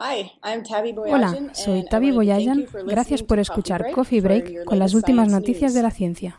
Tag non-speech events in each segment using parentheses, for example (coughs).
Hola, soy Tavi Boyajan. Gracias por escuchar Coffee Break con las últimas noticias de la ciencia.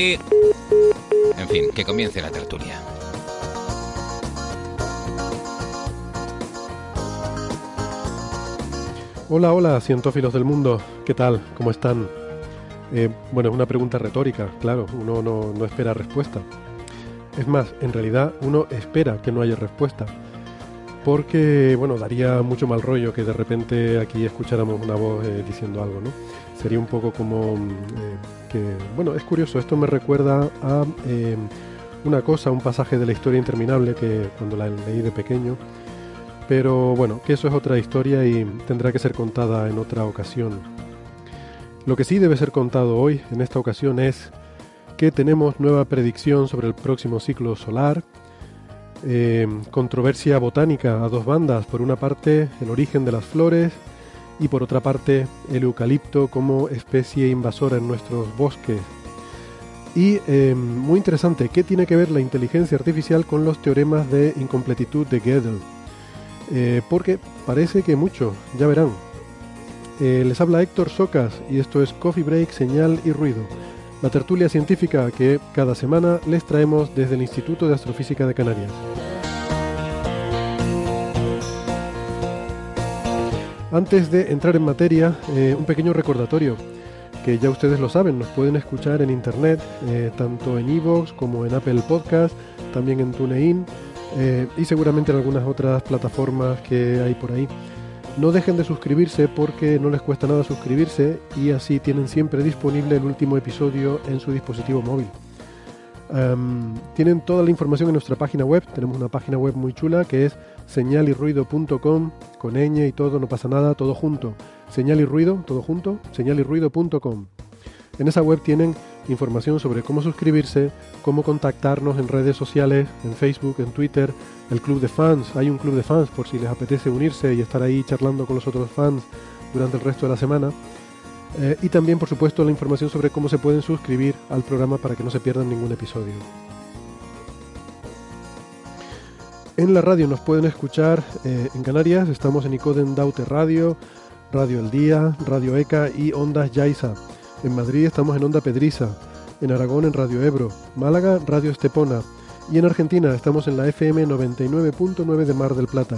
En fin, que comience la tertulia. Hola, hola, cientófilos del mundo. ¿Qué tal? ¿Cómo están? Eh, bueno, es una pregunta retórica, claro, uno no, no espera respuesta. Es más, en realidad uno espera que no haya respuesta. Porque, bueno, daría mucho mal rollo que de repente aquí escucháramos una voz eh, diciendo algo, ¿no? Sería un poco como mm, eh, que, bueno, es curioso, esto me recuerda a eh, una cosa, un pasaje de la historia interminable que cuando la leí de pequeño, pero bueno, que eso es otra historia y tendrá que ser contada en otra ocasión. Lo que sí debe ser contado hoy, en esta ocasión, es que tenemos nueva predicción sobre el próximo ciclo solar, eh, controversia botánica a dos bandas, por una parte el origen de las flores y por otra parte el eucalipto como especie invasora en nuestros bosques. Y eh, muy interesante, ¿qué tiene que ver la inteligencia artificial con los teoremas de incompletitud de Gödel? Eh, porque parece que mucho, ya verán. Eh, les habla Héctor Socas y esto es Coffee Break, Señal y Ruido, la tertulia científica que cada semana les traemos desde el Instituto de Astrofísica de Canarias. Antes de entrar en materia, eh, un pequeño recordatorio, que ya ustedes lo saben, nos pueden escuchar en internet, eh, tanto en iVoox como en Apple Podcast, también en TuneIn eh, y seguramente en algunas otras plataformas que hay por ahí. No dejen de suscribirse porque no les cuesta nada suscribirse y así tienen siempre disponible el último episodio en su dispositivo móvil. Am, tienen toda la información en nuestra página web. Tenemos una página web muy chula que es señalirruido.com con ñ y todo, no pasa nada, todo junto. Señal y ruido, todo junto, señalirruido.com. En esa web tienen información sobre cómo suscribirse, cómo contactarnos en redes sociales, en Facebook, en Twitter, el club de fans. Hay un club de fans por si les apetece unirse y estar ahí charlando con los otros fans durante el resto de la semana. Eh, y también, por supuesto, la información sobre cómo se pueden suscribir al programa para que no se pierdan ningún episodio. En la radio nos pueden escuchar eh, en Canarias, estamos en Icoden Daute Radio, Radio El Día, Radio ECA y Ondas Yaiza. En Madrid estamos en Onda Pedriza, en Aragón en Radio Ebro, Málaga Radio Estepona y en Argentina estamos en la FM 99.9 de Mar del Plata.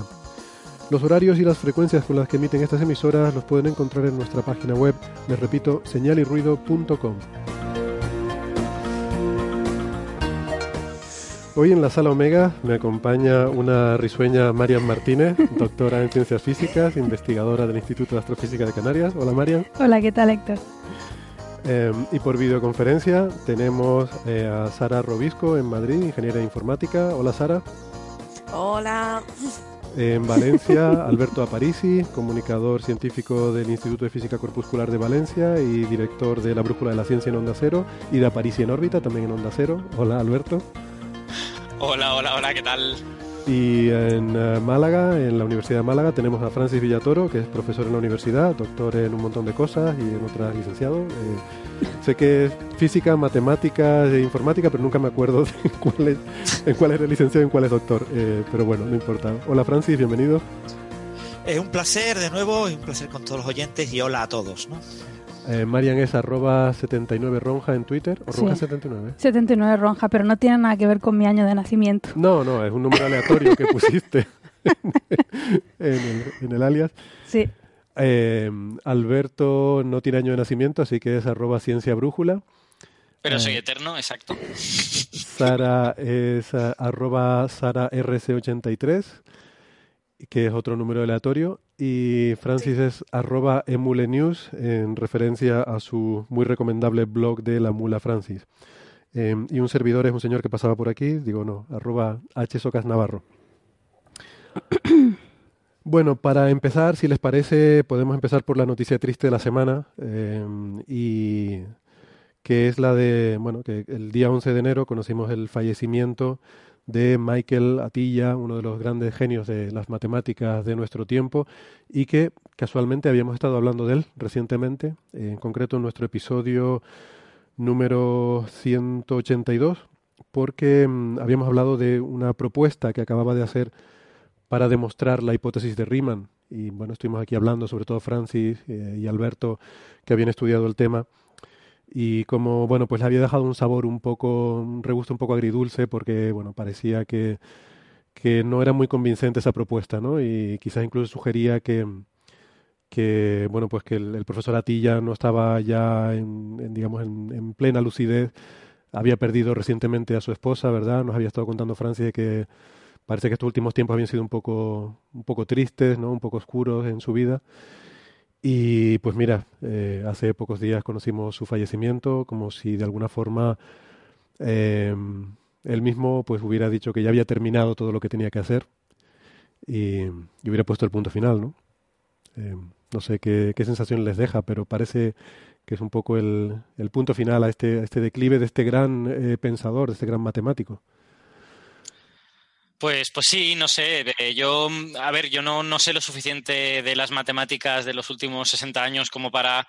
Los horarios y las frecuencias con las que emiten estas emisoras los pueden encontrar en nuestra página web, les repito, señalirruido.com. Hoy en la sala Omega me acompaña una risueña Marian Martínez, (laughs) doctora en ciencias físicas, investigadora del Instituto de Astrofísica de Canarias. Hola Marian. Hola, ¿qué tal, Héctor? Eh, y por videoconferencia tenemos eh, a Sara Robisco en Madrid, ingeniera informática. Hola Sara. Hola. En Valencia, (laughs) Alberto Aparici, comunicador científico del Instituto de Física Corpuscular de Valencia y director de la Brújula de la Ciencia en Onda Cero y de Aparici en órbita, también en Onda Cero. Hola Alberto. Hola, hola, hola, ¿qué tal? Y en eh, Málaga, en la Universidad de Málaga, tenemos a Francis Villatoro, que es profesor en la universidad, doctor en un montón de cosas y en otras licenciado. Eh, sé que es física, matemáticas e informática, pero nunca me acuerdo (laughs) de cuál es, en cuál licenciado y en cuál es doctor. Eh, pero bueno, no importa. Hola Francis, bienvenido. Es un placer de nuevo, y un placer con todos los oyentes y hola a todos. ¿no? Eh, Marian es arroba 79 ronja en Twitter, o ronja 79. 79 ronja, pero no tiene nada que ver con mi año de nacimiento. No, no, es un número aleatorio que pusiste (laughs) (laughs) en, el, alias. Sí. Eh, Alberto no tiene año de nacimiento, así que es arroba ciencia brújula. Pero soy eh, eterno, exacto. Sara es arroba Sara RC83 que es otro número aleatorio, y Francis es arroba emulenews en referencia a su muy recomendable blog de la mula Francis. Em, y un servidor es un señor que pasaba por aquí, digo no, arroba hsocas navarro. (coughs) Bueno, para empezar, si les parece, podemos empezar por la noticia triste de la semana, em, y que es la de, bueno, que el día 11 de enero conocimos el fallecimiento de Michael Atilla, uno de los grandes genios de las matemáticas de nuestro tiempo, y que casualmente habíamos estado hablando de él recientemente, en concreto en nuestro episodio número 182, porque mm, habíamos hablado de una propuesta que acababa de hacer para demostrar la hipótesis de Riemann. Y bueno, estuvimos aquí hablando, sobre todo Francis eh, y Alberto, que habían estudiado el tema y como, bueno, pues le había dejado un sabor un poco, un regusto un poco agridulce porque, bueno, parecía que, que no era muy convincente esa propuesta, ¿no? Y quizás incluso sugería que, que bueno, pues que el, profesor Atilla no estaba ya en, digamos, en, en, plena lucidez, había perdido recientemente a su esposa, ¿verdad? Nos había estado contando Francia que parece que estos últimos tiempos habían sido un poco, un poco tristes, ¿no? Un poco oscuros en su vida. Y pues mira, eh, hace pocos días conocimos su fallecimiento, como si de alguna forma eh, él mismo pues hubiera dicho que ya había terminado todo lo que tenía que hacer y, hubiera puesto el punto final, ¿no? Eh, no sé qué, sensación les deja, pero parece que es un poco el, el punto final a este, a este declive de este gran pensador, de este gran matemático. Pues, pues sí, no sé. Yo, a ver, yo no, no sé lo suficiente de las matemáticas de los últimos 60 años como para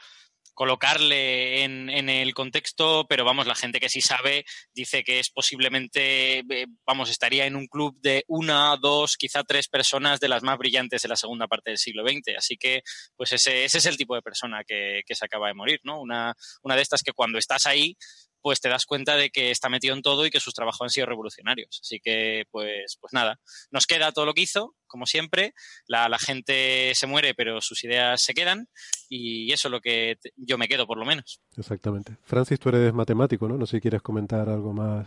colocarle en, en, el contexto, pero vamos, la gente que sí sabe dice que es posiblemente, vamos, estaría en un club de una, dos, quizá tres personas de las más brillantes de la segunda parte del siglo XX. Así que, pues ese, ese es el tipo de persona que, que se acaba de morir, ¿no? Una, una de estas que cuando estás ahí, pues te das cuenta de que está metido en todo y que sus trabajos han sido revolucionarios. Así que, pues, pues nada, nos queda todo lo que hizo, como siempre. La, gente se muere, pero sus ideas se quedan y eso es lo que yo me quedo, por lo menos. Exactamente. Francis, tú eres matemático, ¿no? No sé si quieres comentar algo más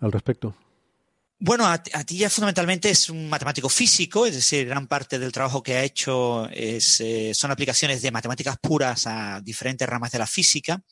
al respecto. Bueno, Atilla fundamentalmente es un matemático físico, es decir, gran parte del trabajo que ha hecho eh, son aplicaciones de matemáticas puras a diferentes ramas de la física.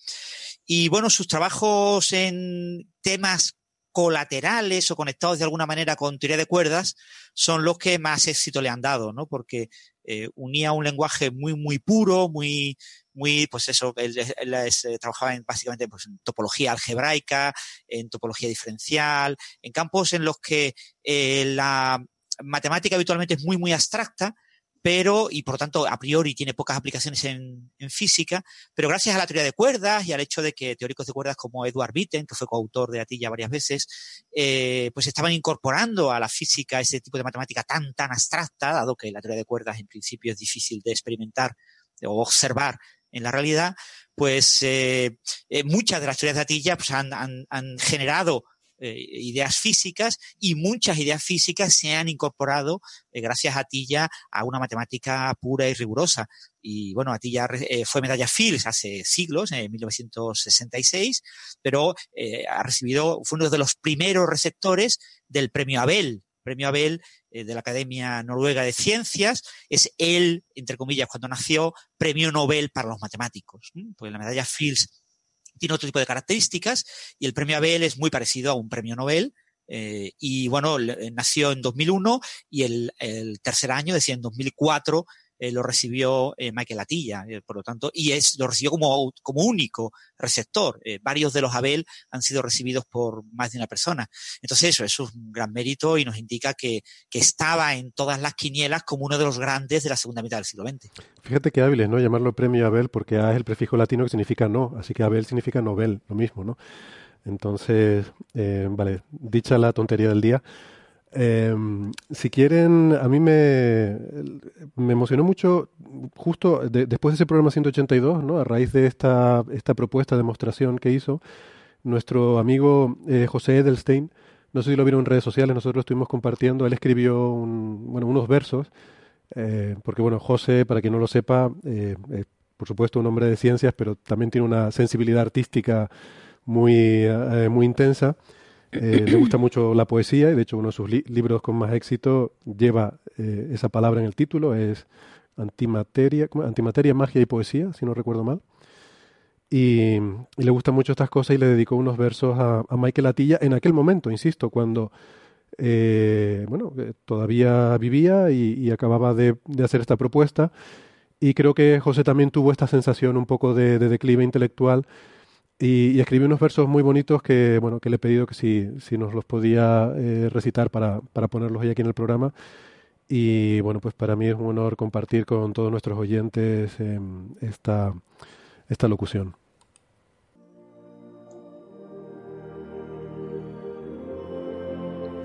Y bueno, sus trabajos en temas colaterales o conectados de alguna manera con teoría de cuerdas son los que más éxito le han dado, ¿no? Porque eh, unía un lenguaje muy, muy puro, muy, muy, pues eso, él, eh, trabajaba en, básicamente pues, en topología algebraica, en topología diferencial, en campos en los que eh, la matemática habitualmente es muy, muy abstracta, pero, y por tanto, a priori tiene pocas aplicaciones en, física, pero gracias a la teoría de cuerdas y al hecho de que teóricos de cuerdas como Edward Witten, que fue coautor de Atilla varias veces, eh, pues estaban incorporando a la física ese tipo de matemática tan, tan abstracta, dado que la teoría de cuerdas en principio es difícil de experimentar o observar en la realidad, pues eh, eh, muchas de las teorías de Atilla pues, han, han generado eh, ideas físicas y muchas ideas físicas se han incorporado eh, gracias a Tilla a una matemática pura y rigurosa. Y bueno, Atilla eh, fue medalla Fields hace siglos, en 1966, pero ha recibido, fue uno de los primeros receptores del premio Abel, premio Abel de la Academia Noruega de Ciencias, es él, entre comillas, cuando nació, premio Nobel para los matemáticos. Pues la medalla Fields tiene otro tipo de características y el premio Abel es muy parecido a un premio Nobel. Eh, y bueno, nació en 2001 y el, el tercer año, decía en 2004, eh, lo recibió eh, Michael Atilla, eh, por lo tanto, y es, lo recibió como, como único receptor. varios de los Abel han sido recibidos por más de una persona. Entonces eso, es un gran mérito y nos indica que, que estaba en todas las quinielas como uno de los grandes de la segunda mitad del siglo XX. Fíjate qué hábil es, ¿no? Llamarlo premio Abel porque A es el prefijo latino que significa no, así que Abel significa Nobel, lo mismo, ¿no? Entonces, vale, dicha la tontería del día, Em, si quieren, a mí me, me emocionó mucho justo después de ese programa 182, ¿no? a raíz de esta, esta propuesta, demostración que hizo nuestro amigo eh, José Edelstein. No sé si lo vieron en redes sociales, nosotros lo estuvimos compartiendo. Él escribió bueno, unos versos, eh, porque bueno, José, para quien no lo sepa, eh, por supuesto un hombre de ciencias, pero también tiene una sensibilidad artística muy, muy intensa. Eh, le gusta mucho la poesía y de hecho uno de sus libros con más éxito lleva eh, esa palabra en el título, es Antimateria, Antimateria, Magia y Poesía, si no recuerdo mal. Y, le gustan mucho estas cosas y le dedicó unos versos a, Michael Atilla en aquel momento, insisto, cuando eh, bueno, todavía vivía y, acababa de, hacer esta propuesta. Y creo que José también tuvo esta sensación un poco de declive intelectual y, escribí unos versos muy bonitos que, bueno, que le he pedido que si, si nos los podía eh, recitar para, para ponerlos hoy aquí en el programa. Y bueno, pues para mí es un honor compartir con todos nuestros oyentes em, esta, esta locución.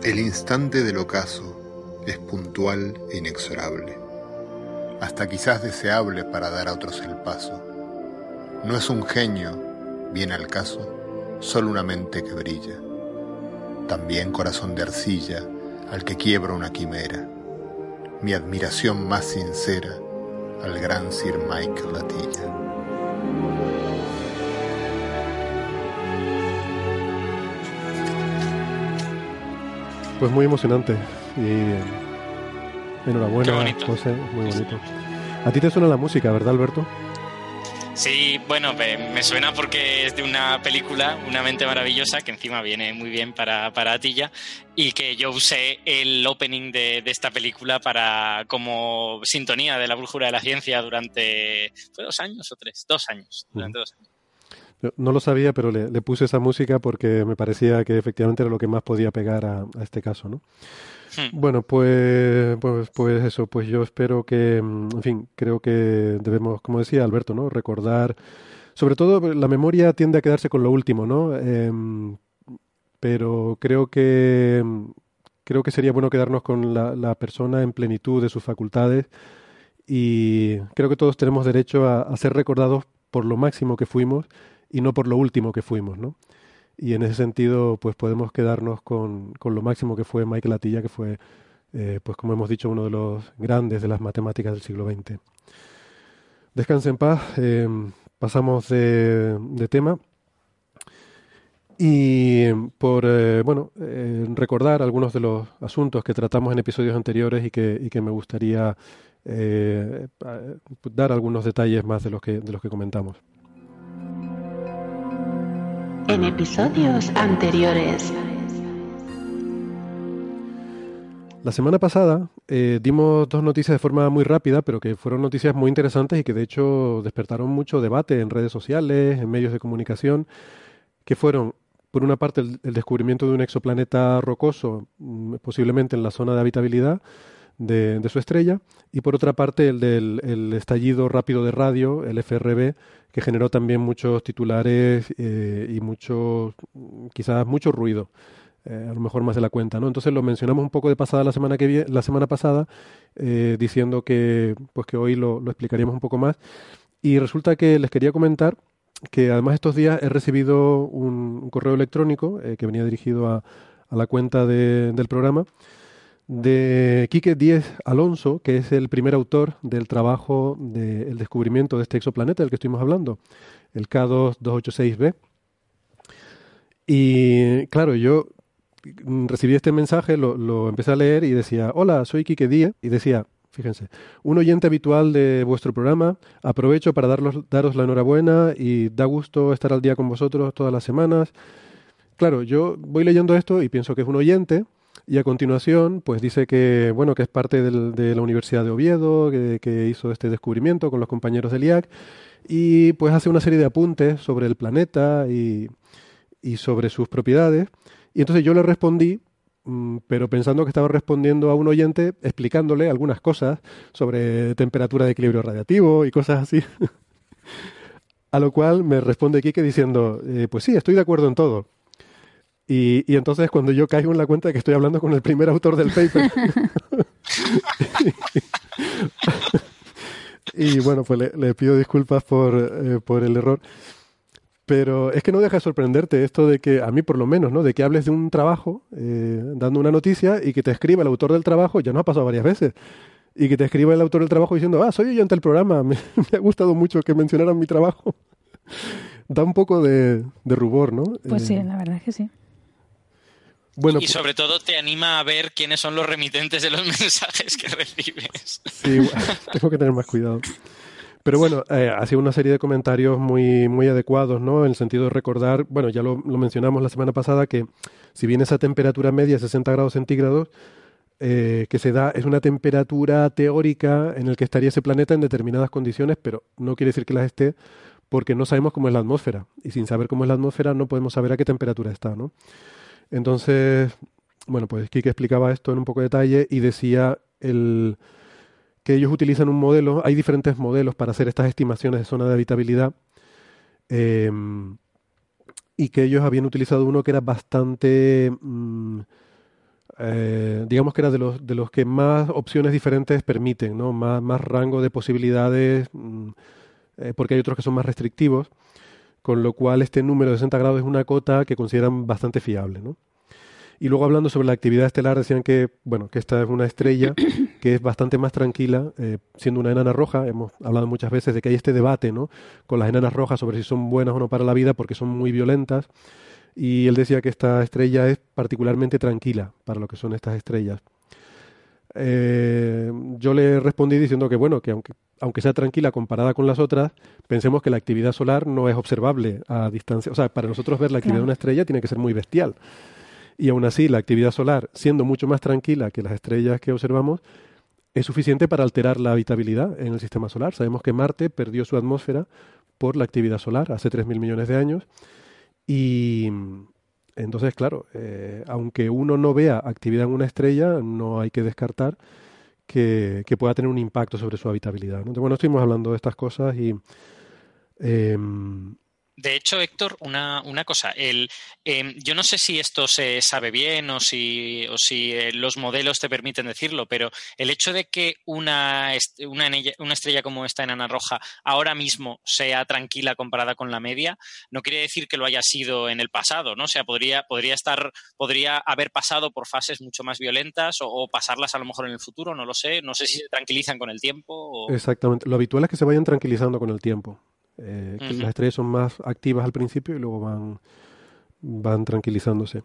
El instante del ocaso es puntual e inexorable, hasta quizás deseable para dar a otros el paso. No es un genio Viene al caso, solo una mente que brilla, también corazón de arcilla al que quiebra una quimera, mi admiración más sincera al gran Sir Michael Latilla. Pues muy emocionante y enhorabuena, José, muy bonito. A ti te suena la música, ¿verdad, Alberto? Sí, bueno, me suena porque es de una película, Una mente maravillosa, que encima viene muy bien para, para Atilla, y que yo usé el opening de, esta película para como sintonía de la brújula de la ciencia durante, ¿fue dos años o tres? Dos años, durante dos años. No lo sabía, pero le, puse esa música porque me parecía que efectivamente era lo que más podía pegar a, a este caso, ¿no? Hmm. Bueno, pues, pues, pues eso, pues yo espero que, mm, en fin, creo que debemos, como decía Alberto, ¿no? Recordar, sobre todo la memoria tiende a quedarse con lo último, ¿no? Em, pero creo que creo que sería bueno quedarnos con la, persona en plenitud de sus facultades y creo que todos tenemos derecho a ser recordados por lo máximo que fuimos y no por lo último que fuimos, ¿no? Y en ese sentido pues podemos quedarnos con, con lo máximo que fue Michael Atilla, que fue, eh, pues como hemos dicho, uno de los grandes de las matemáticas del siglo XX. Descanse en paz, eh, pasamos de, tema. Y por eh, bueno recordar algunos de los asuntos que tratamos en episodios anteriores y que, y que me gustaría dar algunos detalles más de los que, de los que comentamos en episodios anteriores. La semana pasada eh, dimos dos noticias de forma muy rápida, pero que fueron noticias muy interesantes y que de hecho despertaron mucho debate en redes sociales, en medios de comunicación, que fueron, por una parte, el, descubrimiento de un exoplaneta rocoso, mm, posiblemente en la zona de habitabilidad, de, su estrella, y por otra parte el del estallido rápido de radio, el FRB, que generó también muchos titulares eh, y mucho, quizás mucho ruido. Eh, a lo mejor más de la cuenta, ¿no? Entonces lo mencionamos un poco de pasada la semana que la semana pasada, eh, diciendo que pues que hoy lo, explicaríamos un poco más. Y resulta que les quería comentar que además estos días he recibido un, correo electrónico que venía dirigido a, a la cuenta del programa de Quique Díez Alonso, que es el primer autor del trabajo del descubrimiento de este exoplaneta del que estuvimos hablando, el K2286b. Y claro, yo recibí este mensaje, lo, empecé a leer y decía, hola, soy Quique Díez, y decía, fíjense, un oyente habitual de vuestro programa, aprovecho para daros la enhorabuena y da gusto estar al día con vosotros todas las semanas. Claro, yo voy leyendo esto y pienso que es un oyente, y a continuación, pues dice que, bueno, que es parte de la Universidad de Oviedo, que, hizo este descubrimiento con los compañeros del IAC, y pues hace una serie de apuntes sobre el planeta y, sobre sus propiedades. Y entonces yo le respondí, mm, pero pensando que estaba respondiendo a un oyente, explicándole algunas cosas sobre temperatura de equilibrio radiativo y cosas así. (laughs) a lo cual me responde Quique diciendo, eh, pues sí, estoy de acuerdo en todo. Y, y, entonces cuando yo caigo en la cuenta de que estoy hablando con el primer autor del paper. (laughs) y bueno, pues le, pido disculpas por, eh, por el error. Pero es que no deja de sorprenderte esto de que, a mí por lo menos, ¿no? De que hables de un trabajo, eh, dando una noticia y que te escriba el autor del trabajo, ya no ha pasado varias veces, y que te escriba el autor del trabajo diciendo, ah, soy oyente del programa, (laughs) me, ha gustado mucho que mencionaran mi trabajo. (laughs) da un poco de, rubor, ¿no? Pues sí, eh, la verdad es que sí. Bueno, y sobre todo te anima a ver quiénes son los remitentes de los (laughs) mensajes que recibes. Sí, tengo que tener más cuidado. Pero bueno, eh, ha sido una serie de comentarios muy, muy adecuados, ¿no? En el sentido de recordar, bueno, ya lo, mencionamos la semana pasada, que si bien esa temperatura media, 60 grados centígrados, eh, que se da, es una temperatura teórica en la que estaría ese planeta en determinadas condiciones, pero no quiere decir que las esté porque no sabemos cómo es la atmósfera. Y sin saber cómo es la atmósfera no podemos saber a qué temperatura está, ¿no? Entonces, bueno, pues Kike explicaba esto en un poco de detalle y decía que ellos utilizan un modelo, hay diferentes modelos para hacer estas estimaciones de zona de habitabilidad, em, y que ellos habían utilizado uno que era bastante, mm, eh, digamos que era de los, de los que más opciones diferentes permiten, ¿no? más, más rango de posibilidades, mm, eh, porque hay otros que son más restrictivos, con lo cual este número de 60 grados es una cota que consideran bastante fiable. ¿no? Y luego hablando sobre la actividad estelar, decían que, bueno, que esta es una estrella (clears throat) que es bastante más tranquila, eh, siendo una enana roja. Hemos hablado muchas veces de que hay este debate, ¿no? Con las enanas rojas sobre si son buenas o no para la vida porque son muy violentas. Y él decía que esta estrella es particularmente tranquila para lo que son estas estrellas. Eh, yo le respondí diciendo que bueno, que aunque, aunque sea tranquila comparada con las otras, pensemos que la actividad solar no es observable a distancia. O sea, para nosotros ver la actividad de una estrella tiene que ser muy bestial. Y aún así, la actividad solar, siendo mucho más tranquila que las estrellas que observamos, es suficiente para alterar la habitabilidad en el sistema solar. Sabemos que Marte perdió su atmósfera por la actividad solar hace 3.000 millones de años. Y entonces, claro, eh, aunque uno no vea actividad en una estrella, no hay que descartar que, pueda tener un impacto sobre su habitabilidad. ¿no? bueno, estuvimos hablando de estas cosas y em, de hecho, Héctor, una, una cosa. El, em, yo no sé si esto se sabe bien o si, o si eh, los modelos te permiten decirlo, pero el hecho de que una, una, una, estrella como esta enana roja ahora mismo sea tranquila comparada con la media, no quiere decir que lo haya sido en el pasado, ¿no? O sea, podría, podría estar, podría haber pasado por fases mucho más violentas o, pasarlas a lo mejor en el futuro, no lo sé. No sé si se tranquilizan con el tiempo. Exactamente. Lo habitual es que se vayan tranquilizando con el tiempo. Eh, las estrellas son más activas al principio y luego van, van tranquilizándose.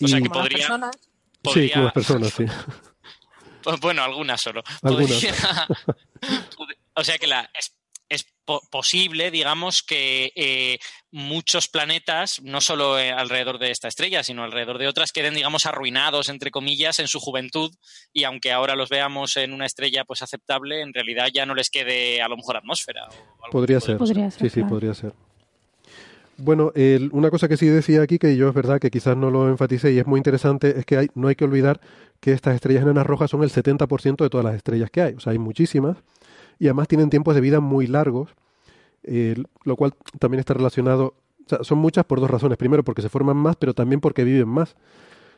O sea que podría, personas? Sí, como las personas, sí. (laughs) Pues bueno, algunas solo. (laughs) o sea que la, es posible, digamos, que eh, muchos planetas, no solo eh, alrededor de esta estrella, sino alrededor de otras, queden, digamos, arruinados, entre comillas, en su juventud y aunque ahora los veamos en una estrella pues aceptable, en realidad ya no les quede a lo mejor atmósfera. podría, ser. Sí, sí, podría ser. Bueno, una cosa que sí decía aquí, que yo es verdad que quizás no lo enfaticé y es muy interesante, es que hay, no hay que olvidar que estas estrellas enanas rojas son el 70% de todas las estrellas que hay. O sea, hay muchísimas y además tienen tiempos de vida muy largos, eh, lo cual también está relacionado, o sea, son muchas por dos razones. Primero, porque se forman más, pero también porque viven más.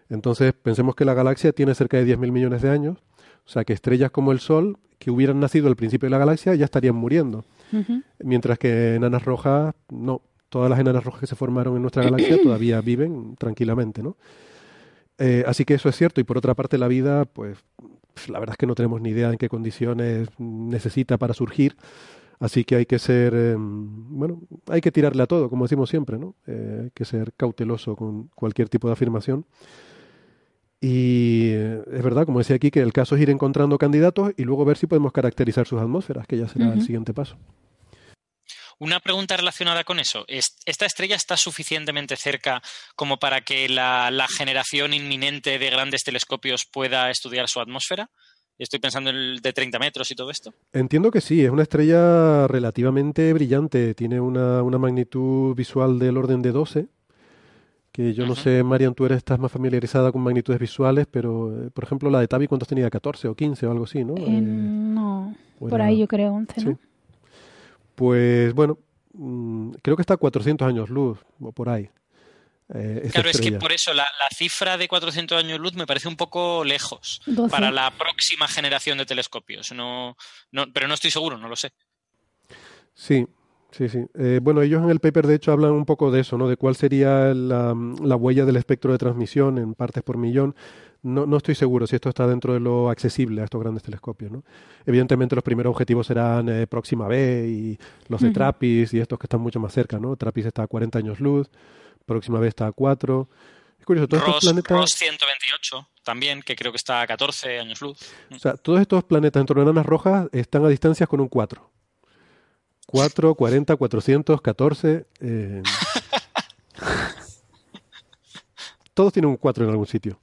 Entonces, pensemos que la galaxia tiene cerca de 10.000 millones de años, o sea, que estrellas como el Sol, que hubieran nacido al principio de la galaxia, ya estarían muriendo. Mientras que enanas rojas, no. Todas las enanas rojas que se formaron en nuestra galaxia (clears throat) todavía viven tranquilamente, ¿no? Eh, así que eso es cierto. Y por otra parte, la vida, pues la verdad es que no tenemos ni idea en qué condiciones necesita para surgir. Así que hay que ser, em, bueno, hay que tirarle a todo, como decimos siempre, ¿no? Eh, hay que ser cauteloso con cualquier tipo de afirmación. Y eh, es verdad, como decía aquí, que el caso es ir encontrando candidatos y luego ver si podemos caracterizar sus atmósferas, que ya será el siguiente paso. Una pregunta relacionada con eso. ¿Esta estrella está suficientemente cerca como para que la, generación inminente de grandes telescopios pueda estudiar su atmósfera? Estoy pensando en el de 30 metros y todo esto. Entiendo que sí, es una estrella relativamente brillante, tiene una, magnitud visual del orden de 12, que yo no sé, Marian, tú eres, estás más familiarizada con magnitudes visuales, pero eh, por ejemplo la de Tabi, ¿cuántos tenía? ¿14 o 15 o algo así, no? Eh, eh, no, por ahí yo creo 11, ¿no? Pues bueno, mm, creo que está a 400 años luz o por ahí. Eh, claro, es que por eso la, cifra de 400 años luz me parece un poco lejos para la próxima generación de telescopios. No, pero no estoy seguro, no lo sé. Sí, sí, sí. Eh, bueno, ellos en el paper de hecho hablan un poco de eso, ¿no? De cuál sería la, huella del espectro de transmisión en partes por millón. No, no, estoy seguro si esto está dentro de lo accesible a estos grandes telescopios. ¿no? Evidentemente los primeros objetivos serán eh, Próxima B y los de TRAPPIST y estos que están mucho más cerca. ¿no? TRAPPIST está a 40 años luz, próxima vez está a 4. Es curioso, todos estos planetas... Ross 128 también, que creo que está a 14 años luz. O sea, todos estos planetas dentro de enanas rojas están a distancias con un 4. 4, 40, 400, 14. todos tienen un 4 en algún sitio.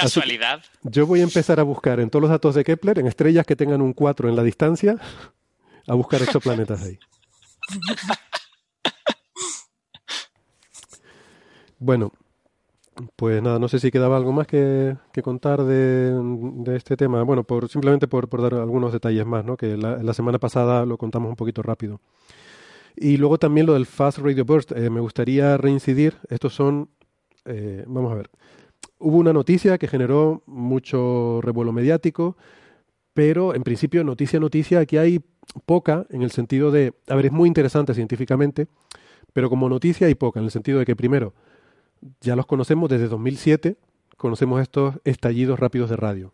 Casualidad. yo voy a empezar a buscar en todos los datos de Kepler, en estrellas que tengan un 4 en la distancia, a buscar estos planetas ahí. Bueno, pues nada, no sé si quedaba algo más que, contar de, este tema. Bueno, por, simplemente por, dar algunos detalles más, ¿no? que la, semana pasada lo contamos un poquito rápido. Y luego también lo del Fast Radio Burst. Eh, me gustaría reincidir. Estos son, eh, vamos a ver, hubo una noticia que generó mucho revuelo mediático, pero en principio noticia, noticia, aquí hay poca en el sentido de, a ver, es muy interesante científicamente, pero como noticia hay poca, en el sentido de que primero, ya los conocemos desde 2007, conocemos estos estallidos rápidos de radio.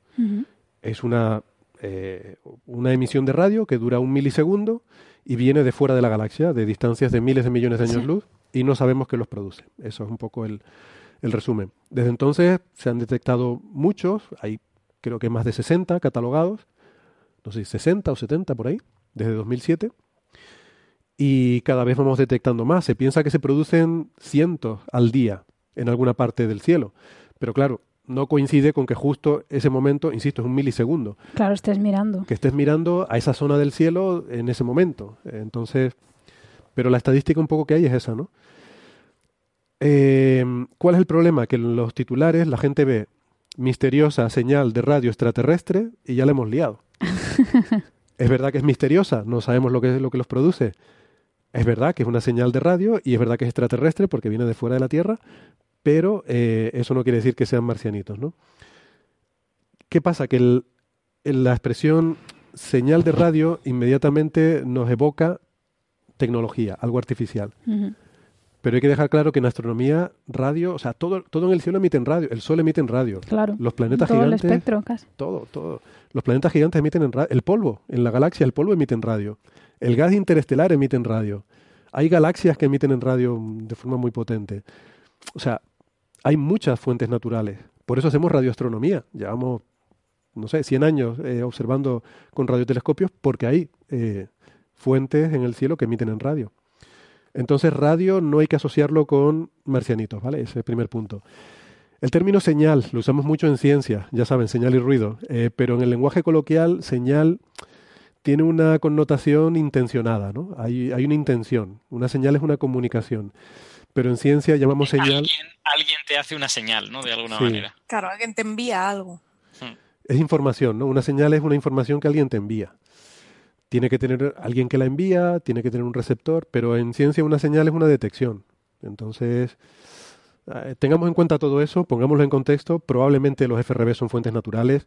Es una, eh, una emisión de radio que dura un milisegundo y viene de fuera de la galaxia, de distancias de miles de millones de años luz, y no sabemos qué los produce. Eso es un poco el, el resumen. Desde entonces se han detectado muchos, hay creo que más de 60 catalogados, no sé, 60 o 70 por ahí, desde 2007 y cada vez vamos detectando más. Se piensa que se producen cientos al día en alguna parte del cielo. Pero claro, no coincide con que justo ese momento, insisto, es un milisegundo. Claro, estés mirando. Que estés mirando a esa zona del cielo en ese momento. Entonces, pero la estadística un poco que hay es esa, ¿no? Eh, ¿Cuál es el problema? Que en los titulares la gente ve misteriosa señal de radio extraterrestre y ya la hemos liado. (laughs) es verdad que es misteriosa, no sabemos lo que, lo que los produce. Es verdad que es una señal de radio y es verdad que es extraterrestre porque viene de fuera de la Tierra, pero eh, eso no quiere decir que sean marcianitos, ¿no? ¿Qué pasa? Que la expresión señal de radio inmediatamente nos evoca tecnología, algo artificial. Pero hay que dejar claro que en astronomía, radio, o sea, todo, todo en el cielo emite en radio. El Sol emite en radio. Claro. Los planetas todo gigantes. El espectro, casi. Todo, todo. Los planetas gigantes emiten en radio. El polvo, en la galaxia, el polvo emite en radio. El gas interestelar emite en radio. Hay galaxias que emiten en radio de forma muy potente. O sea, hay muchas fuentes naturales. Por eso hacemos radioastronomía. Llevamos, no sé, 100 años eh, observando con radiotelescopios porque hay eh, fuentes en el cielo que emiten en radio. Entonces, radio no hay que asociarlo con marcianitos, ¿vale? Ese es el primer punto. El término señal lo usamos mucho en ciencia, ya saben, señal y ruido, eh, pero en el lenguaje coloquial, señal tiene una connotación intencionada, ¿no? Hay, hay una intención. Una señal es una comunicación. Pero en ciencia llamamos señal. Alguien, te hace una señal, ¿no? De alguna manera. Claro, alguien te envía algo. Hmm. Es información, ¿no? Una señal es una información que alguien te envía. Tiene que tener alguien que la envía, tiene que tener un receptor, pero en ciencia una señal es una detección. Entonces, eh, tengamos en cuenta todo eso, pongámoslo en contexto. Probablemente los FRB son fuentes naturales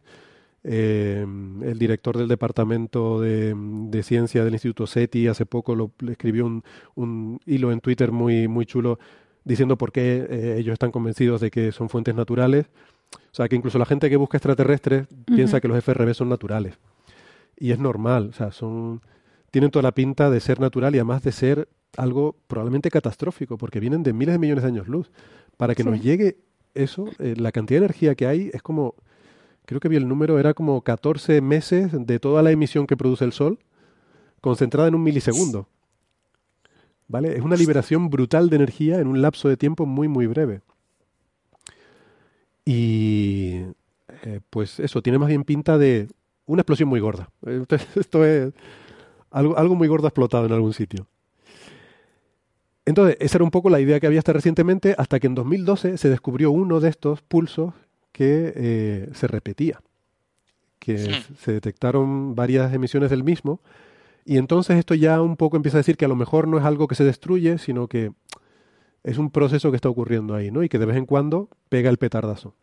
eh, el director del departamento de, ciencia del Instituto SETI hace poco lo, escribió un, hilo en Twitter muy, muy chulo diciendo por qué eh, ellos están convencidos de que son fuentes naturales. O sea, que incluso la gente que busca extraterrestres piensa que los FRB son naturales. Y es normal, o sea, son tienen toda la pinta de ser natural y además de ser algo probablemente catastrófico, porque vienen de miles de millones de años luz. Para que nos llegue eso, eh, la cantidad de energía que hay es como creo que vi el número, era como 14 meses de toda la emisión que produce el Sol, concentrada en un milisegundo. ¿Vale? Es una liberación brutal de energía en un lapso de tiempo muy, muy breve. Y eh, pues eso, tiene más bien pinta de una explosión muy gorda. (laughs) Esto es algo, algo muy gordo explotado en algún sitio. Entonces, esa era un poco la idea que había hasta recientemente, hasta que en 2012 se descubrió uno de estos pulsos que eh, se repetía, que se detectaron varias emisiones del mismo, y entonces esto ya un poco empieza a decir que a lo mejor no es algo que se destruye, sino que Es un proceso que está ocurriendo ahí, ¿no? Y que de vez en cuando pega el petardazo.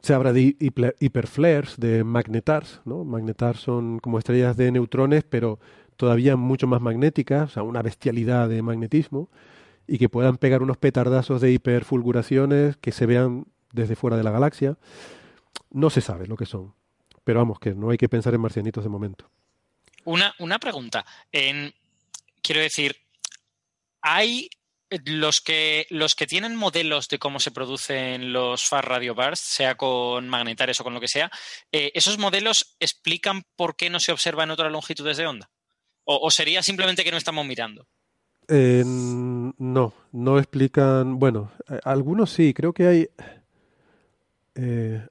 Se habla de hiperflares, de magnetars, ¿no? Magnetars son como estrellas de neutrones, pero todavía mucho más magnéticas, o sea, una bestialidad de magnetismo, y que puedan pegar unos petardazos de hiperfulguraciones que se vean desde fuera de la galaxia. No se sabe lo que son, pero vamos, que no hay que pensar en marcianitos de momento. Una, una pregunta. Quiero decir, hay los que, los que tienen modelos de cómo se producen los fast radio bursts, sea con magnetares o con lo que sea, eh, ¿esos modelos explican por qué no se observa en otras longitudes de onda? ¿O, sería simplemente que no estamos mirando? Eh, no, no explican. Bueno, eh, algunos sí, creo que hay.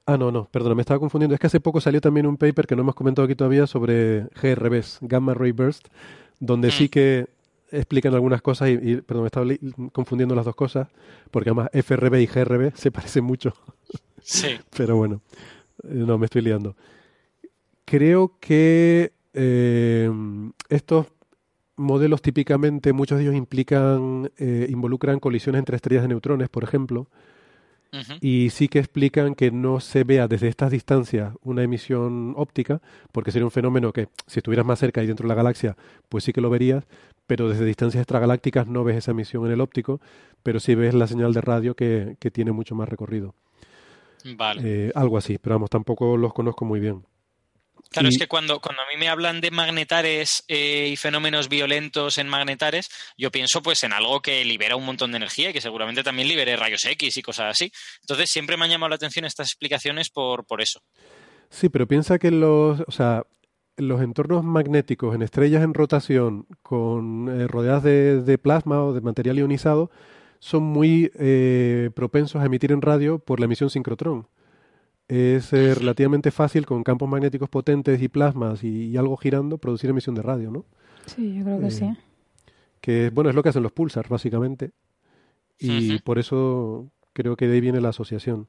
ah, no, no, perdón, me estaba confundiendo. Es que hace poco salió también un paper que no hemos comentado aquí todavía sobre GRBs, Gamma Ray Burst, donde sí mm. que explican algunas cosas y, perdón, me estaba confundiendo las dos cosas, porque además FRB y GRB (laughs) se parecen mucho. Sí. (laughs) Pero bueno, eh, no, me estoy liando. Creo que eh, estos modelos típicamente, muchos de ellos implican, eh, involucran colisiones entre estrellas de neutrones, por ejemplo, y sí que explican que no se vea desde estas distancias una emisión óptica, porque sería un fenómeno que si estuvieras más cerca y dentro de la galaxia, pues sí que lo verías, pero desde distancias extragalácticas no ves esa emisión en el óptico, pero sí ves la señal de radio que, tiene mucho más recorrido. Vale. Eh, algo así, pero vamos, tampoco los conozco muy bien. Claro, es que cuando, cuando a mí me hablan de magnetares eh, y fenómenos violentos en magnetares, yo pienso pues en algo que libera un montón de energía y que seguramente también libere rayos X y cosas así. Entonces siempre me han llamado la atención estas explicaciones por, por eso. Sí, pero piensa que los, o sea, los entornos magnéticos en estrellas en rotación con eh, rodeadas de, plasma o de material ionizado son muy eh, propensos a emitir en radio por la emisión sincrotrón es eh, relativamente fácil con campos magnéticos potentes y plasmas y, algo girando producir emisión de radio, ¿no? Sí, yo creo que sí. Eh, que bueno, es lo que hacen los pulsars, básicamente. Y por eso creo que de ahí viene la asociación.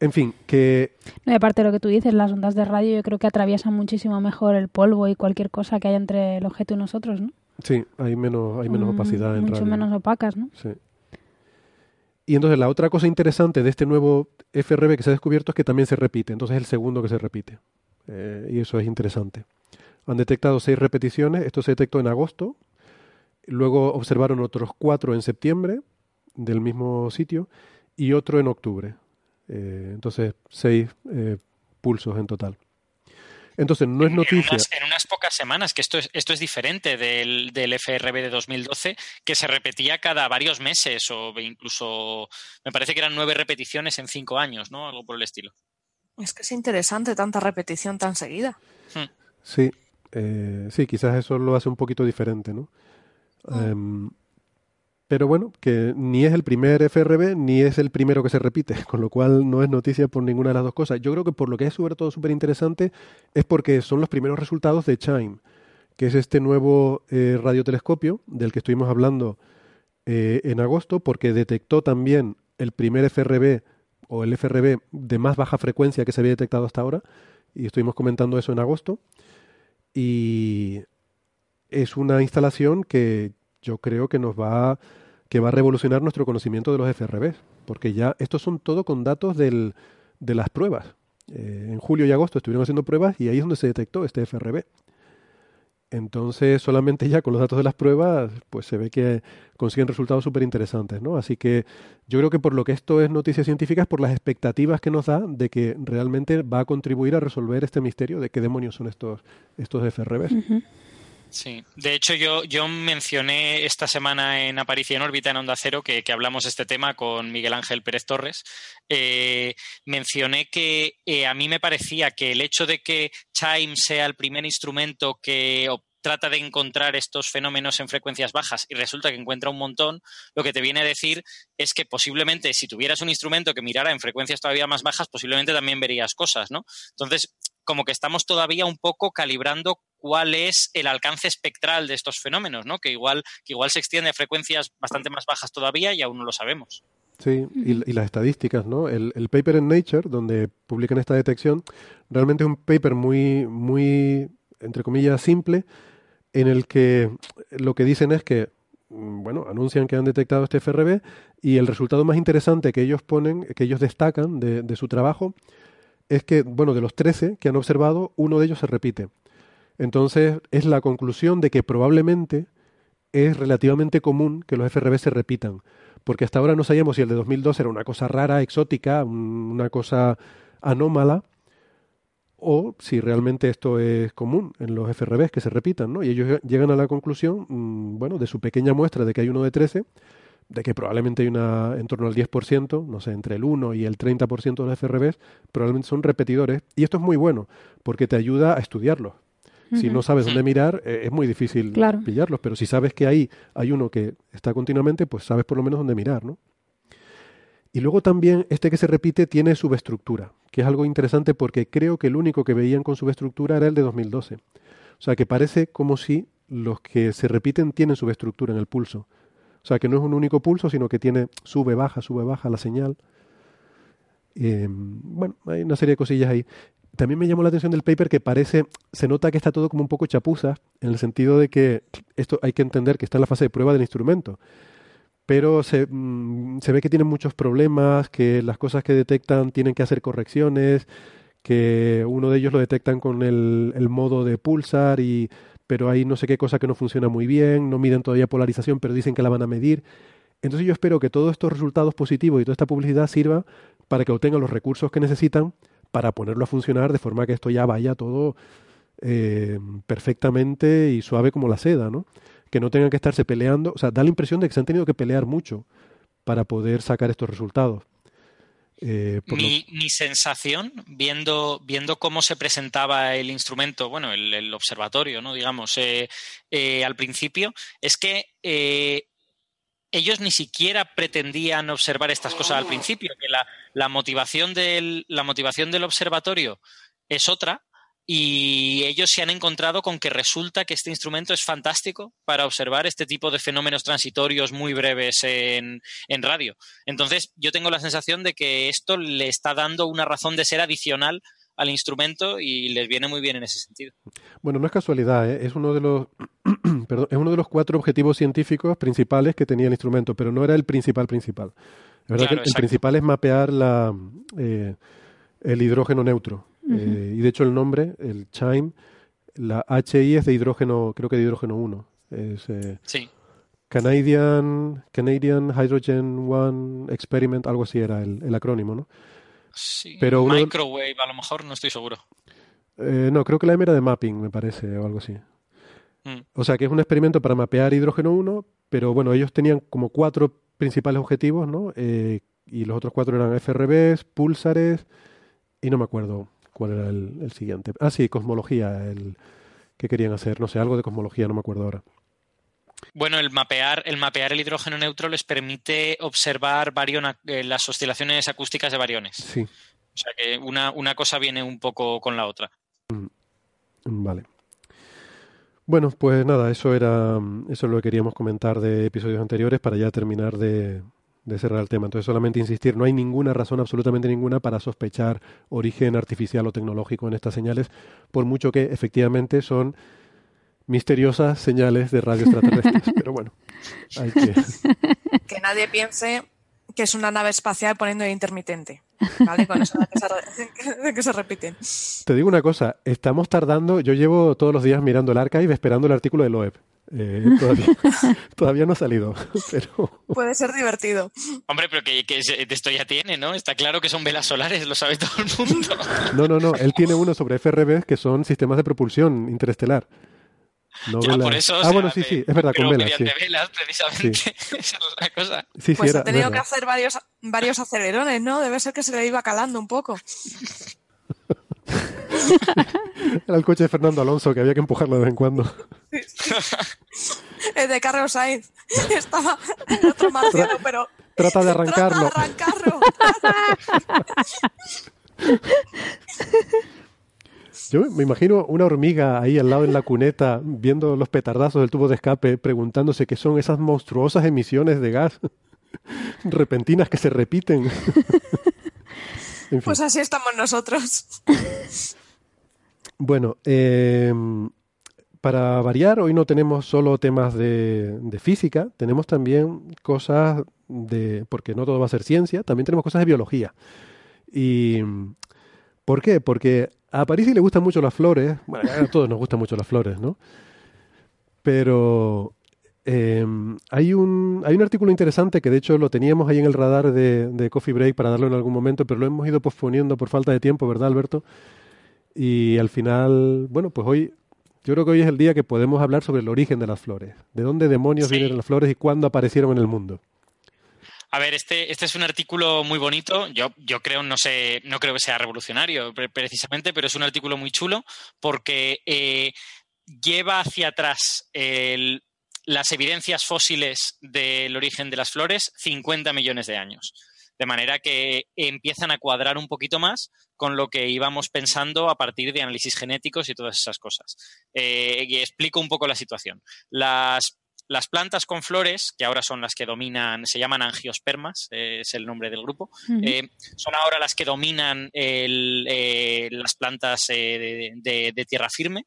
En fin, que... No, y aparte de lo que tú dices, las ondas de radio yo creo que atraviesan muchísimo mejor el polvo y cualquier cosa que haya entre el objeto y nosotros, ¿no? Sí, hay menos, hay menos opacidad en Mucho menos opacas, ¿no? Sí. Y entonces la otra cosa interesante de este nuevo FRB que se ha descubierto es que también se repite. Entonces es el segundo que se repite. Eh, y eso es interesante. Han detectado seis repeticiones. Esto se detectó en agosto. Luego observaron otros cuatro en septiembre del mismo sitio y otro en octubre. Eh, entonces seis eh, pulsos en total. Entonces, no es noticia. En unas, pocas semanas, que esto es, esto es diferente del, del, FRB de 2012, que se repetía cada varios meses o incluso, me parece que eran nueve repeticiones en cinco años, ¿no? Algo por el estilo. Es que es interesante tanta repetición tan seguida. Hmm. Sí, eh, sí, quizás eso lo hace un poquito diferente, ¿no? Hmm. Em, pero bueno, que ni es el primer FRB ni es el primero que se repite, (laughs) con lo cual no es noticia por ninguna de las dos cosas. Yo creo que por lo que es sobre todo súper interesante es porque son los primeros resultados de CHIME, que es este nuevo eh, radiotelescopio del que estuvimos hablando eh, en agosto, porque detectó también el primer FRB o el FRB de más baja frecuencia que se había detectado hasta ahora, y estuvimos comentando eso en agosto. Y es una instalación que yo creo que nos va que va a revolucionar nuestro conocimiento de los FRB, porque ya estos son todo con datos de las pruebas. Eh, en julio y agosto estuvieron haciendo pruebas y ahí es donde se detectó este FRB. Entonces, solamente ya con los datos de las pruebas, pues se ve que consiguen resultados súper interesantes, ¿no? Así que yo creo que por lo que esto es noticias científicas, por las expectativas que nos da de que realmente va a contribuir a resolver este misterio de qué demonios son estos, estos FRBs. Sí, de hecho yo, yo mencioné esta semana en Aparición órbita en Onda Cero que, hablamos de este tema con Miguel Ángel Pérez Torres. Eh, mencioné que eh, a mí me parecía que el hecho de que Chime sea el primer instrumento que trata de encontrar estos fenómenos en frecuencias bajas y resulta que encuentra un montón, lo que te viene a decir es que posiblemente si tuvieras un instrumento que mirara en frecuencias todavía más bajas, posiblemente también verías cosas, ¿no? Entonces, como que estamos todavía un poco calibrando cuál es el alcance espectral de estos fenómenos, ¿no? Que igual, que igual se extiende a frecuencias bastante más bajas todavía y aún no lo sabemos. Sí, y, las estadísticas, ¿no? El, el, paper en Nature, donde publican esta detección, realmente es un paper muy, muy, entre comillas, simple, en el que lo que dicen es que mm, bueno, anuncian que han detectado este FRB y el resultado más interesante que ellos ponen, que ellos destacan de, de su trabajo, es que, bueno, de los 13 que han observado, uno de ellos se repite. Entonces, es la conclusión de que probablemente es relativamente común que los FRB se repitan, porque hasta ahora no sabíamos si el de 2002 era una cosa rara, exótica, una cosa anómala, o si realmente esto es común en los FRBs que se repitan, ¿no? Y ellos llegan a la conclusión, mm, bueno, de su pequeña muestra de que hay uno de 13, de que probablemente hay una en torno al 10%, no sé, entre el 1 y el 30% de los FRBs, probablemente son repetidores, y esto es muy bueno, porque te ayuda a estudiarlos. Si no sabes dónde mirar, eh, es muy difícil pillarlos, pero si sabes que ahí hay uno que está continuamente, pues sabes por lo menos dónde mirar, ¿no? Y luego también este que se repite tiene subestructura, que es algo interesante porque creo que el único que veían con subestructura era el de 2012. O sea, que parece como si los que se repiten tienen subestructura en el pulso. O sea, que no es un único pulso, sino que tiene sube, baja, sube, baja la señal. Eh, bueno, hay una serie de cosillas ahí. También me llamó la atención del paper que parece, se nota que está todo como un poco chapuza, en el sentido de que esto hay que entender que está en la fase de prueba del instrumento pero se, mm, se, ve que tienen muchos problemas, que las cosas que detectan tienen que hacer correcciones, que uno de ellos lo detectan con el, el, modo de pulsar, y, pero hay no sé qué cosa que no funciona muy bien, no miden todavía polarización, pero dicen que la van a medir. Entonces yo espero que todos estos resultados positivos y toda esta publicidad sirva para que obtengan los recursos que necesitan para ponerlo a funcionar de forma que esto ya vaya todo eh, perfectamente y suave como la seda, ¿no? que no tengan que estarse peleando. O sea, da la impresión de que se han tenido que pelear mucho para poder sacar estos resultados. Eh, mi, sensación, viendo, viendo cómo se presentaba el instrumento, bueno, el, observatorio, ¿no? Digamos, eh, al principio, es que ellos ni siquiera pretendían observar estas cosas al principio, que la, la, motivación, del, la motivación del observatorio es otra, y ellos se han encontrado con que resulta que este instrumento es fantástico para observar este tipo de fenómenos transitorios muy breves en, en, radio. Entonces, yo tengo la sensación de que esto le está dando una razón de ser adicional al instrumento y les viene muy bien en ese sentido. Bueno, no es casualidad, ¿eh? es uno de los (clears throat) perdón, es uno de los cuatro objetivos científicos principales que tenía el instrumento, pero no era el principal principal. La verdad que el principal es mapear la, eh, el hidrógeno neutro eh, y de hecho el nombre, el Chime, la HI es de hidrógeno, creo que de hidrógeno 1. Es, eh, sí. Canadian, Canadian Hydrogen One Experiment, algo así era el, el acrónimo, ¿no? Sí, Pero Microwave, a lo mejor, no estoy seguro. Eh, no, creo que la M era de mapping, me parece, o algo así. Mm. O sea, que es un experimento para mapear hidrógeno 1, pero bueno, ellos tenían como cuatro principales objetivos, ¿no? Eh, y los otros cuatro eran FRBs, pulsares, y no me acuerdo cuál era el, siguiente. Ah, sí, cosmología, el que querían hacer, no sé, algo de cosmología, no me acuerdo ahora. Bueno, el mapear, el mapear el hidrógeno neutro les permite observar eh, las oscilaciones acústicas de variones. Sí. O sea que una, una cosa viene un poco con la otra. Mm, vale. Bueno, pues nada, eso era eso es lo que queríamos comentar de episodios anteriores para ya terminar de, de cerrar el tema. Entonces, solamente insistir, no hay ninguna razón, absolutamente ninguna, para sospechar origen artificial o tecnológico en estas señales, por mucho que efectivamente son misteriosas señales de radio extraterrestres. (laughs) Pero bueno, hay que... (laughs) Que nadie piense que es una nave espacial poniendo intermitente. ¿Vale? Con eso de que, se, (laughs) de que se repiten. Te digo una cosa, estamos tardando, yo llevo todos los días mirando el archive esperando el artículo de Loeb. Eh, todavía, no ha salido, pero... Puede ser divertido. Hombre, pero que, esto ya tiene, ¿no? Está claro que son velas solares, lo sabe todo el mundo. No, no, no. Él tiene uno sobre FRB que son sistemas de propulsión interestelar. No por eso, ah, bueno, sí, sí, es verdad, con velas. Sí. velas, precisamente. (laughs) Esa es la cosa. Sí, pues era, ha tenido que hacer varios, varios acelerones, ¿no? Debe ser que se le iba calando un poco. (laughs) Era el coche de Fernando Alonso que había que empujarlo de vez en cuando. el de Carlos Sainz. Estaba en otro marciano, pero. Trata de arrancarlo. Trata de arrancarlo. (laughs) Yo me imagino una hormiga ahí al lado en la cuneta, viendo los petardazos del tubo de escape, preguntándose qué son esas monstruosas emisiones de gas (laughs) repentinas que se repiten. (laughs) Pues así estamos nosotros. Bueno, eh, para variar, hoy no tenemos solo temas de, de, física, tenemos también cosas de, porque no todo va a ser ciencia, también tenemos cosas de biología. ¿Y por qué? Porque a París le gustan mucho las flores, bueno, a todos nos gustan mucho las flores, ¿no? Pero eh, hay, un, hay un artículo interesante que de hecho lo teníamos ahí en el radar de, de, Coffee Break para darlo en algún momento, pero lo hemos ido posponiendo por falta de tiempo, ¿verdad, Alberto? Y al final, bueno, pues hoy, yo creo que hoy es el día que podemos hablar sobre el origen de las flores, de dónde demonios sí. vienen las flores y cuándo aparecieron en el mundo. A ver, este, este es un artículo muy bonito. Yo, yo creo, no sé, no creo que sea revolucionario precisamente, pero es un artículo muy chulo porque eh, lleva hacia atrás las evidencias fósiles del origen de las flores 50 millones de años. De manera que empiezan a cuadrar un poquito más con lo que íbamos pensando a partir de análisis genéticos y todas esas cosas. Eh, y explico un poco la situación. Las las plantas con flores, que ahora son las que dominan, se llaman angiospermas, eh, es el nombre del grupo, uh -huh. eh, son ahora las que dominan el, eh, las plantas de, de, de, tierra firme.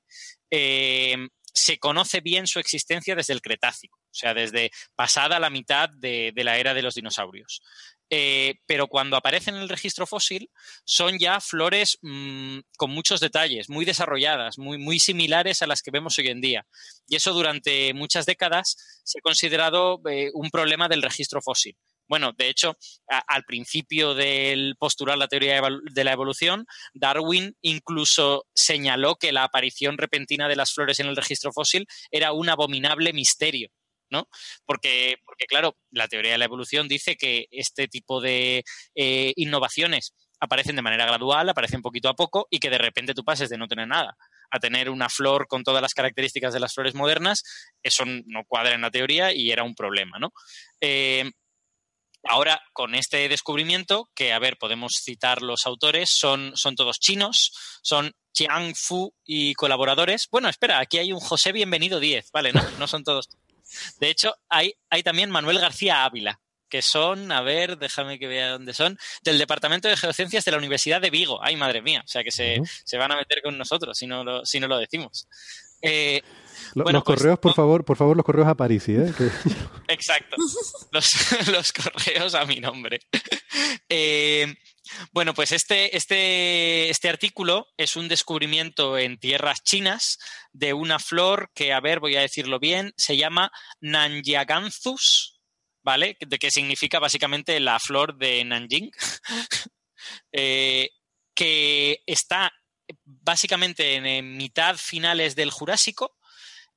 se conoce bien su existencia desde el Cretácico, o sea, desde pasada la mitad de, de la era de los dinosaurios. Eh, pero cuando aparecen en el registro fósil son ya flores mmm, con muchos detalles, muy desarrolladas, muy, muy similares a las que vemos hoy en día. Y eso durante muchas décadas se ha considerado eh, un problema del registro fósil. Bueno, de hecho, al principio del postular la teoría de la evolución, Darwin incluso señaló que la aparición repentina de las flores en el registro fósil era un abominable misterio ¿no? Porque, porque, claro, la teoría de la evolución dice que este tipo de eh, innovaciones aparecen de manera gradual, aparecen poquito a poco y que de repente tú pases de no tener nada a tener una flor con todas las características de las flores modernas, eso no cuadra en la teoría y era un problema, ¿no? Eh, Ahora, con este descubrimiento, que a ver, podemos citar los autores, son, son todos chinos, son Chiang Fu y colaboradores. Bueno, espera, aquí hay un José Bienvenido 10, ¿vale? No, no son todos. De hecho, hay, hay también Manuel García Ávila, que son, a ver, déjame que vea dónde son, del Departamento de Geociencias de la Universidad de Vigo. Ay, madre mía, o sea que se, uh -huh. se van a meter con nosotros si no lo, si no lo decimos. Eh, bueno, los pues, correos, por no, favor, por favor, los correos a París, ¿eh? Que... Exacto. Los, (laughs) los, correos a mi nombre. (laughs) Eh, bueno, pues este, este, este artículo es un descubrimiento en tierras chinas de una flor que, a ver, voy a decirlo bien, se llama Nanyaganthus, ¿vale? De que significa básicamente la flor de Nanjing, (laughs) eh, que está básicamente en, en mitad finales del Jurásico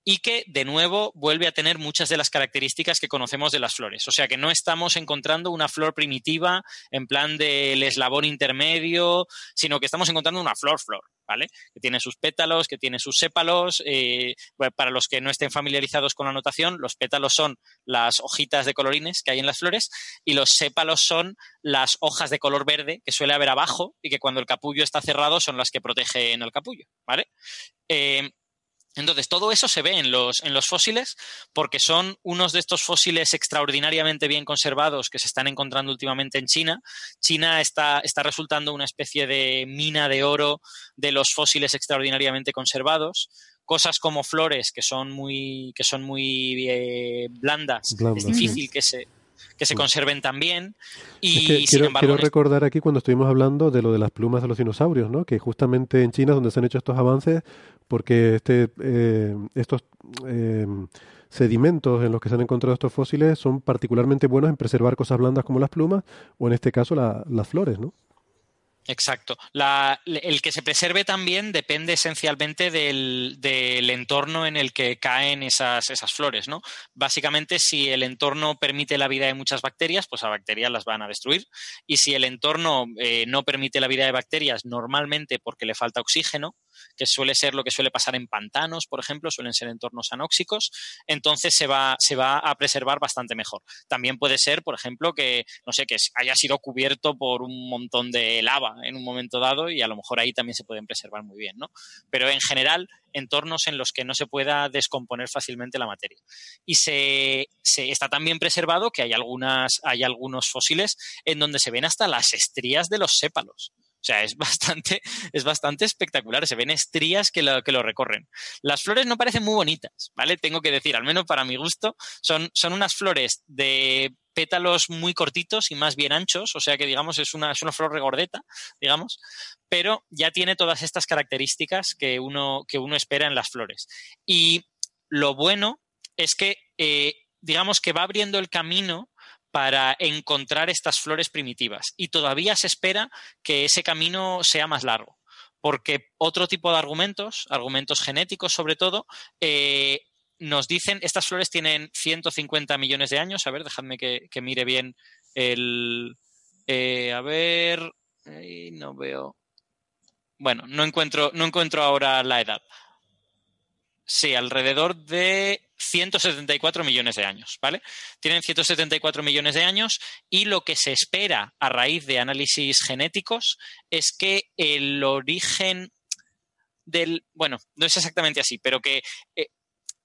y que de nuevo vuelve a tener muchas de las características que conocemos de las flores. O sea que no estamos encontrando una flor primitiva en plan del eslabón intermedio, sino que estamos encontrando una flor-flor. ¿Vale? Que tiene sus pétalos, que tiene sus sépalos. Eh, para los que no estén familiarizados con la notación, los pétalos son las hojitas de colorines que hay en las flores y los sépalos son las hojas de color verde que suele haber abajo y que cuando el capullo está cerrado son las que protegen el capullo, ¿vale? Eh, entonces, todo eso se ve en los, en los fósiles porque son unos de estos fósiles extraordinariamente bien conservados que se están encontrando últimamente en China. China está, está resultando una especie de mina de oro de los fósiles extraordinariamente conservados cosas como flores que son muy que son muy eh, blandas, blandas, es difícil sí. que se que se conserven también. Y es que quiero, embargo, quiero, recordar aquí cuando estuvimos hablando de lo de las plumas de los dinosaurios, ¿no? que justamente en China es donde se han hecho estos avances, porque este, eh, estos eh, sedimentos en los que se han encontrado estos fósiles son particularmente buenos en preservar cosas blandas como las plumas, o en este caso la, las flores, ¿no? Exacto. La, el que se preserve también depende esencialmente del, del, entorno en el que caen esas, esas flores, ¿no? Básicamente, si el entorno permite la vida de muchas bacterias, pues a bacterias las van a destruir. Y si el entorno eh, no permite la vida de bacterias, normalmente porque le falta oxígeno, que suele ser lo que suele pasar en pantanos, por ejemplo, suelen ser entornos anóxicos, entonces se va, se va a preservar bastante mejor. También puede ser, por ejemplo, que, no sé, que haya sido cubierto por un montón de lava en un momento dado y a lo mejor ahí también se pueden preservar muy bien, ¿no? Pero en general, entornos en los que no se pueda descomponer fácilmente la materia. Y se, se está también preservado que hay, algunas, hay algunos fósiles en donde se ven hasta las estrías de los sépalos. O sea, es (laughs) bastante, es bastante espectacular. Se ven estrías que lo, que lo recorren. Las flores no parecen muy bonitas, ¿vale? Tengo que decir, al menos para mi gusto, son, son unas flores de pétalos muy cortitos y más bien anchos, o sea que digamos es una, es una flor regordeta, digamos, pero ya tiene todas estas características que uno, que uno espera en las flores. Y lo bueno es que, eh, digamos que va abriendo el camino para encontrar estas flores primitivas y todavía se espera que ese camino sea más largo porque otro tipo de argumentos, argumentos genéticos sobre todo, eh, nos dicen, estas flores tienen 150 millones de años. A ver, dejadme que, mire bien el... Eh, a ver, no veo. Bueno, no encuentro, no encuentro ahora la edad. Sí, alrededor de 174 millones de años, ¿vale? Tienen 174 millones de años y lo que se espera a raíz de análisis genéticos es que el origen del, bueno, no es exactamente así, pero que eh,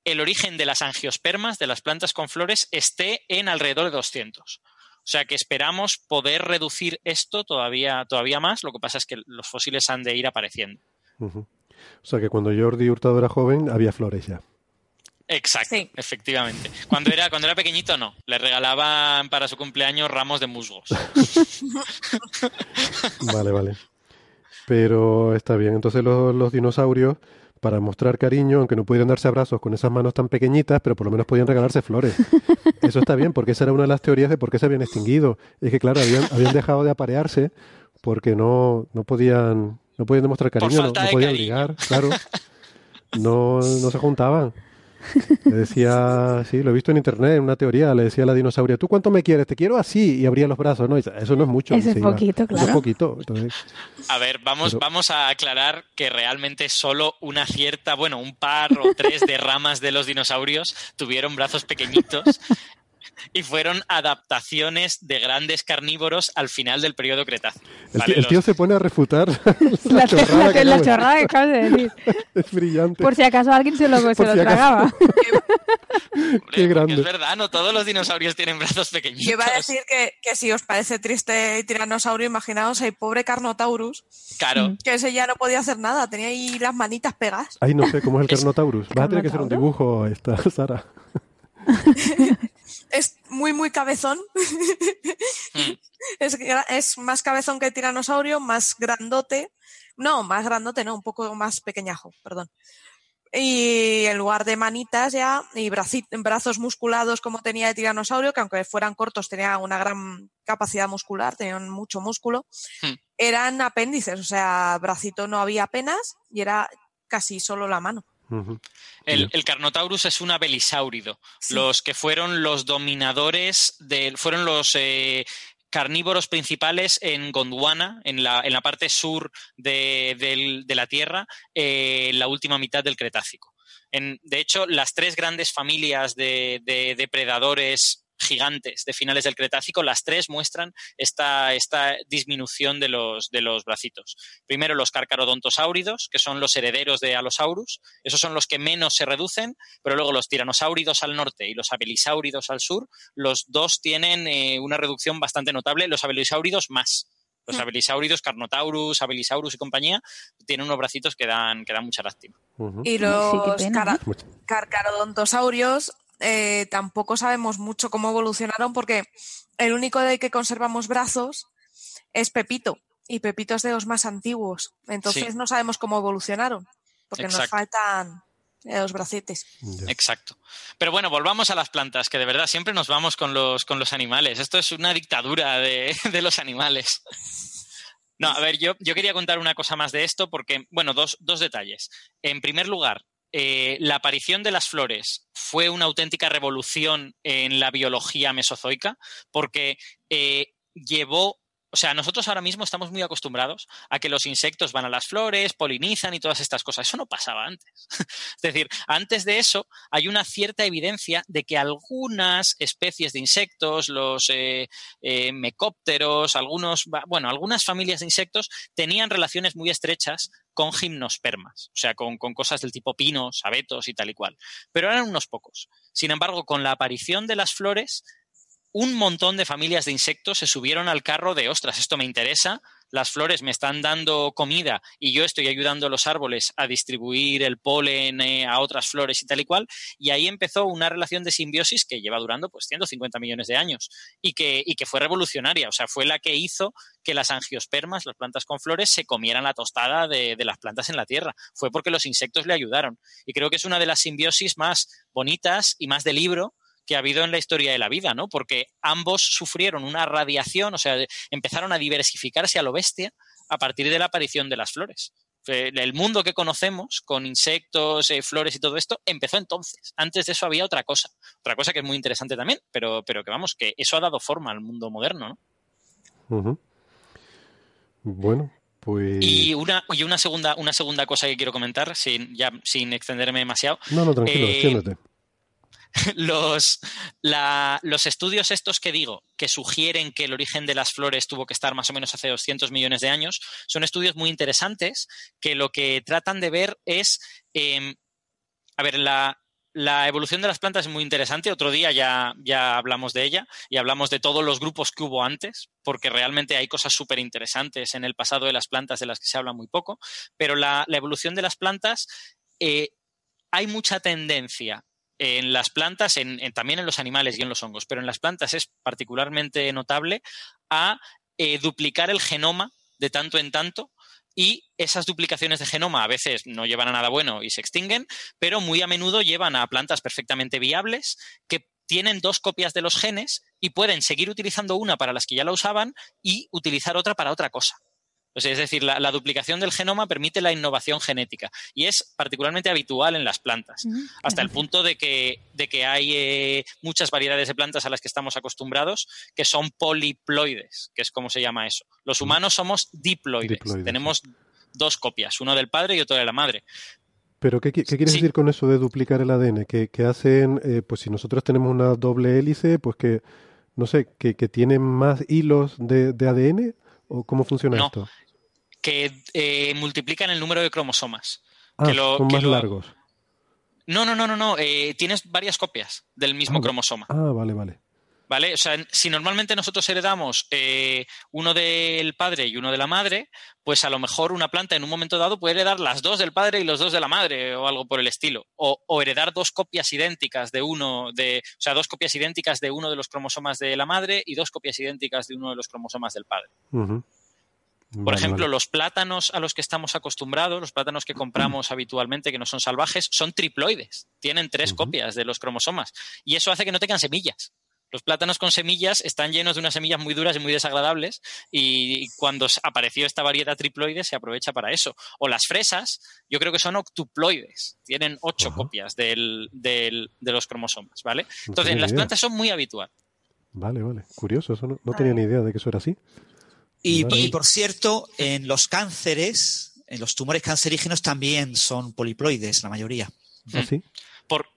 el origen de las angiospermas, de las plantas con flores, esté en alrededor de 200. O sea que esperamos poder reducir esto todavía, todavía más. Lo que pasa es que los fósiles han de ir apareciendo. O sea que cuando Jordi Hurtado era joven había flores ya. Exacto, efectivamente. Cuando era, cuando era pequeñito no. Le regalaban para su cumpleaños ramos de musgos. (laughs) vale, vale. Pero está bien. Entonces los dinosaurios para mostrar cariño, aunque no pudieran darse abrazos con esas manos tan pequeñitas, pero por lo menos podían regalarse flores. Eso está bien, porque esa era una de las teorías de por qué se habían extinguido. Es que, claro, habían, habían dejado de aparearse porque no, no podían no podían demostrar cariño, no, no, podían ligar, claro. No, no se juntaban. Le decía, sí, lo he visto en internet, en una teoría, le decía a la dinosauria, ¿tú cuánto me quieres? Te quiero así, y abría los brazos, ¿no? eso no es mucho. Eso es poquito, claro. Eso es poquito. a ver, vamos, vamos a aclarar que realmente solo una cierta, bueno, un par o tres de ramas de los dinosaurios tuvieron brazos pequeñitos (laughs) y fueron adaptaciones de grandes carnívoros al final del periodo Cretácico. El, tío, se pone a refutar (laughs) (laughs) la, chorrada, que, la chorrada que acabas de decir. Es brillante. Por si acaso alguien se lo, se lo tragaba. Qué grande. Es verdad, no todos los dinosaurios tienen brazos pequeñitos. Yo iba a decir que, que si os parece triste el tiranosaurio, imaginaos el pobre Carnotaurus. Claro. Que ese ya no podía hacer nada, tenía ahí las manitas pegadas. Ay, no sé cómo es el Carnotaurus. Va a tener que hacer un dibujo esta, Sara. Muy, muy cabezón. (laughs) Hmm. es, más cabezón que el tiranosaurio, más grandote. No, más grandote, no, un poco más pequeñajo, perdón. Y en lugar de manitas ya, y brazos musculados como tenía el tiranosaurio, que aunque fueran cortos tenía una gran capacidad muscular, tenían mucho músculo, hmm. eran apéndices, o sea, bracito no había apenas y era casi solo la mano el, Carnotaurus es un abelisáurido. Los que fueron los dominadores, de, fueron los eh, carnívoros principales en Gondwana, en la, en la parte sur de, la Tierra, eh, en la última mitad del Cretácico. de hecho, las tres grandes familias de, de depredadores gigantes de finales del Cretácico, las tres muestran esta, esta disminución de los, de los bracitos. Primero los carcarodontosáuridos, que son los herederos de Allosaurus, esos son los que menos se reducen, pero luego los tiranosáuridos al norte y los abelisáuridos al sur, los dos tienen eh, una reducción bastante notable, los abelisáuridos más. Los hmm. abelisáuridos, Carnotaurus, Abelisaurus y compañía, tienen unos bracitos que dan, que dan mucha lástima. Y los carcarodontosaurios eh, tampoco sabemos mucho cómo evolucionaron porque el único de que conservamos brazos es Pepito y Pepito es de los más antiguos. Entonces no sabemos cómo evolucionaron porque nos faltan eh, los bracetes. Exacto. Pero bueno, volvamos a las plantas, que de verdad siempre nos vamos con los, con los animales. Esto es una dictadura de, (laughs) de los animales. No, a ver, yo, yo, quería contar una cosa más de esto porque, bueno, dos, dos detalles. En primer lugar, eh, la aparición de las flores fue una auténtica revolución en la biología mesozoica porque eh, llevó o sea, nosotros ahora mismo estamos muy acostumbrados a que los insectos van a las flores, polinizan y todas estas cosas. Eso no pasaba antes. (laughs) es decir, antes de eso hay una cierta evidencia de que algunas especies de insectos, los eh, eh, mecópteros, algunos, bueno, algunas familias de insectos tenían relaciones muy estrechas con gimnospermas, o sea, con, cosas del tipo pinos, abetos y tal y cual. Pero eran unos pocos. Sin embargo, con la aparición de las flores, un montón de familias de insectos se subieron al carro de, ostras, esto me interesa, las flores me están dando comida y yo estoy ayudando a los árboles a distribuir el polen eh, a otras flores y tal y cual. Y ahí empezó una relación de simbiosis que lleva durando pues 150 millones de años y que, y que fue revolucionaria. O sea, fue la que hizo que las angiospermas, las plantas con flores, se comieran la tostada de, de las plantas en la tierra. Fue porque los insectos le ayudaron. Y creo que es una de las simbiosis más bonitas y más de libro que ha habido en la historia de la vida, ¿no? Porque ambos sufrieron una radiación, o sea, empezaron a diversificarse a lo bestia a partir de la aparición de las flores. El mundo que conocemos, con insectos, eh, flores y todo esto, empezó entonces. Antes de eso había otra cosa. Otra cosa que es muy interesante también, pero, pero que vamos, que eso ha dado forma al mundo moderno, ¿no? Bueno, pues... Y una, y una segunda, una segunda cosa que quiero comentar, sin, ya sin extenderme demasiado. No, no, tranquilo, eh, (laughs) los, los estudios estos que digo, que sugieren que el origen de las flores tuvo que estar más o menos hace 200 millones de años, son estudios muy interesantes que lo que tratan de ver es, em, a ver, la, la evolución de las plantas es muy interesante. Otro día ya, ya hablamos de ella y hablamos de todos los grupos que hubo antes, porque realmente hay cosas súper interesantes en el pasado de las plantas de las que se habla muy poco. Pero la, la evolución de las plantas, eh, hay mucha tendencia en las plantas, en, también en los animales y en los hongos, pero en las plantas es particularmente notable a eh, duplicar el genoma de tanto en tanto y esas duplicaciones de genoma a veces no llevan a nada bueno y se extinguen, pero muy a menudo llevan a plantas perfectamente viables que tienen dos copias de los genes y pueden seguir utilizando una para las que ya la usaban y utilizar otra para otra cosa es decir, la, duplicación del genoma permite la innovación genética y es particularmente habitual en las plantas, hasta el punto de que, de que hay eh, muchas variedades de plantas a las que estamos acostumbrados que son poliploides, que es como se llama eso. Los humanos somos diploides, tenemos dos copias, uno del padre y otro de la madre. Pero ¿qué, quieres decir con eso de duplicar el ADN? Que, hacen, eh, pues si nosotros tenemos una doble hélice, pues que, no sé, que, que tienen más hilos de, ADN ¿O cómo funciona esto? Que eh, multiplican el número de cromosomas. Ah, que son más largos. No, no, no, no, no. Eh, tienes varias copias del mismo ah, cromosoma. Ah, vale, vale. ¿Vale? O sea, si normalmente nosotros heredamos eh, uno del padre y uno de la madre, pues a lo mejor una planta en un momento dado puede heredar las dos del padre y los dos de la madre o algo por el estilo. O, heredar dos copias idénticas de uno de, o sea, dos copias idénticas de uno de los cromosomas de la madre y dos copias idénticas de uno de los cromosomas del padre. Por ejemplo, los plátanos a los que estamos acostumbrados, los plátanos que compramos habitualmente, que no son salvajes, son triploides. Tienen tres copias de los cromosomas. Y eso hace que no tengan semillas. Los plátanos con semillas están llenos de unas semillas muy duras y muy desagradables y cuando apareció esta variedad triploide se aprovecha para eso. O las fresas, yo creo que son octuploides, tienen ocho copias del, de los cromosomas, ¿vale? Entonces, en las plantas son muy habitual. Vale, vale. Curioso, eso no tenía ni idea de que eso era así. Y, por cierto, en los cánceres, en los tumores cancerígenos también son poliploides, la mayoría. ¿Ah, sí? Por,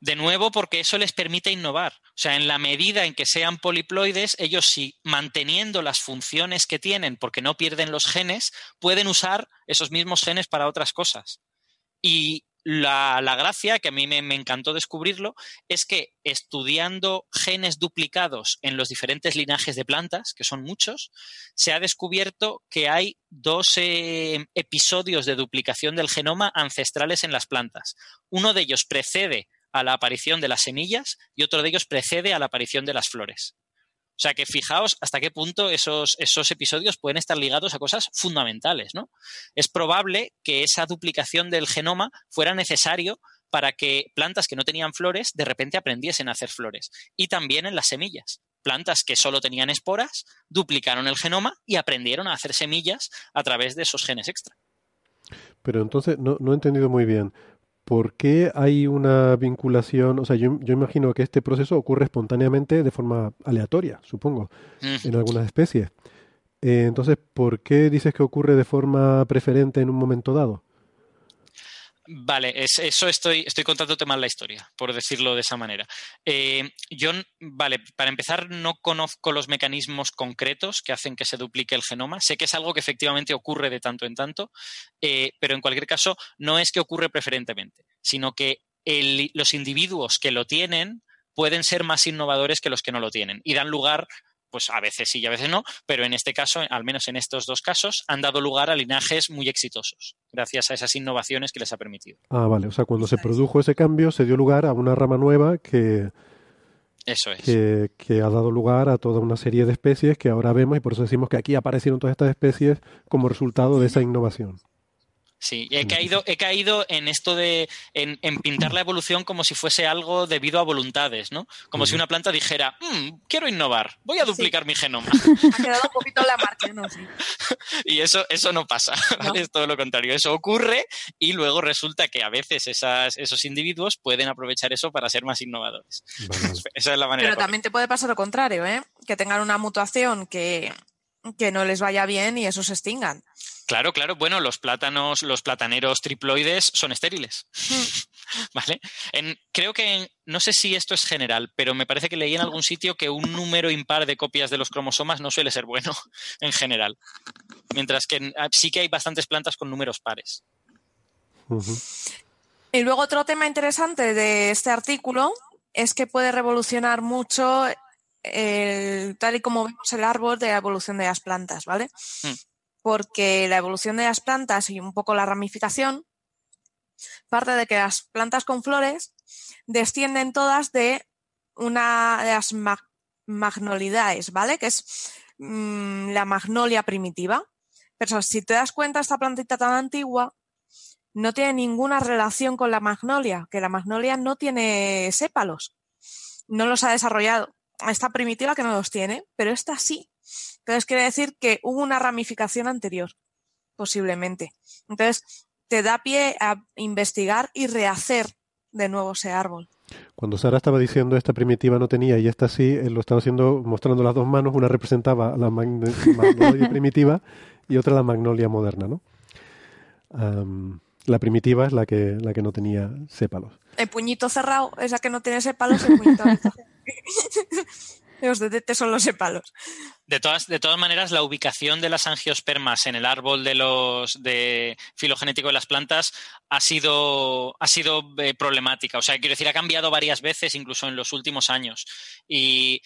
de nuevo, porque eso les permite innovar. O sea, en la medida en que sean poliploides, ellos sí, manteniendo las funciones que tienen, porque no pierden los genes, pueden usar esos mismos genes para otras cosas. Y la, gracia, que a mí me, encantó descubrirlo, es que estudiando genes duplicados en los diferentes linajes de plantas, que son muchos, se ha descubierto que hay dos eh, episodios de duplicación del genoma ancestrales en las plantas. Uno de ellos precede a la aparición de las semillas y otro de ellos precede a la aparición de las flores. O sea que fijaos hasta qué punto esos, esos episodios pueden estar ligados a cosas fundamentales, ¿no? Es probable que esa duplicación del genoma fuera necesario para que plantas que no tenían flores de repente aprendiesen a hacer flores. Y también en las semillas. Plantas que solo tenían esporas duplicaron el genoma y aprendieron a hacer semillas a través de esos genes extra. Pero entonces no, no he entendido muy bien. ¿Por qué hay una vinculación? O sea, yo, imagino que este proceso ocurre espontáneamente de forma aleatoria, supongo, en algunas especies. Eh, entonces, ¿por qué dices que ocurre de forma preferente en un momento dado? Vale, eso estoy, contándote mal la historia, por decirlo de esa manera. Eh, yo, vale, para empezar, no conozco los mecanismos concretos que hacen que se duplique el genoma. Sé que es algo que efectivamente ocurre de tanto en tanto, eh, pero en cualquier caso, no es que ocurre preferentemente, sino que los individuos que lo tienen pueden ser más innovadores que los que no lo tienen y dan lugar pues a veces sí y a veces no, pero en este caso, al menos en estos dos casos, han dado lugar a linajes muy exitosos, gracias a esas innovaciones que les ha permitido. Ah, vale, o sea, cuando se produjo ese cambio se dio lugar a una rama nueva que, Eso es. que, que ha dado lugar a toda una serie de especies que ahora vemos y por eso decimos que aquí aparecieron todas estas especies como resultado de esa innovación. Sí, he caído, he caído en esto de en, en pintar la evolución como si fuese algo debido a voluntades, ¿no? Como si una planta dijera, "Mm, quiero innovar, voy a duplicar mi genoma. (laughs) Ha quedado un poquito la marcha, ¿no? Sí. (laughs) Y eso, eso no pasa, (laughs) ¿vale? Es todo lo contrario. Eso ocurre y luego resulta que a veces esas, esos individuos pueden aprovechar eso para ser más innovadores. Esa es la manera. Pero también te puede pasar lo contrario, ¿eh? Que tengan una mutación que, que no les vaya bien y eso se extingan. Claro, claro. Bueno, los plátanos, los plataneros triploides son estériles. (laughs) ¿Vale? En- creo que, en- no sé si esto es general, pero me parece que leí en algún sitio que un número impar de copias de los cromosomas no suele ser bueno (laughs) en general. Mientras que en- ah, sí que hay bastantes plantas con números pares. Y luego otro tema interesante de este artículo es que puede revolucionar mucho el- tal y como vemos el árbol de la evolución de las plantas, ¿vale? Mm. Porque la evolución de las plantas y un poco la ramificación parte de que las plantas con flores descienden todas de una de las mag- magnolidaes, ¿vale? Que es mm, la magnolia primitiva. Pero si te das cuenta, esta plantita tan antigua no tiene ninguna relación con la magnolia, que la magnolia no tiene sépalos, no los ha desarrollado. Esta primitiva que no los tiene, pero esta sí. Entonces quiere decir que hubo una ramificación anterior, posiblemente. Entonces te da pie a investigar y rehacer de nuevo ese árbol. Cuando Sara estaba diciendo esta primitiva no tenía y esta sí, él lo estaba haciendo mostrando las dos manos, una representaba la magnolia primitiva y otra la magnolia moderna, ¿no? La primitiva es la que, la que no tenía sépalos. El puñito cerrado, esa que no tiene sépalos, el puñito. (laughs) Los son los. De todas, de todas maneras, la ubicación de las angiospermas en el árbol de los de filogenético de las plantas ha sido, ha sido eh, problemática. O sea, quiero decir, ha cambiado varias veces, incluso en los últimos años. Y,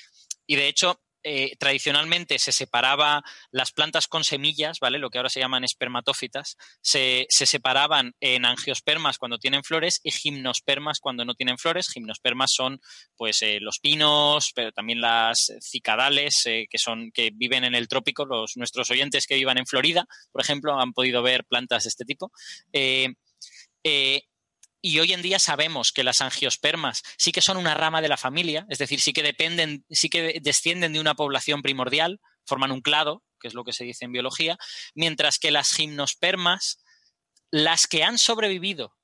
y de hecho, eh, tradicionalmente se separaba las plantas con semillas, ¿vale? Lo que ahora se llaman espermatófitas, se, se separaban en angiospermas cuando tienen flores y gimnospermas cuando no tienen flores. Gimnospermas son pues eh, los pinos, pero también las cicadales eh, que son que viven en el trópico. Los nuestros oyentes que vivan en Florida, por ejemplo, han podido ver plantas de este tipo. Y hoy en día sabemos que las angiospermas sí que son una rama de la familia, es decir, sí que dependen, sí que descienden de una población primordial, forman un clado, que es lo que se dice en biología, mientras que las gimnospermas, las que han sobrevivido,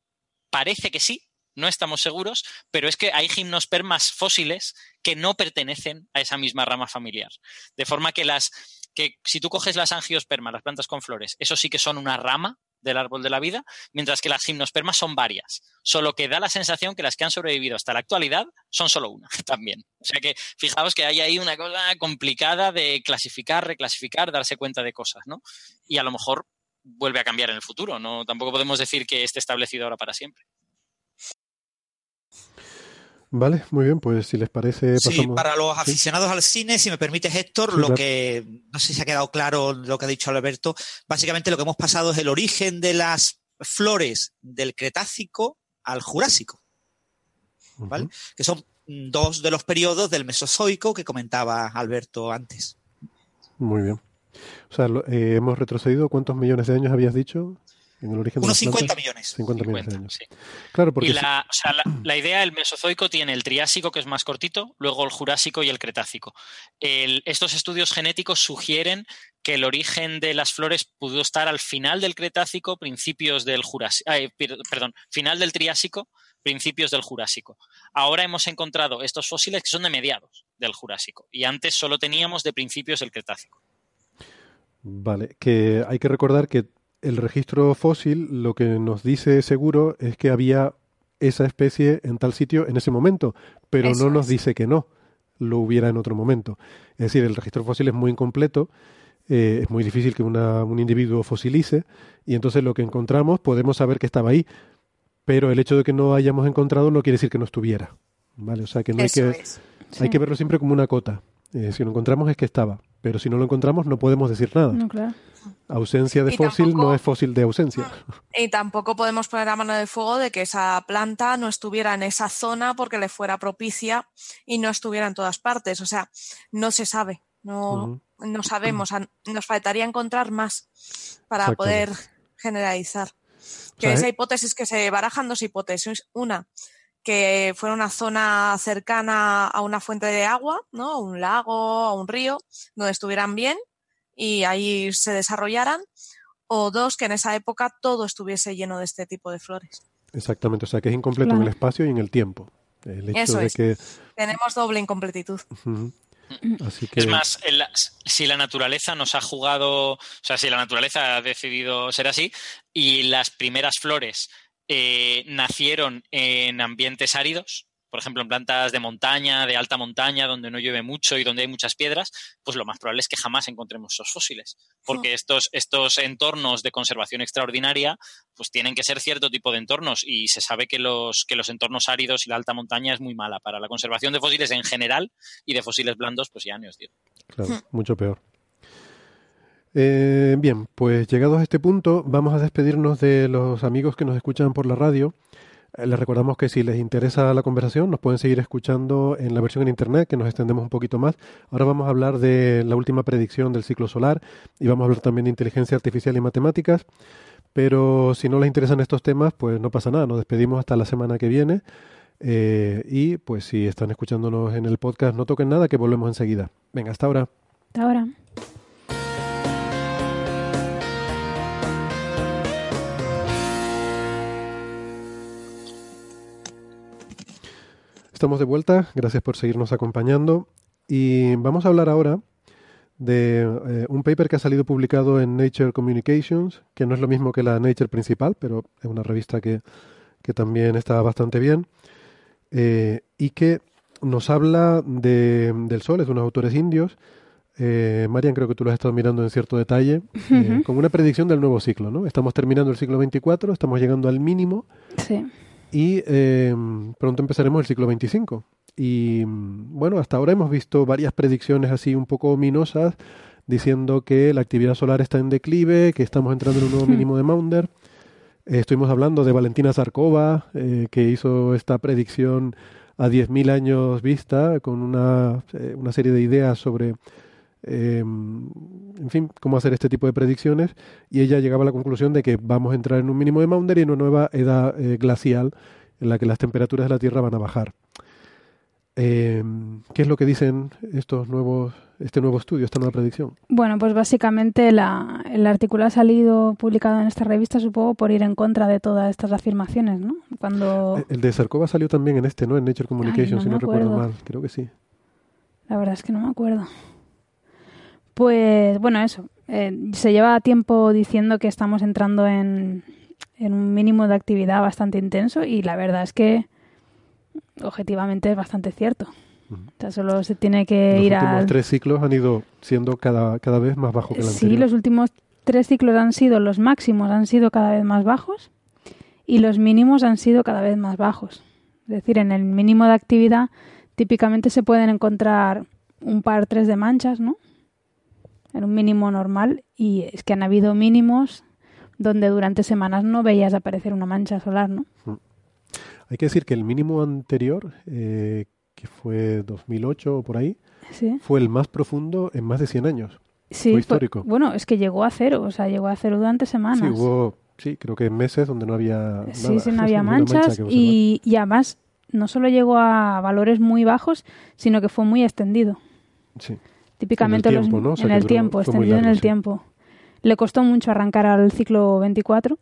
parece que sí, no estamos seguros, pero es que hay gimnospermas fósiles que no pertenecen a esa misma rama familiar. De forma que las que si tú coges las angiospermas, las plantas con flores, eso sí que son una rama del árbol de la vida, mientras que las gimnospermas son varias. Solo que da la sensación que las que han sobrevivido hasta la actualidad son solo una (laughs) también. O sea que fijaos que hay ahí una cosa complicada de clasificar, reclasificar, darse cuenta de cosas, ¿no? Y a lo mejor vuelve a cambiar en el futuro, ¿no? Tampoco podemos decir que esté establecido ahora para siempre. Vale, muy bien, pues si les parece Sí, pasamos... para los ¿Sí? aficionados al cine, si me permites, Héctor, Sí, lo claro. que no sé si ha quedado claro lo que ha dicho Alberto, básicamente lo que hemos pasado es el origen de las flores del Cretácico al Jurásico, ¿vale? Que son dos de los periodos del Mesozoico que comentaba Alberto antes. Muy bien. O sea, eh, hemos retrocedido, ¿cuántos millones de años habías dicho? En el origen de Unos plantas? 50 millones. 50 millones de 50, años. sí. Claro, porque Y si- la, o sea, la, la idea, el Mesozoico tiene el Triásico, que es más cortito, luego el Jurásico y el Cretácico. El- estos estudios genéticos sugieren que el origen de las flores pudo estar al final del Cretácico, principios del Jurásico, perdón, final del Triásico, principios del Jurásico. Ahora hemos encontrado estos fósiles que son de mediados del Jurásico y antes solo teníamos de principios del Cretácico. Vale, que hay que recordar que el registro fósil lo que nos dice seguro es que había esa especie en tal sitio en ese momento, pero Eso no nos es. dice que no lo hubiera en otro momento. Es decir, el registro fósil es muy incompleto, eh, es muy difícil que una- un individuo fosilice y entonces lo que encontramos podemos saber que estaba ahí, pero el hecho de que no hayamos encontrado no quiere decir que no estuviera. Vale, o sea que no hay que hay que verlo siempre como una cota. Eh, si lo encontramos es que estaba, pero si no lo encontramos no podemos decir nada. No, claro. Ausencia de Y fósil tampoco- no es fósil de ausencia. Y tampoco podemos poner a mano del fuego de que esa planta no estuviera en esa zona porque le fuera propicia y no estuviera en todas partes. O sea, no se sabe, no, no sabemos. Nos faltaría encontrar más para poder generalizar. Que O sea, esa eh- hipótesis que se barajan dos hipótesis. Una, que fuera una zona cercana a una fuente de agua, ¿no? A un lago, a un río, donde estuvieran bien y ahí se desarrollaran. O dos, que en esa época todo estuviese lleno de este tipo de flores. Exactamente, o sea que es incompleto en el espacio y en el tiempo. El hecho Eso de es. que... Tenemos doble incompletitud. Ujú. Así que... Es más, el- si la naturaleza nos ha jugado, o sea, si la naturaleza ha decidido ser así y las primeras flores eh, nacieron en ambientes áridos, por ejemplo, en plantas de montaña, de alta montaña, donde no llueve mucho y donde hay muchas piedras, pues lo más probable es que jamás encontremos esos fósiles, porque estos, estos entornos de conservación extraordinaria, pues tienen que ser cierto tipo de entornos y se sabe que los, que los entornos áridos y la alta montaña es muy mala para la conservación de fósiles en general y de fósiles blandos, pues ya ni os digo. Claro, mucho peor. Eh, bien, pues llegados a este punto, vamos a despedirnos de los amigos que nos escuchan por la radio. Eh, les recordamos que si les interesa la conversación, nos pueden seguir escuchando en la versión en internet, que nos extendemos un poquito más. Ahora vamos a hablar de la última predicción del ciclo solar y vamos a hablar también de inteligencia artificial y matemáticas. Pero si no les interesan estos temas, pues no pasa nada. Nos despedimos hasta la semana que viene. Eh, y pues si están escuchándonos en el podcast, no toquen nada, que volvemos enseguida. Venga, hasta ahora. Hasta ahora. Estamos de vuelta, gracias por seguirnos acompañando y vamos a hablar ahora de eh, un paper que ha salido publicado en Nature Communications, que no es lo mismo que la Nature principal, pero es una revista que, que también está bastante bien, eh, y que nos habla de, del Sol, es de unos autores indios. Eh, Marian, creo que tú lo has estado mirando en cierto detalle, eh, con una predicción del nuevo ciclo. ¿no? Estamos terminando el siglo 24, estamos llegando al mínimo Sí. Y eh, pronto empezaremos el ciclo 25. Y bueno, hasta ahora hemos visto varias predicciones así un poco ominosas diciendo que la actividad solar está en declive, que estamos entrando en un nuevo (laughs) mínimo de Maunder. Eh, estuvimos hablando de Valentina Zarkova, eh, que hizo esta predicción a 10.000 años vista, con una, eh, una serie de ideas sobre, eh, en fin, cómo hacer este tipo de predicciones. Y ella llegaba a la conclusión de que vamos a entrar en un mínimo de Maunder y en una nueva edad eh, glacial en la que las temperaturas de la Tierra van a bajar. Eh, ¿Qué es lo que dicen estos nuevos, este nuevo estudio, esta nueva predicción? Bueno, pues básicamente la- el artículo ha salido publicado en esta revista, supongo, por ir en contra de todas estas afirmaciones, ¿no? Cuando Eh, El de Zarkova salió también en este, ¿no? En Nature Communications, no si no recuerdo mal. Creo que sí. La verdad es que no me acuerdo. Pues bueno, eso. eh, se lleva tiempo diciendo que estamos entrando en, en un mínimo de actividad bastante intenso y la verdad es que objetivamente es bastante cierto. O sea, solo se tiene que Los ir últimos al... tres ciclos han ido siendo cada, cada vez más bajos que el Sí, anterior. los últimos tres ciclos han sido, los máximos han sido cada vez más bajos y los mínimos han sido cada vez más bajos. Es decir, en el mínimo de actividad típicamente se pueden encontrar un par, tres de manchas, ¿no? En un mínimo normal y es que han habido mínimos donde durante semanas no veías aparecer una mancha solar, ¿no? Hay que decir que el mínimo anterior, eh, que fue 2008 o por ahí, Sí. fue el más profundo en más de 100 años. Sí, fue fue- histórico. bueno, es que llegó a cero, o sea, llegó a cero durante semanas. Sí, hubo, sí, creo que meses donde no había Sí, nada, sí, no había (laughs) mancha manchas y, y además no solo llegó a valores muy bajos, sino que fue muy extendido. Sí. Típicamente En el los- tiempo, ¿no? O sea, en que el duró- tiempo, fue muy extendido en el sí. tiempo. Le costó mucho arrancar al ciclo 24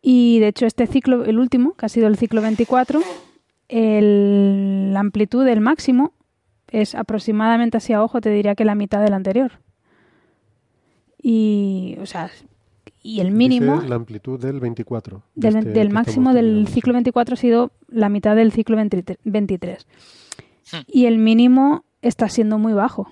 y de hecho este ciclo, el último, que ha sido el ciclo 24, el- la amplitud del máximo es aproximadamente hacia ojo, te diría que la mitad del anterior. Y, o sea, y el mínimo Dice la amplitud del 24. de del, este del que máximo del ciclo 24 ha sido la mitad del ciclo 23 23. Hmm. Y el mínimo está siendo muy bajo.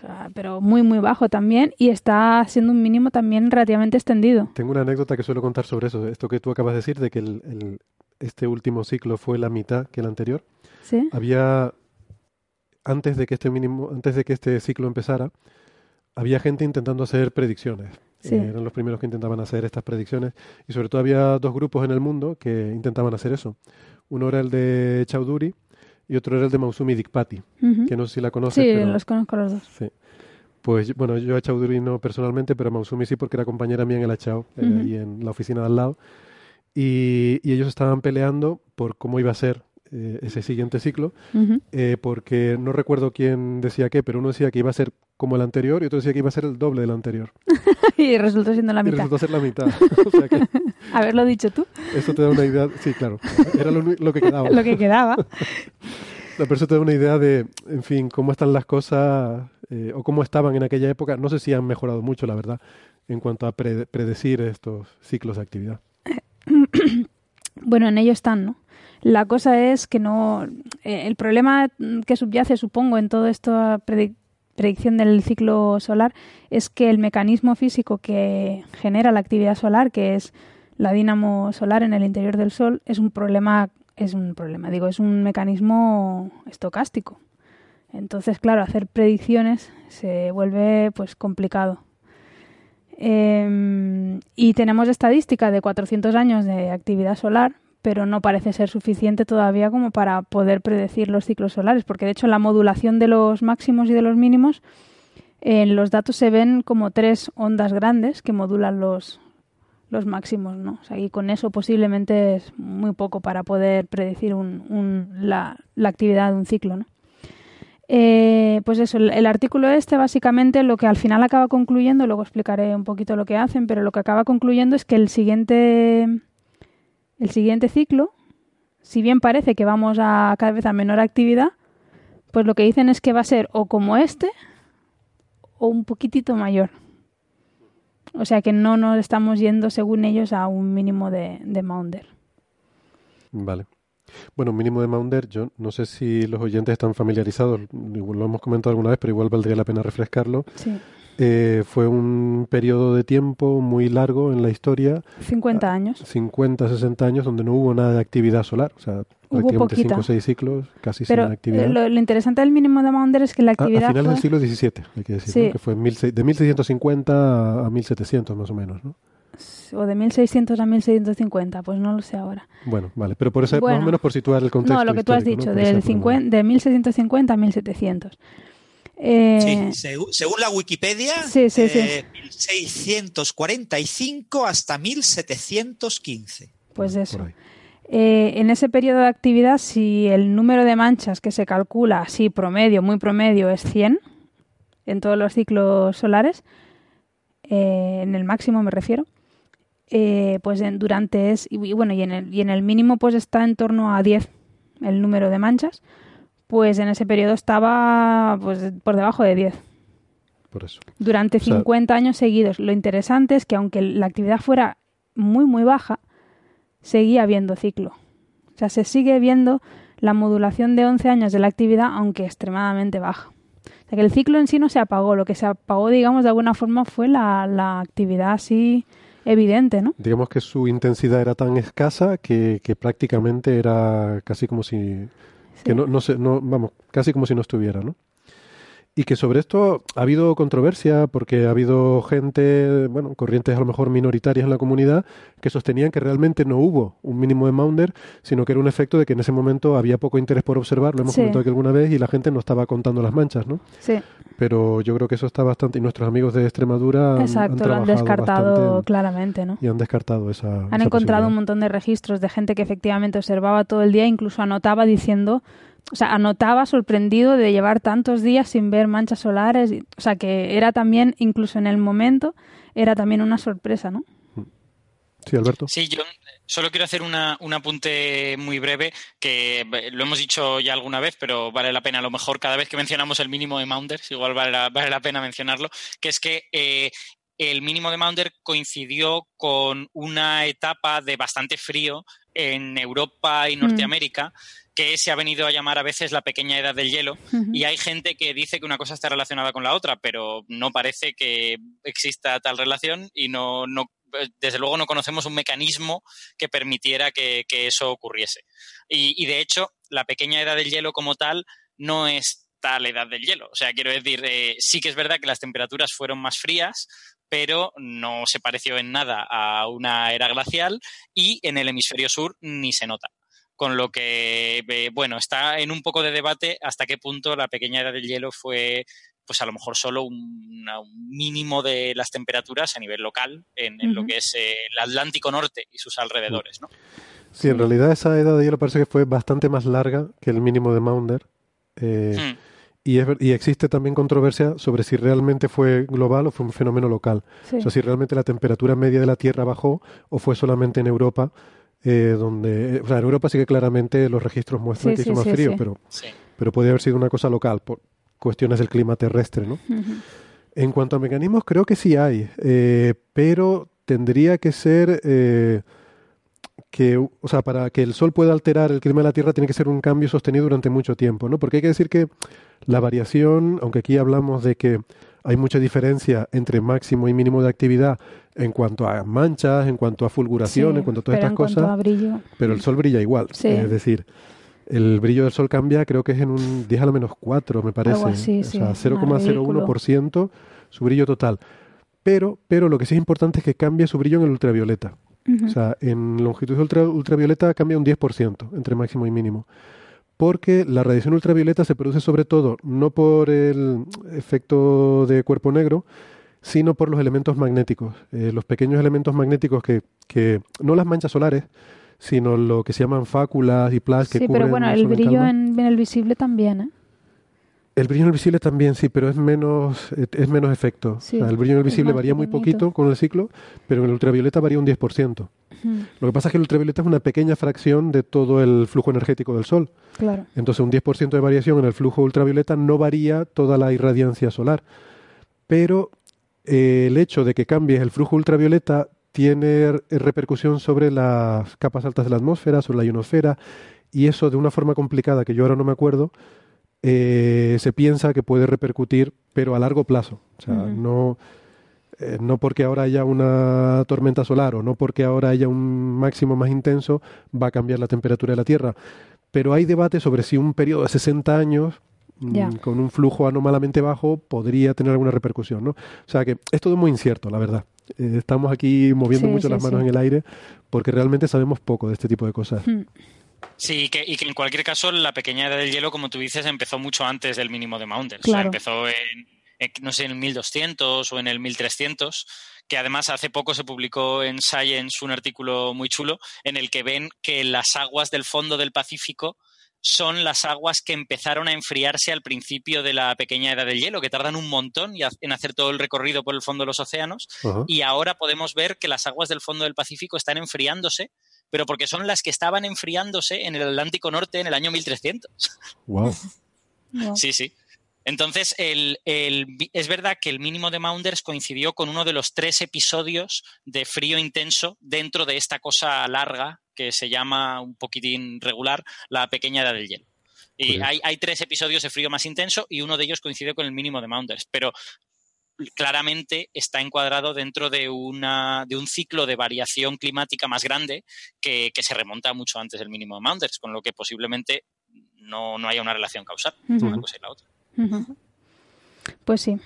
Sea, pero muy, muy bajo también. Y está siendo un mínimo también relativamente extendido. Tengo una anécdota que suelo contar sobre eso. Esto que tú acabas de decir, de que el, el- este último ciclo fue la mitad que el anterior. ¿Sí? Había antes de que este mínimo, antes de que este ciclo empezara, había gente intentando hacer predicciones. Sí. Eh, eran los primeros que intentaban hacer estas predicciones y sobre todo había dos grupos en el mundo que intentaban hacer eso. Uno era el de Chaudhuri y otro era el de Mausumi Dikpati, que no sé si la conoces. Sí, pero- los conozco los dos. Sí. Pues bueno, yo a Chaudhuri no personalmente, pero a Mausumi sí porque era compañera mía en el Achao, eh, ahí en la oficina de al lado. Y, y ellos estaban peleando por cómo iba a ser eh, ese siguiente ciclo, eh, porque no recuerdo quién decía qué, pero uno decía que iba a ser como el anterior y otro decía que iba a ser el doble del anterior. (laughs) y resultó siendo la Y mitad. resultó ser la mitad. (laughs) (laughs) o sea que Haberlo dicho tú, eso te da una idea. Sí, claro, era lo, que quedaba. lo que quedaba. La persona te da una idea de, en fin, cómo están las cosas eh, o cómo estaban en aquella época. No sé si han mejorado mucho, la verdad, en cuanto a pre- predecir estos ciclos de actividad. (coughs) Bueno, en ello están, ¿no? La cosa es que no. eh, el problema que subyace, supongo, en toda esta predic- predicción del ciclo solar es que el mecanismo físico que genera la actividad solar, que es la dínamo solar en el interior del Sol, es un problema. Es un problema, digo, es un mecanismo estocástico. Entonces, claro, hacer predicciones se vuelve pues complicado. Eh, y tenemos estadística de 400 años de actividad solar, pero no parece ser suficiente todavía como para poder predecir los ciclos solares, porque de hecho la modulación de los máximos y de los mínimos, en los datos se ven como tres ondas grandes que modulan los, los máximos, ¿no? O sea, y con eso posiblemente es muy poco para poder predecir un, un- la, la actividad de un ciclo, ¿no? Eh, pues eso, el, el artículo este básicamente lo que al final acaba concluyendo, luego explicaré un poquito lo que hacen, pero lo que acaba concluyendo es que el siguiente, el siguiente ciclo, si bien parece que vamos a cada vez a menor actividad, pues lo que dicen es que va a ser o como este o un poquitito mayor. O sea que no nos estamos yendo, según ellos, a un mínimo de, de Maunder. Vale. Bueno, mínimo de Maunder, yo no sé si los oyentes están familiarizados, lo hemos comentado alguna vez, pero igual valdría la pena refrescarlo. Sí. Eh, fue un periodo de tiempo muy largo en la historia, 50 años. 50, 60 años, donde no hubo nada de actividad solar, o sea, prácticamente poquita. 5 o 6 ciclos, casi Pero sin actividad. eh, lo, lo interesante del mínimo de Maunder es que la A- a, actividad finales fue- del siglo XVII, hay que decir, Sí. ¿no? que fue de 1650 a, a 1700 más o menos, ¿no? o de 1600 a 1650, pues no lo sé ahora. Bueno, vale, pero por más Bueno. o menos por situar el contexto No, lo que tú has dicho, ¿no? Del fenómeno. 50, de 1650 a 1700. Eh, Sí, según, según la Wikipedia, Sí, sí, sí. eh, 1645 hasta 1715. Pues eso. Eh, en ese periodo de actividad, si el número de manchas que se calcula así promedio, muy promedio, es 100 en todos los ciclos solares, eh, en el máximo me refiero, eh, pues en, durante es, y, y bueno, y en, el, y en el mínimo pues está en torno a 10 el número de manchas, pues en ese periodo estaba pues por debajo de 10 Por eso. durante O sea- 50 años seguidos. Lo interesante es que aunque la actividad fuera muy, muy baja, seguía habiendo ciclo. O sea, se sigue viendo la modulación de 11 años de la actividad, aunque extremadamente baja. O sea, que el ciclo en sí no se apagó. Lo que se apagó, digamos, de alguna forma fue la, la actividad así evidente, ¿no? Digamos que su intensidad era tan escasa que, que prácticamente era casi como si que no, no, se- no vamos casi como si no estuviera, ¿no? Y que sobre esto ha habido controversia porque ha habido gente, bueno, corrientes a lo mejor minoritarias en la comunidad que sostenían que realmente no hubo un mínimo de Maunder, sino que era un efecto de que en ese momento había poco interés por observar, lo hemos Sí. comentado aquí alguna vez, y la gente no estaba contando las manchas, ¿no? Sí, Pero yo creo que eso está bastante, y nuestros amigos de Extremadura han- exacto, han lo han descartado en- claramente, ¿no? y han descartado esa. Han esa encontrado un montón de registros de gente que efectivamente observaba todo el día, incluso anotaba diciendo, o sea, anotaba sorprendido de llevar tantos días sin ver manchas solares, y- o sea, que era también, incluso en el momento, era también una sorpresa, ¿no? Sí, Alberto. Sí, yo solo quiero hacer una, un apunte muy breve, que lo hemos dicho ya alguna vez, pero vale la pena a lo mejor cada vez que mencionamos el mínimo de Maunders, igual vale la, vale la pena mencionarlo, que es que eh, el mínimo de Maunder coincidió con una etapa de bastante frío en Europa y Mm. Que se ha venido a llamar a veces la pequeña edad del hielo, y hay gente que dice que una cosa está relacionada con la otra, pero no parece que exista tal relación y no, no desde luego no conocemos un mecanismo que permitiera que, que eso ocurriese. Y, y, de hecho, la pequeña edad del hielo como tal no es tal edad del hielo. O sea, quiero decir, eh, sí que es verdad que las temperaturas fueron más frías, pero no se pareció en nada a una era glacial y en el hemisferio sur ni se nota. Con lo que, eh, bueno, está en un poco de debate hasta qué punto la pequeña edad del hielo fue pues a lo mejor solo un, un mínimo de las temperaturas a nivel local en, en lo que es eh, el Atlántico Norte y sus alrededores, ¿no? Sí, en realidad esa edad de hielo parece que fue bastante más larga que el mínimo de Maunder. eh, Hmm. y, es y existe también controversia sobre si realmente fue global o fue un fenómeno local. Sí. O sea, si realmente la temperatura media de la Tierra bajó o fue solamente en Europa, eh, donde... O sea, en Europa sí que claramente los registros muestran Sí, que sí, hizo más sí, frío, sí. pero, Sí. pero puede haber sido una cosa local por cuestiones del clima terrestre, ¿no? En cuanto a mecanismos, creo que sí hay, eh, pero tendría que ser eh, que, o sea, para que el Sol pueda alterar el clima de la Tierra tiene que ser un cambio sostenido durante mucho tiempo, ¿no? Porque hay que decir que la variación, aunque aquí hablamos de que hay mucha diferencia entre máximo y mínimo de actividad en cuanto a manchas, en cuanto a fulguración, Sí, en cuanto a todas estas cosas, a brillo. pero el Sol brilla igual. Sí. Es decir, el brillo del Sol cambia, creo que es en un 10 a la menos 4, me parece. así, o sea, más 0,01% su brillo total. Pero, pero lo que sí es importante es que cambie su brillo en el ultravioleta. O sea, en longitud ultra- ultravioleta cambia un 10% entre máximo y mínimo. Porque la radiación ultravioleta se produce sobre todo no por el efecto de cuerpo negro, sino por los elementos magnéticos. Eh, los pequeños elementos magnéticos que, que, no las manchas solares, sino lo que se llaman fáculas y plas que Sí, cubren pero bueno, el brillo en, en el visible también, ¿eh? El brillo en el visible también sí, pero es menos, es menos efecto. Sí, O sea, el brillo en el visible varía muy poquito con el ciclo, pero en el ultravioleta varía un 10%. Ujú, Lo que pasa es que el ultravioleta es una pequeña fracción de todo el flujo energético del Sol. Claro. Entonces, un 10% de variación en el flujo ultravioleta no varía toda la irradiancia solar. Pero eh, el hecho de que cambies el flujo ultravioleta tiene repercusión sobre las capas altas de la atmósfera, sobre la ionosfera, y eso de una forma complicada que yo ahora no me acuerdo, eh, se piensa que puede repercutir, pero a largo plazo. O sea, no, eh, no porque ahora haya una tormenta solar o no porque ahora haya un máximo más intenso va a cambiar la temperatura de la Tierra. Pero hay debate sobre si un periodo de 60 años mm, con un flujo anomalamente bajo podría tener alguna repercusión, ¿no? O sea que es todo muy incierto, la verdad. Eh, estamos aquí moviendo Sí, mucho sí, las manos sí. en el aire porque realmente sabemos poco de este tipo de cosas. Mm. Sí, y que, y que en cualquier caso la pequeña edad del hielo, como tú dices, empezó mucho antes del mínimo de Maunder. O sea, empezó en, en, no sé, en el 1200 o en el 1300, que además hace poco se publicó en Science un artículo muy chulo en el que ven que las aguas del fondo del Pacífico son las aguas que empezaron a enfriarse al principio de la pequeña edad del hielo, que tardan un montón en hacer todo el recorrido por el fondo de los océanos, y ahora podemos ver que las aguas del fondo del Pacífico están enfriándose, pero porque son las que estaban enfriándose en el Atlántico Norte en el año 1300. Wow. Wow. Sí, sí. Entonces, el, el es verdad que el mínimo de Maunders coincidió con uno de los tres episodios de frío intenso dentro de esta cosa larga que se llama un poquitín regular la pequeña edad del hielo. Y hay, hay tres episodios de frío más intenso y uno de ellos coincidió con el mínimo de Maunders, pero claramente está encuadrado dentro de, una, de un ciclo de variación climática más grande que, que se remonta mucho antes del mínimo de Maunders, con lo que posiblemente no, no haya una relación causal entre una cosa y la otra. Pues sí.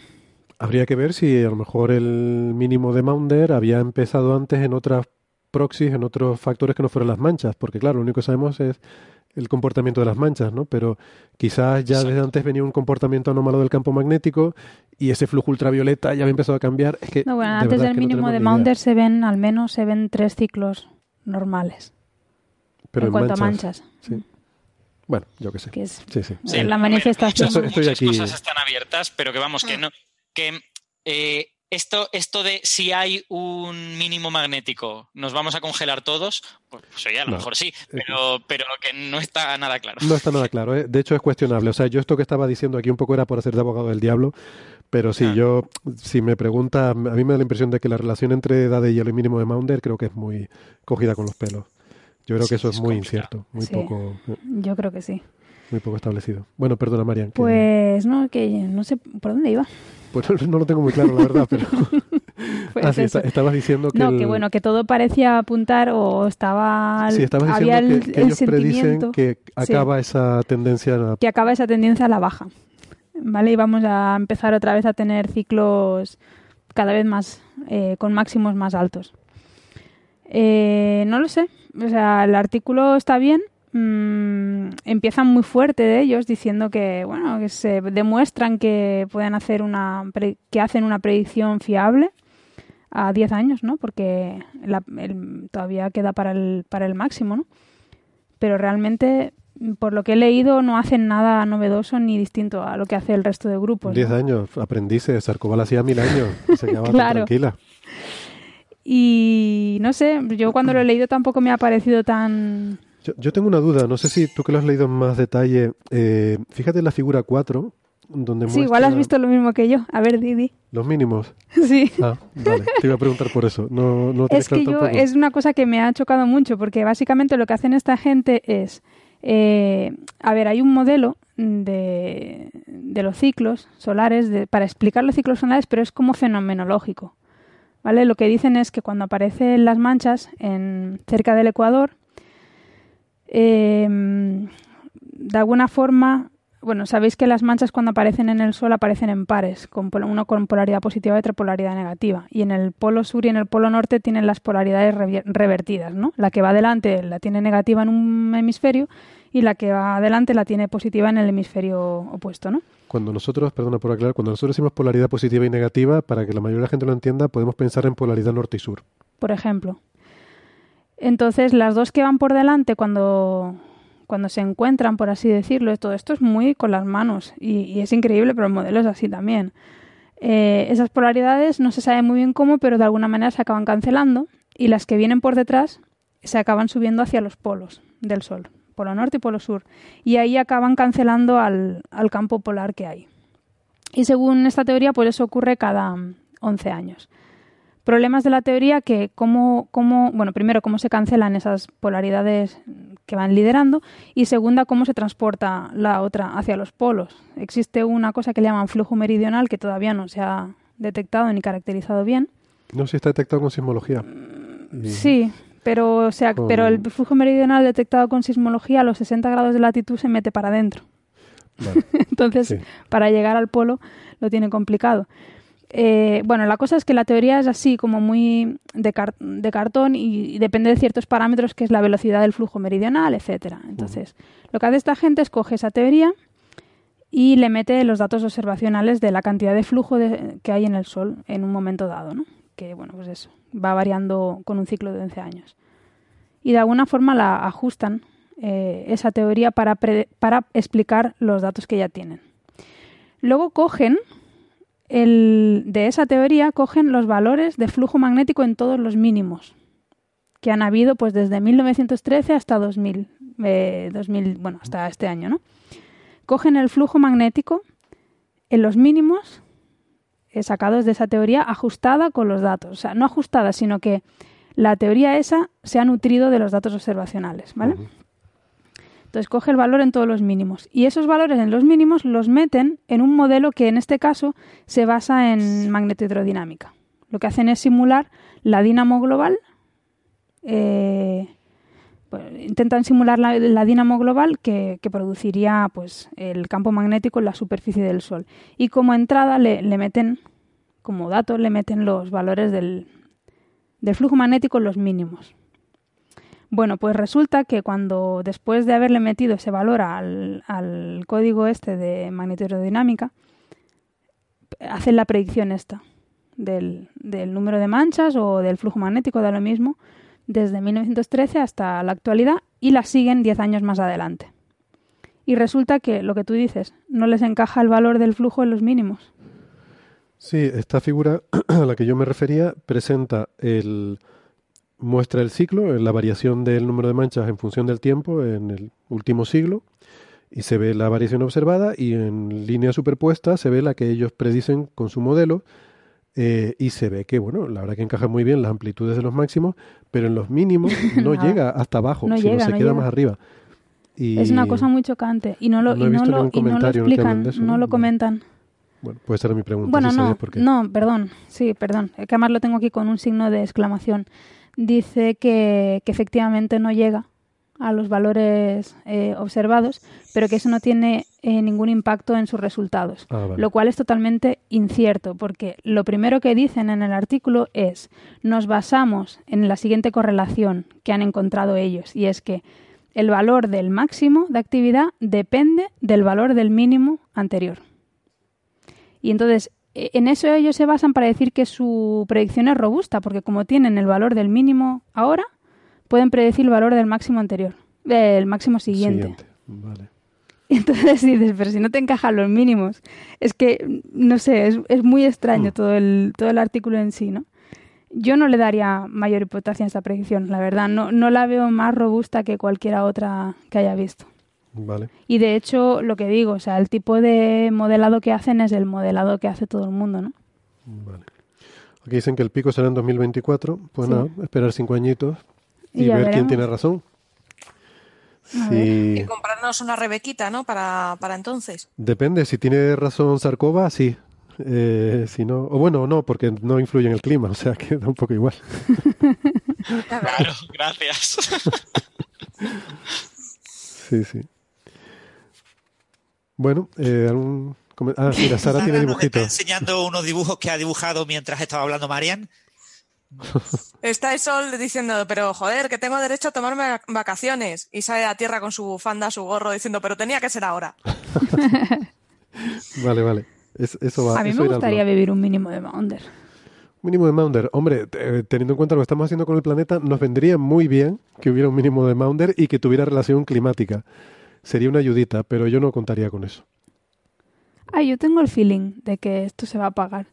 Habría que ver si a lo mejor el mínimo de Maunder había empezado antes en otras proxies, en otros factores que no fueran las manchas, porque claro, lo único que sabemos es el comportamiento de las manchas, ¿no? Pero quizás ya desde antes venía un comportamiento anómalo del campo magnético y ese flujo ultravioleta ya había empezado a cambiar. Es que No, bueno, de antes del no mínimo tenemos de. Maunder se ven, al menos se ven tres ciclos normales. Pero en cuanto a manchas, sí. Bueno, yo qué sé. Que es Sí, sí. Sí, la manifestación. muchas, Estoy muchas aquí- cosas están abiertas, pero que vamos, que no. Que eh, esto, esto de si hay un mínimo magnético, nos vamos a congelar todos, pues, oye, a lo No. mejor sí, pero, pero que no está nada claro. No está nada claro, ¿eh? de hecho es cuestionable. O sea, yo esto que estaba diciendo aquí un poco era por hacer de abogado del diablo, pero sí, Ah. yo, si me pregunta, a mí me da la impresión de que la relación entre edad de hielo y mínimo de Maunder creo que es muy cogida con los pelos. Yo creo que eso es, es muy complicado. incierto, muy Sí. poco, Yo creo que sí. Muy poco establecido. Bueno, perdona, Marian. que- Pues no, que no sé por dónde iba. pues no lo tengo muy claro, la verdad, pero (laughs) Pues ah, sí, estabas diciendo que no, el- que bueno, que todo parecía apuntar o estaba. sí, estabas había diciendo el, que, que el ellos predicen sentimiento que acaba esa tendencia a- que acaba esa tendencia a la baja. ¿vale? Y vamos a empezar otra vez a tener ciclos cada vez más, eh, con máximos más altos. Eh, no lo sé, o sea, el artículo está bien, mm, empiezan muy fuerte de ellos diciendo que, bueno, que se demuestran que pueden hacer una, que hacen una predicción fiable a 10 años, ¿no? Porque la- el- todavía queda para el, para el máximo, ¿no? Pero realmente, por lo que he leído, no hacen nada novedoso ni distinto a lo que hace el resto de grupos. ¿no? 10 años, aprendices, Sarcobal hacía mil años se (laughs) quedaba Claro. tranquila. Y no sé, yo cuando lo he leído tampoco me ha parecido tan... Yo, yo tengo una duda, no sé si tú que lo has leído en más detalle, eh, fíjate en la figura 4, donde Sí, igual has visto lo mismo que yo. A ver, Didi. los mínimos. (laughs) Sí. Ah, vale, te iba a preguntar por eso. No, no tienes Es que yo, tampoco. es una cosa que me ha chocado mucho, porque básicamente lo que hacen esta gente es, eh, a ver, hay un modelo de, de los ciclos solares, de- para explicar los ciclos solares, pero es como fenomenológico. ¿Vale? Lo que dicen es que cuando aparecen las manchas en, cerca del ecuador, eh, de alguna forma, bueno, sabéis que las manchas cuando aparecen en el Sol aparecen en pares, con uno con polaridad positiva y otra polaridad negativa. Y en el polo sur y en el polo norte tienen las polaridades revertidas, ¿no? La que va adelante la tiene negativa en un hemisferio y la que va adelante la tiene positiva en el hemisferio opuesto, ¿no? Cuando nosotros, perdona por aclarar, cuando nosotros decimos polaridad positiva y negativa, para que la mayoría de la gente lo entienda, podemos pensar en polaridad norte y sur. por ejemplo. Entonces, las dos que van por delante cuando, cuando se encuentran, por así decirlo, todo esto es muy con las manos y, es increíble, pero el modelo es así también. Eh, esas polaridades no se sabe muy bien cómo, pero de alguna manera se acaban cancelando y las que vienen por detrás se acaban subiendo hacia los polos del Sol, polo norte y polo sur, y ahí acaban cancelando al, al campo polar que hay. Y según esta teoría, pues eso ocurre cada mm, 11 años problemas de la teoría que cómo, cómo, bueno, primero cómo se cancelan esas polaridades que van liderando y segunda cómo se transporta la otra hacia los polos. Existe una cosa que le llaman flujo meridional que todavía no se ha detectado ni caracterizado bien. No si está detectado con sismología. Y- Sí, pero o sea, Con- pero el flujo meridional detectado con sismología a los 60 grados de latitud se mete para adentro. Vale. (laughs) Entonces, Sí. para llegar al polo lo tiene complicado. Eh, bueno, la cosa es que la teoría es así como muy de, car- de cartón y, y depende de ciertos parámetros que es la velocidad del flujo meridional, etcétera. Entonces, lo que hace esta gente es coge esa teoría y le mete los datos observacionales de la cantidad de flujo de- que hay en el Sol en un momento dado, ¿no? Que, bueno, pues eso, va variando con un ciclo de 11 años. Y de alguna forma la ajustan eh, esa teoría para, para explicar los datos que ya tienen. Luego cogen el, de esa teoría cogen los valores de flujo magnético en todos los mínimos que han habido pues desde 1913 hasta 2000, eh, 2000 bueno, hasta este año, ¿no? Cogen el flujo magnético en los mínimos eh, sacados de esa teoría ajustada con los datos, o sea, no ajustada, sino que la teoría esa se ha nutrido de los datos observacionales, ¿vale? Entonces coge el valor en todos los mínimos y esos valores en los mínimos los meten en un modelo que en este caso se basa en magnetohidrodinámica. Lo que hacen es simular la dínamo global, eh, pues, intentan simular la, la dínamo global que, produciría pues, el campo magnético en la superficie del Sol. Y como entrada le, meten, como dato, le meten los valores del flujo magnético en los mínimos. Bueno, pues resulta que cuando después de haberle metido ese valor al, al código este de magnetohidrodinámica, hacen la predicción esta del, del número de manchas o del flujo magnético, da lo mismo, desde 1913 hasta la actualidad y la siguen 10 años más adelante. Y resulta que lo que tú dices, no les encaja el valor del flujo en los mínimos. Sí, esta figura (clears throat) a la que yo me refería presenta el muestra el ciclo, la variación del número de manchas en función del tiempo en el último siglo y se ve la variación observada y en línea superpuesta se ve la que ellos predicen con su modelo eh, y se ve que, bueno, la verdad que encaja muy bien las amplitudes de los máximos, pero en los mínimos (laughs) no llega hasta abajo, No sino llega, se no queda llega. más arriba. Y, Es una cosa muy chocante y no lo, y no lo, y no lo explican, eso, no lo comentan. Bueno, esa era mi pregunta. Bueno, si no, por qué. no, perdón, sí, perdón, es que además lo tengo aquí con un signo de exclamación. Dice que, que efectivamente no llega a los valores eh, observados, pero que eso no tiene eh, ningún impacto en sus resultados. Ah, vale. Lo cual es totalmente incierto, porque lo primero que dicen en el artículo es, nos basamos en la siguiente correlación que han encontrado ellos, y es que el valor del máximo de actividad depende del valor del mínimo anterior. Y entonces, en eso ellos se basan para decir que su predicción es robusta, porque como tienen el valor del mínimo ahora, pueden predecir el valor del máximo anterior, del máximo siguiente. Siguiente. Vale. (laughs) Entonces dices, pero si no te encajan los mínimos, es que, no sé, es, es muy extraño todo, el, todo el artículo en sí, ¿no? Yo no le daría mayor importancia a esta predicción, la verdad, no, no la veo más robusta que cualquiera otra que haya visto. Vale. Y de hecho, lo que digo, o sea, el tipo de modelado que hacen es el modelado que hace todo el mundo, ¿no? Vale. Aquí dicen que el pico será en 2024. Pues Sí. nada, esperar cinco añitos y, ver quién tiene razón. Si... Y comprarnos una rebequita, ¿no? Para, para entonces. Depende, si tiene razón Sarkova, sí. Eh, si no, o bueno, no, porque no influye en el clima, o sea (laughs) que da un poco igual. (laughs) Claro, gracias. (laughs) Sí, sí. Bueno, eh, algún Ah, mira, Sara tiene nos está dibujitos. enseñando unos dibujos que ha dibujado mientras estaba hablando Marian. Está el sol diciendo, pero joder, que tengo derecho a tomarme vac- vacaciones. Y sale a tierra con su bufanda, su gorro, diciendo, pero tenía que ser ahora. (laughs) Vale, vale. Es- eso va. A mí eso me gustaría vivir un mínimo de Maunder. Mínimo de Maunder. Hombre, te- teniendo en cuenta lo que estamos haciendo con el planeta, nos vendría muy bien que hubiera un mínimo de Maunder y que tuviera relación climática. Sería una ayudita, pero yo no contaría con eso. Ah, yo tengo el feeling de que esto se va a pagar.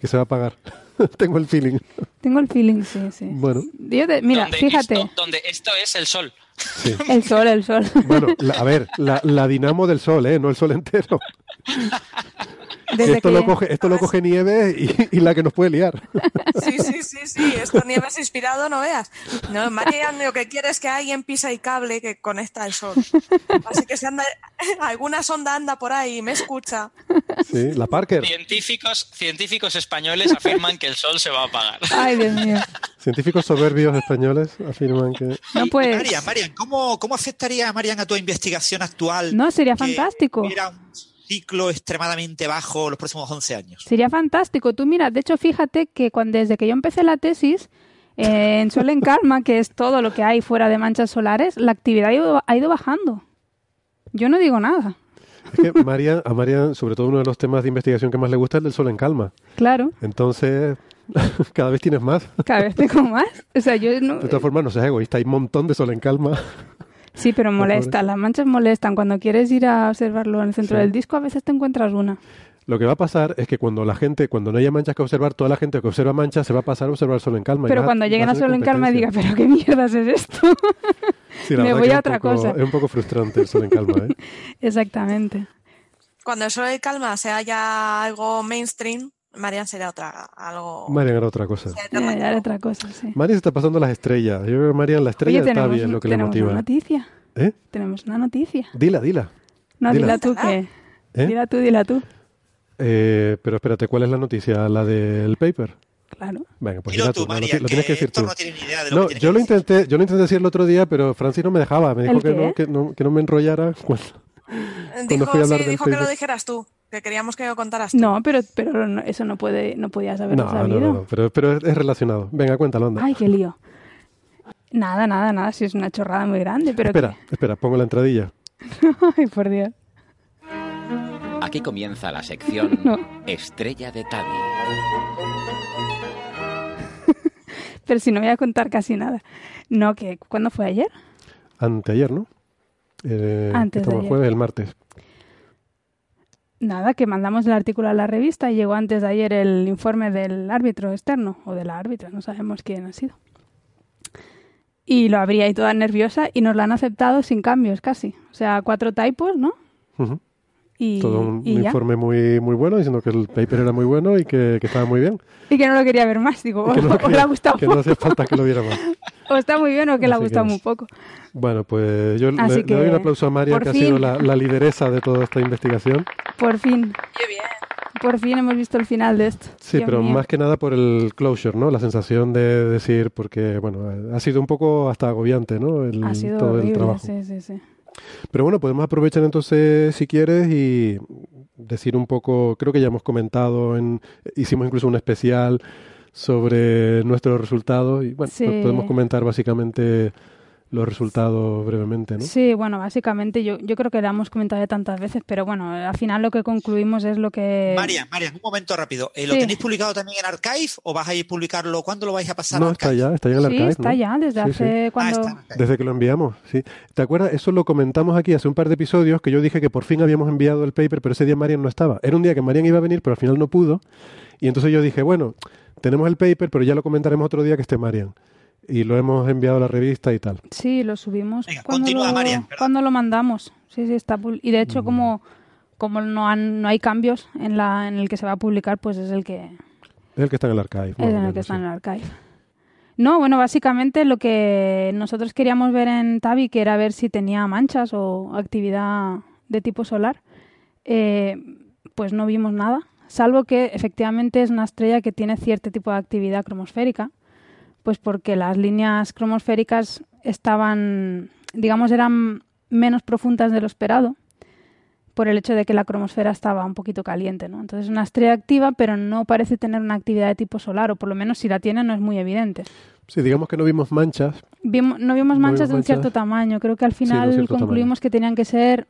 Que se va a pagar. (laughs) Tengo el feeling. Tengo el feeling, sí, sí. Bueno, Yo te- mira, donde fíjate, Esto, donde esto es el sol. sí. (laughs) el sol, el sol. Bueno, la- a ver, la, la dinamo del sol, ¿eh? No el sol entero. (laughs) (laughs) Desde esto que- lo coge, esto lo coge nieve y, y la que nos puede liar. (laughs) Sí, sí, sí, sí, esto nieves inspirado, no veas. No, Marian lo que quiere es que alguien pisa el cable que conecta el sol. Así que si anda, (laughs) alguna sonda anda por ahí y me escucha. Sí, la Parker. Científicos, científicos españoles afirman que el sol se va a apagar. Ay, Dios mío. Científicos soberbios españoles afirman que... No puedes. Marian, Marian, ¿cómo, ¿cómo afectaría Marian a tu investigación actual? No, sería fantástico. Hubiera un ciclo extremadamente bajo los próximos 11 años. Sería fantástico. Tú mira, de hecho, fíjate que cuando, desde que yo empecé la tesis, eh, en Sol en Calma, que es todo lo que hay fuera de manchas solares, la actividad ha ido, ha ido bajando. Yo no digo nada. Es que María, a María, sobre todo uno de los temas de investigación que más le gusta es el del sol en calma. Claro, Entonces, (laughs) cada vez tienes más. cada vez tengo más. O sea, yo no... De todas formas, no seas egoísta, hay un montón de sol en calma. Sí, pero molesta. Las manchas molestan. Cuando quieres ir a observarlo en el centro Sí. del disco, a veces te encuentras una. Lo que va a pasar es que cuando la gente, cuando no haya manchas que observar, toda la gente que observa manchas se va a pasar a observar sol en calma. y Pero va- cuando va lleguen a ser Sol en Calma diga, competencia. pero qué mierdas es esto. Sí, la (laughs) me voy a otra poco- cosa. Es un poco frustrante el sol en calma, ¿eh? (laughs) Exactamente. Cuando el sol y calma sea ya algo mainstream, Marian será otra, algo... Marian era otra cosa. Ya era otra cosa, sí. Marian se está pasando las estrellas. Yo creo que Marian la estrella Oye, está tenemos, bien lo que le tenemos motiva. una noticia. ¿Eh? Tenemos una noticia. Dila, dila. No, Dila. dila tú que... ¿Eh? Dila tú, dila tú. Eh, pero espérate, ¿cuál es la noticia? ¿La del paper? Claro. Venga, pues Dilo dila tú, tú, no, lo, tienes que decir tú. no tiene ni idea de lo No, que yo que lo decir. intenté, yo lo intenté decir el otro día, pero Francis no me dejaba, me dijo ¿El que no, que no, que no me enrollara cuando Dijo, fui a hablar sí, del dijo que lo dijeras tú, que queríamos que lo contaras tú. No, pero, pero no- eso no puede, no podías haberlo No, sabido. no, no, no, pero, pero es, relacionado. Venga, cuéntalo, anda. Ay, qué lío. Nada, nada, nada, si es una chorrada muy grande, pero... espera, espera, pongo la entradilla. (laughs) Ay, por Dios. Aquí comienza la sección (laughs) No. Estrella de Tadi. (laughs) Pero si no voy a contar casi nada. No, que ¿cuándo fue ayer? Anteayer, ¿no? Eh, Antes estamos jueves, el martes. Nada, que mandamos el artículo a la revista y llegó antes de ayer el informe del árbitro externo o de la árbitra, no sabemos quién ha sido. Y lo abría ahí toda nerviosa y nos la han aceptado sin cambios casi. O sea, cuatro typos, ¿no? Y, Todo un y ya. informe muy, muy bueno, diciendo que el paper era muy bueno y que, que estaba muy bien. Y que no lo quería ver más. Digo, que (laughs) o, no, o le ha gustado que no poco. hacía falta que lo viera más. (laughs) O está muy bien o que le ha Así que gustado muy poco. Bueno, pues yo le, Así le doy que, un aplauso a María, que ha sido fin. la, la lideresa de toda esta investigación. Por fin. Qué bien. Por fin hemos visto el final de esto. Sí, Dios pero mío. más que nada por el closure, ¿no? La sensación de decir, porque, bueno, ha sido un poco hasta agobiante, ¿no? El, Ha sido todo el horrible, trabajo. sí, sí, sí. Pero bueno, podemos aprovechar entonces, si quieres, y decir un poco, creo que ya hemos comentado, en, hicimos incluso un especial sobre nuestros resultados, y bueno, Sí. pues podemos comentar básicamente los resultados brevemente, ¿no? Sí, bueno, básicamente yo, yo creo que lo hemos comentado ya tantas veces, pero bueno, al final lo que concluimos es lo que... Marian, Marian, un momento rápido. Eh, ¿Lo Sí. tenéis publicado también en Archive o vas a ir a publicarlo? ¿Cuándo lo vais a pasar No, a está ya, está ya en el sí, archive, está ¿no? ya, desde Sí, sí. hace cuando... Desde que lo enviamos, sí. ¿Te acuerdas? Eso lo comentamos aquí hace un par de episodios que yo dije que por fin habíamos enviado el paper, pero ese día Marian no estaba. Era un día que Marian iba a venir, pero al final no pudo. Y entonces yo dije, bueno, tenemos el paper, pero ya lo comentaremos otro día que esté Marian. Y lo hemos enviado a la revista y tal. Sí, lo subimos cuando, continúa, lo, Marian, cuando lo mandamos. Sí, sí, está Y de hecho, Mm. como, como no, han, no hay cambios en, la, en el que se va a publicar, pues es el que, Es el que está en el archive. es en el menos, que está sí. en el archive. No, bueno, básicamente lo que nosotros queríamos ver en Tabi, que era ver si tenía manchas o actividad de tipo solar, eh, pues no vimos nada, salvo que efectivamente es una estrella que tiene cierto tipo de actividad cromosférica, pues porque las líneas cromosféricas estaban, digamos, eran menos profundas de lo esperado, por el hecho de que la cromosfera estaba un poquito caliente, ¿no? Entonces es una estrella activa, pero no parece tener una actividad de tipo solar, o por lo menos si la tiene no es muy evidente. Sí, digamos que no vimos manchas. Vimos- no vimos No manchas vimos de un cierto tamaño. Creo que al final concluimos que tenían que ser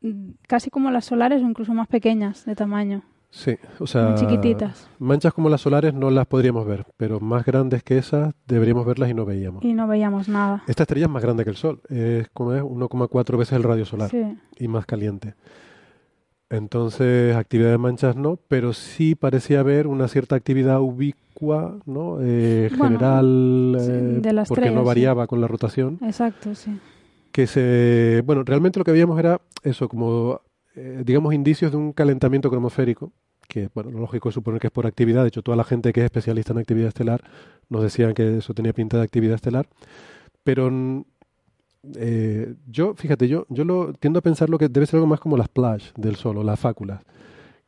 mm, casi como las solares o incluso más pequeñas de tamaño. Sí, o sea, Muy chiquititas. manchas como las solares no las podríamos ver, pero más grandes que esas deberíamos verlas y no veíamos. Y no veíamos nada. Esta estrella es más grande que el Sol, es como es 1,4 veces el radio solar Sí. y más caliente. Entonces, actividad de manchas no, pero sí parecía haber una cierta actividad ubicua, ¿no? Eh, Bueno, general, sí, eh, de la porque no sí. variaba con la rotación. Exacto, sí. Que se, bueno, realmente lo que veíamos era eso, como, eh, digamos, indicios de un calentamiento cromosférico, que, bueno, lo lógico es suponer que es por actividad. De hecho, toda la gente que es especialista en actividad estelar nos decían que eso tenía pinta de actividad estelar. Pero eh, yo, fíjate, yo, yo lo tiendo a pensar lo que debe ser algo más como las splash del Sol o las fáculas,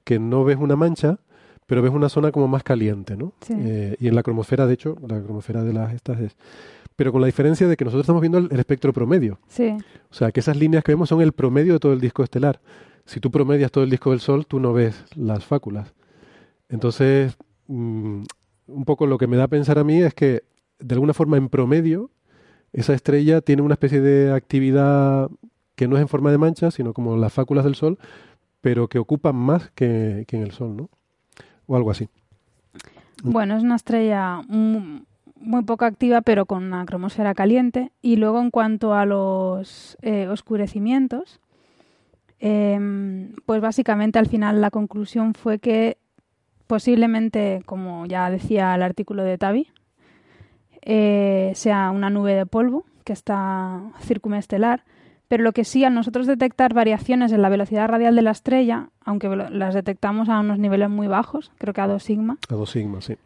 que no ves una mancha, pero ves una zona como más caliente, ¿no? Sí. Eh, y en la cromosfera, de hecho, la cromosfera de las estas es... Pero con la diferencia de que nosotros estamos viendo el, el espectro promedio. Sí. O sea, que esas líneas que vemos son el promedio de todo el disco estelar. Si tú promedias todo el disco del Sol, tú no ves las fáculas. Entonces, mm, un poco lo que me da a pensar a mí es que, de alguna forma, en promedio, esa estrella tiene una especie de actividad que no es en forma de mancha, sino como las fáculas del Sol, pero que ocupan más que, que en el Sol, ¿no? O algo así. Bueno, es una estrella muy poco activa, pero con una cromosfera caliente. Y luego, en cuanto a los eh, oscurecimientos, em, pues básicamente al final la conclusión fue que posiblemente, como ya decía el artículo de Tavi, eh, sea una nube de polvo que está circumestelar. Pero lo que sí, al nosotros detectar variaciones en la velocidad radial de la estrella, aunque las detectamos a unos niveles muy bajos, creo que a 2 sigma, A dos sigmas, sí.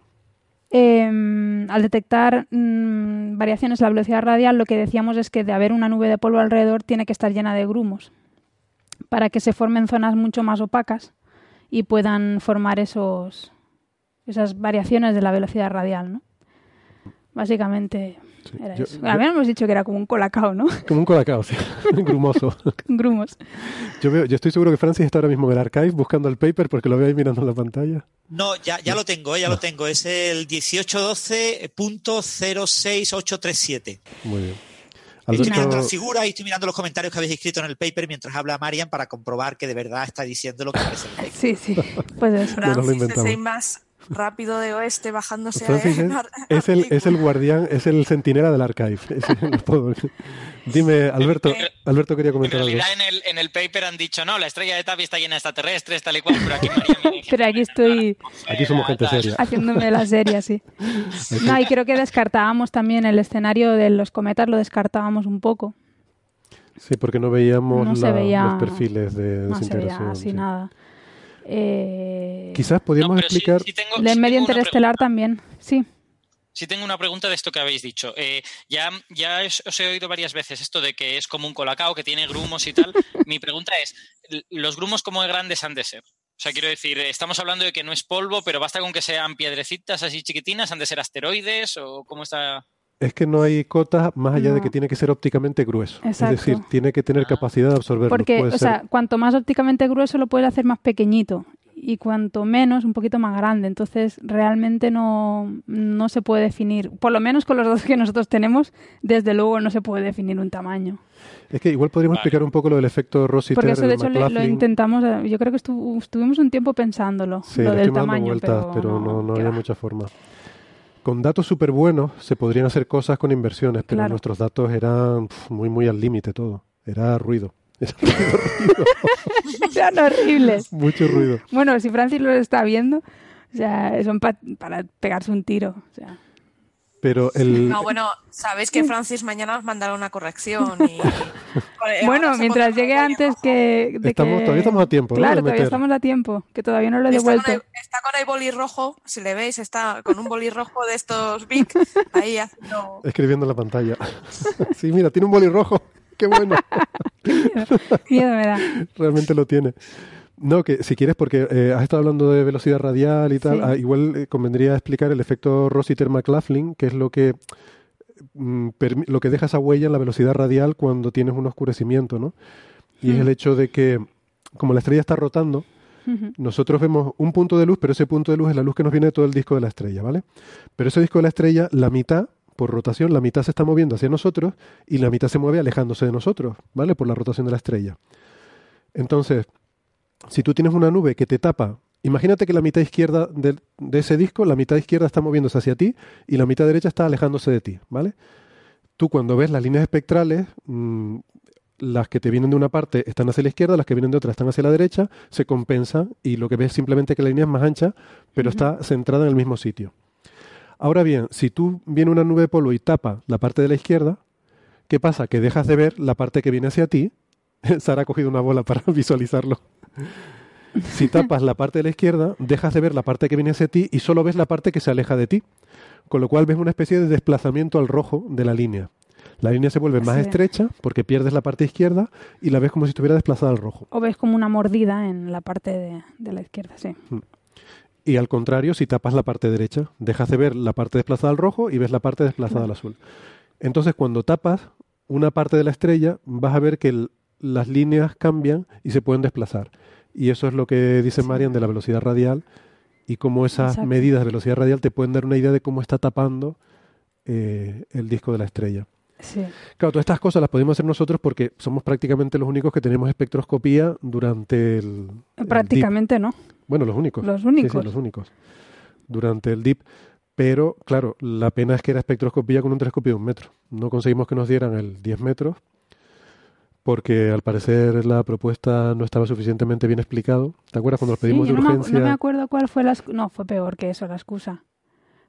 Eh, al detectar mm, variaciones en la velocidad radial, lo que decíamos es que de haber una nube de polvo alrededor tiene que estar llena de grumos para que se formen zonas mucho más opacas y puedan formar esos esas variaciones de la velocidad radial, ¿no? Básicamente era Yo- eso. yo- Habíamos dicho que era como un colacao, ¿no? (laughs) Como un colacao, sí. (laughs) (laughs) grumoso. Grumos. Yo, veo, yo estoy seguro que Francis está ahora mismo en el archive buscando el paper porque lo veo ahí mirando en la pantalla. No, ya, ya lo tengo, eh, ya lo tengo. Es el 1812.06837. Muy bien. Estoy mirando Alberto, las figuras y estoy mirando los comentarios que habéis escrito en el paper mientras habla Marian para comprobar que de verdad está diciendo lo que parece en el paper. Sí, sí. Pues eso. Bueno, lo Francis, inventamos. más rápido de oeste bajándose Francis a, es, (laughs) es el, es el guardián, es el centinela del archive. (laughs) Dime, Alberto, Alberto quería En comentar algo. realidad en el, en el paper han dicho, no, la estrella de Tavi está llena de extraterrestres, tal y cual, pero aquí María Pero aquí estoy Aquí somos gente seria. haciéndome la serie así. (laughs) No, y creo que descartábamos también el escenario de los cometas, lo descartábamos un poco. Sí, porque no veíamos No la- veía- los perfiles de No se veía desintegración. así sí. nada. Eh, Quizás podríamos No, pero sí- explicar. sí tengo- sí medio interestelar también, sí. Sí tengo una pregunta de esto que habéis dicho. Eh, ya ya os, os he oído varias veces esto de que es como un colacao, que tiene grumos y tal. (laughs) Mi pregunta es, ¿los grumos cómo de grandes han de ser? O sea, quiero decir, estamos hablando de que no es polvo, pero basta con que sean piedrecitas así chiquitinas, han de ser asteroides o cómo está. Es que no hay cotas más allá de que No. tiene que ser ópticamente grueso. Exacto. Es decir, tiene que tener capacidad de absorber. Porque, o ser- sea, cuanto más ópticamente grueso lo puedes hacer más pequeñito y cuanto menos un poquito más grande. Entonces, realmente no, no se puede definir, por lo menos con los datos que nosotros tenemos, desde luego no se puede definir un tamaño. Es que igual podríamos explicar un poco lo del efecto Rossiter Porque eso, de hecho, lo intentamos, eh, yo creo que estu- estuvimos un tiempo pensándolo, Sí, lo del tamaño, vueltas, pero, no, no ¿qué había mucha forma. Con datos súper buenos se podrían hacer cosas con inversiones, pero Claro. nuestros datos eran pf, muy, muy al límite todo. Era ruido. (laughs) Era ruido, ruido. (laughs) Eran horribles. Mucho ruido. Bueno, si Francis lo está viendo, o sea, son pa- para pegarse un tiro. O sea, Pero el... No, bueno, sabéis que Francis mañana os mandará una corrección. Y... (laughs) Vale, bueno, mientras llegue antes que, de Estamos- que- todavía estamos a tiempo, ¿no? Claro, de todavía meter. estamos a tiempo, que todavía no lo he Está con, devuelto. el, está con el boli rojo, si le veis, está con un boli rojo de estos Big ahí haciendo. (laughs) Escribiendo en la pantalla. (laughs) sí, mira, tiene un boli rojo. Qué bueno. Miedo me da. Realmente lo tiene. No, que si quieres, porque eh, has estado hablando de velocidad radial y tal, Sí. ah, igual eh, convendría explicar el efecto Rossiter-McLaughlin, que es lo que mm, lo que deja esa huella en la velocidad radial cuando tienes un oscurecimiento, ¿no? Y es Mm. el hecho de que, como la estrella está rotando, nosotros vemos un punto de luz, pero ese punto de luz es la luz que nos viene de todo el disco de la estrella, ¿vale? Pero ese disco de la estrella, la mitad, por rotación, la mitad se está moviendo hacia nosotros y la mitad se mueve alejándose de nosotros, ¿vale? Por la rotación de la estrella. Entonces, si tú tienes una nube que te tapa, imagínate que la mitad izquierda de, ese disco, la mitad izquierda está moviéndose hacia ti y la mitad derecha está alejándose de ti, ¿vale? Tú cuando ves las líneas espectrales, mm, las que te vienen de una parte están hacia la izquierda, las que vienen de otra están hacia la derecha, se compensan y lo que ves es simplemente que la línea es más ancha, pero está centrada en el mismo sitio. Ahora bien, si tú viene una nube de polvo y tapa la parte de la izquierda, ¿qué pasa? Que dejas de ver la parte que viene hacia ti. (laughs) Sara ha cogido una bola para (laughs) visualizarlo. Si tapas la parte de la izquierda, dejas de ver la parte que viene hacia ti y solo ves la parte que se aleja de ti. Con lo cual ves una especie de desplazamiento al rojo de la línea. La línea se vuelve más estrecha porque pierdes la parte izquierda y la ves como si estuviera desplazada al rojo. O ves como una mordida en la parte de, de la izquierda, sí. Y al contrario, si tapas la parte derecha, dejas de ver la parte desplazada al rojo y ves la parte desplazada al azul. Entonces, cuando tapas una parte de la estrella, vas a ver que el- las líneas cambian y se pueden desplazar. Y eso es lo que dice Marian de la velocidad radial y cómo esas Exacto. medidas de velocidad radial te pueden dar una idea de cómo está tapando eh, el disco de la estrella. Sí. Claro, todas estas cosas las podemos hacer nosotros porque somos prácticamente los únicos que tenemos espectroscopía durante el. Prácticamente no. Bueno, los únicos. Los Sí, únicos. sí, los únicos. Durante el DIP. Pero, claro, la pena es que era espectroscopía con un telescopio de un metro. No conseguimos que nos dieran el 10 metros porque al parecer la propuesta no estaba suficientemente bien explicado. ¿Te acuerdas cuando los pedimos Sí, de no, me, urgencia? no me acuerdo cuál fue la. No, fue peor que eso, la excusa.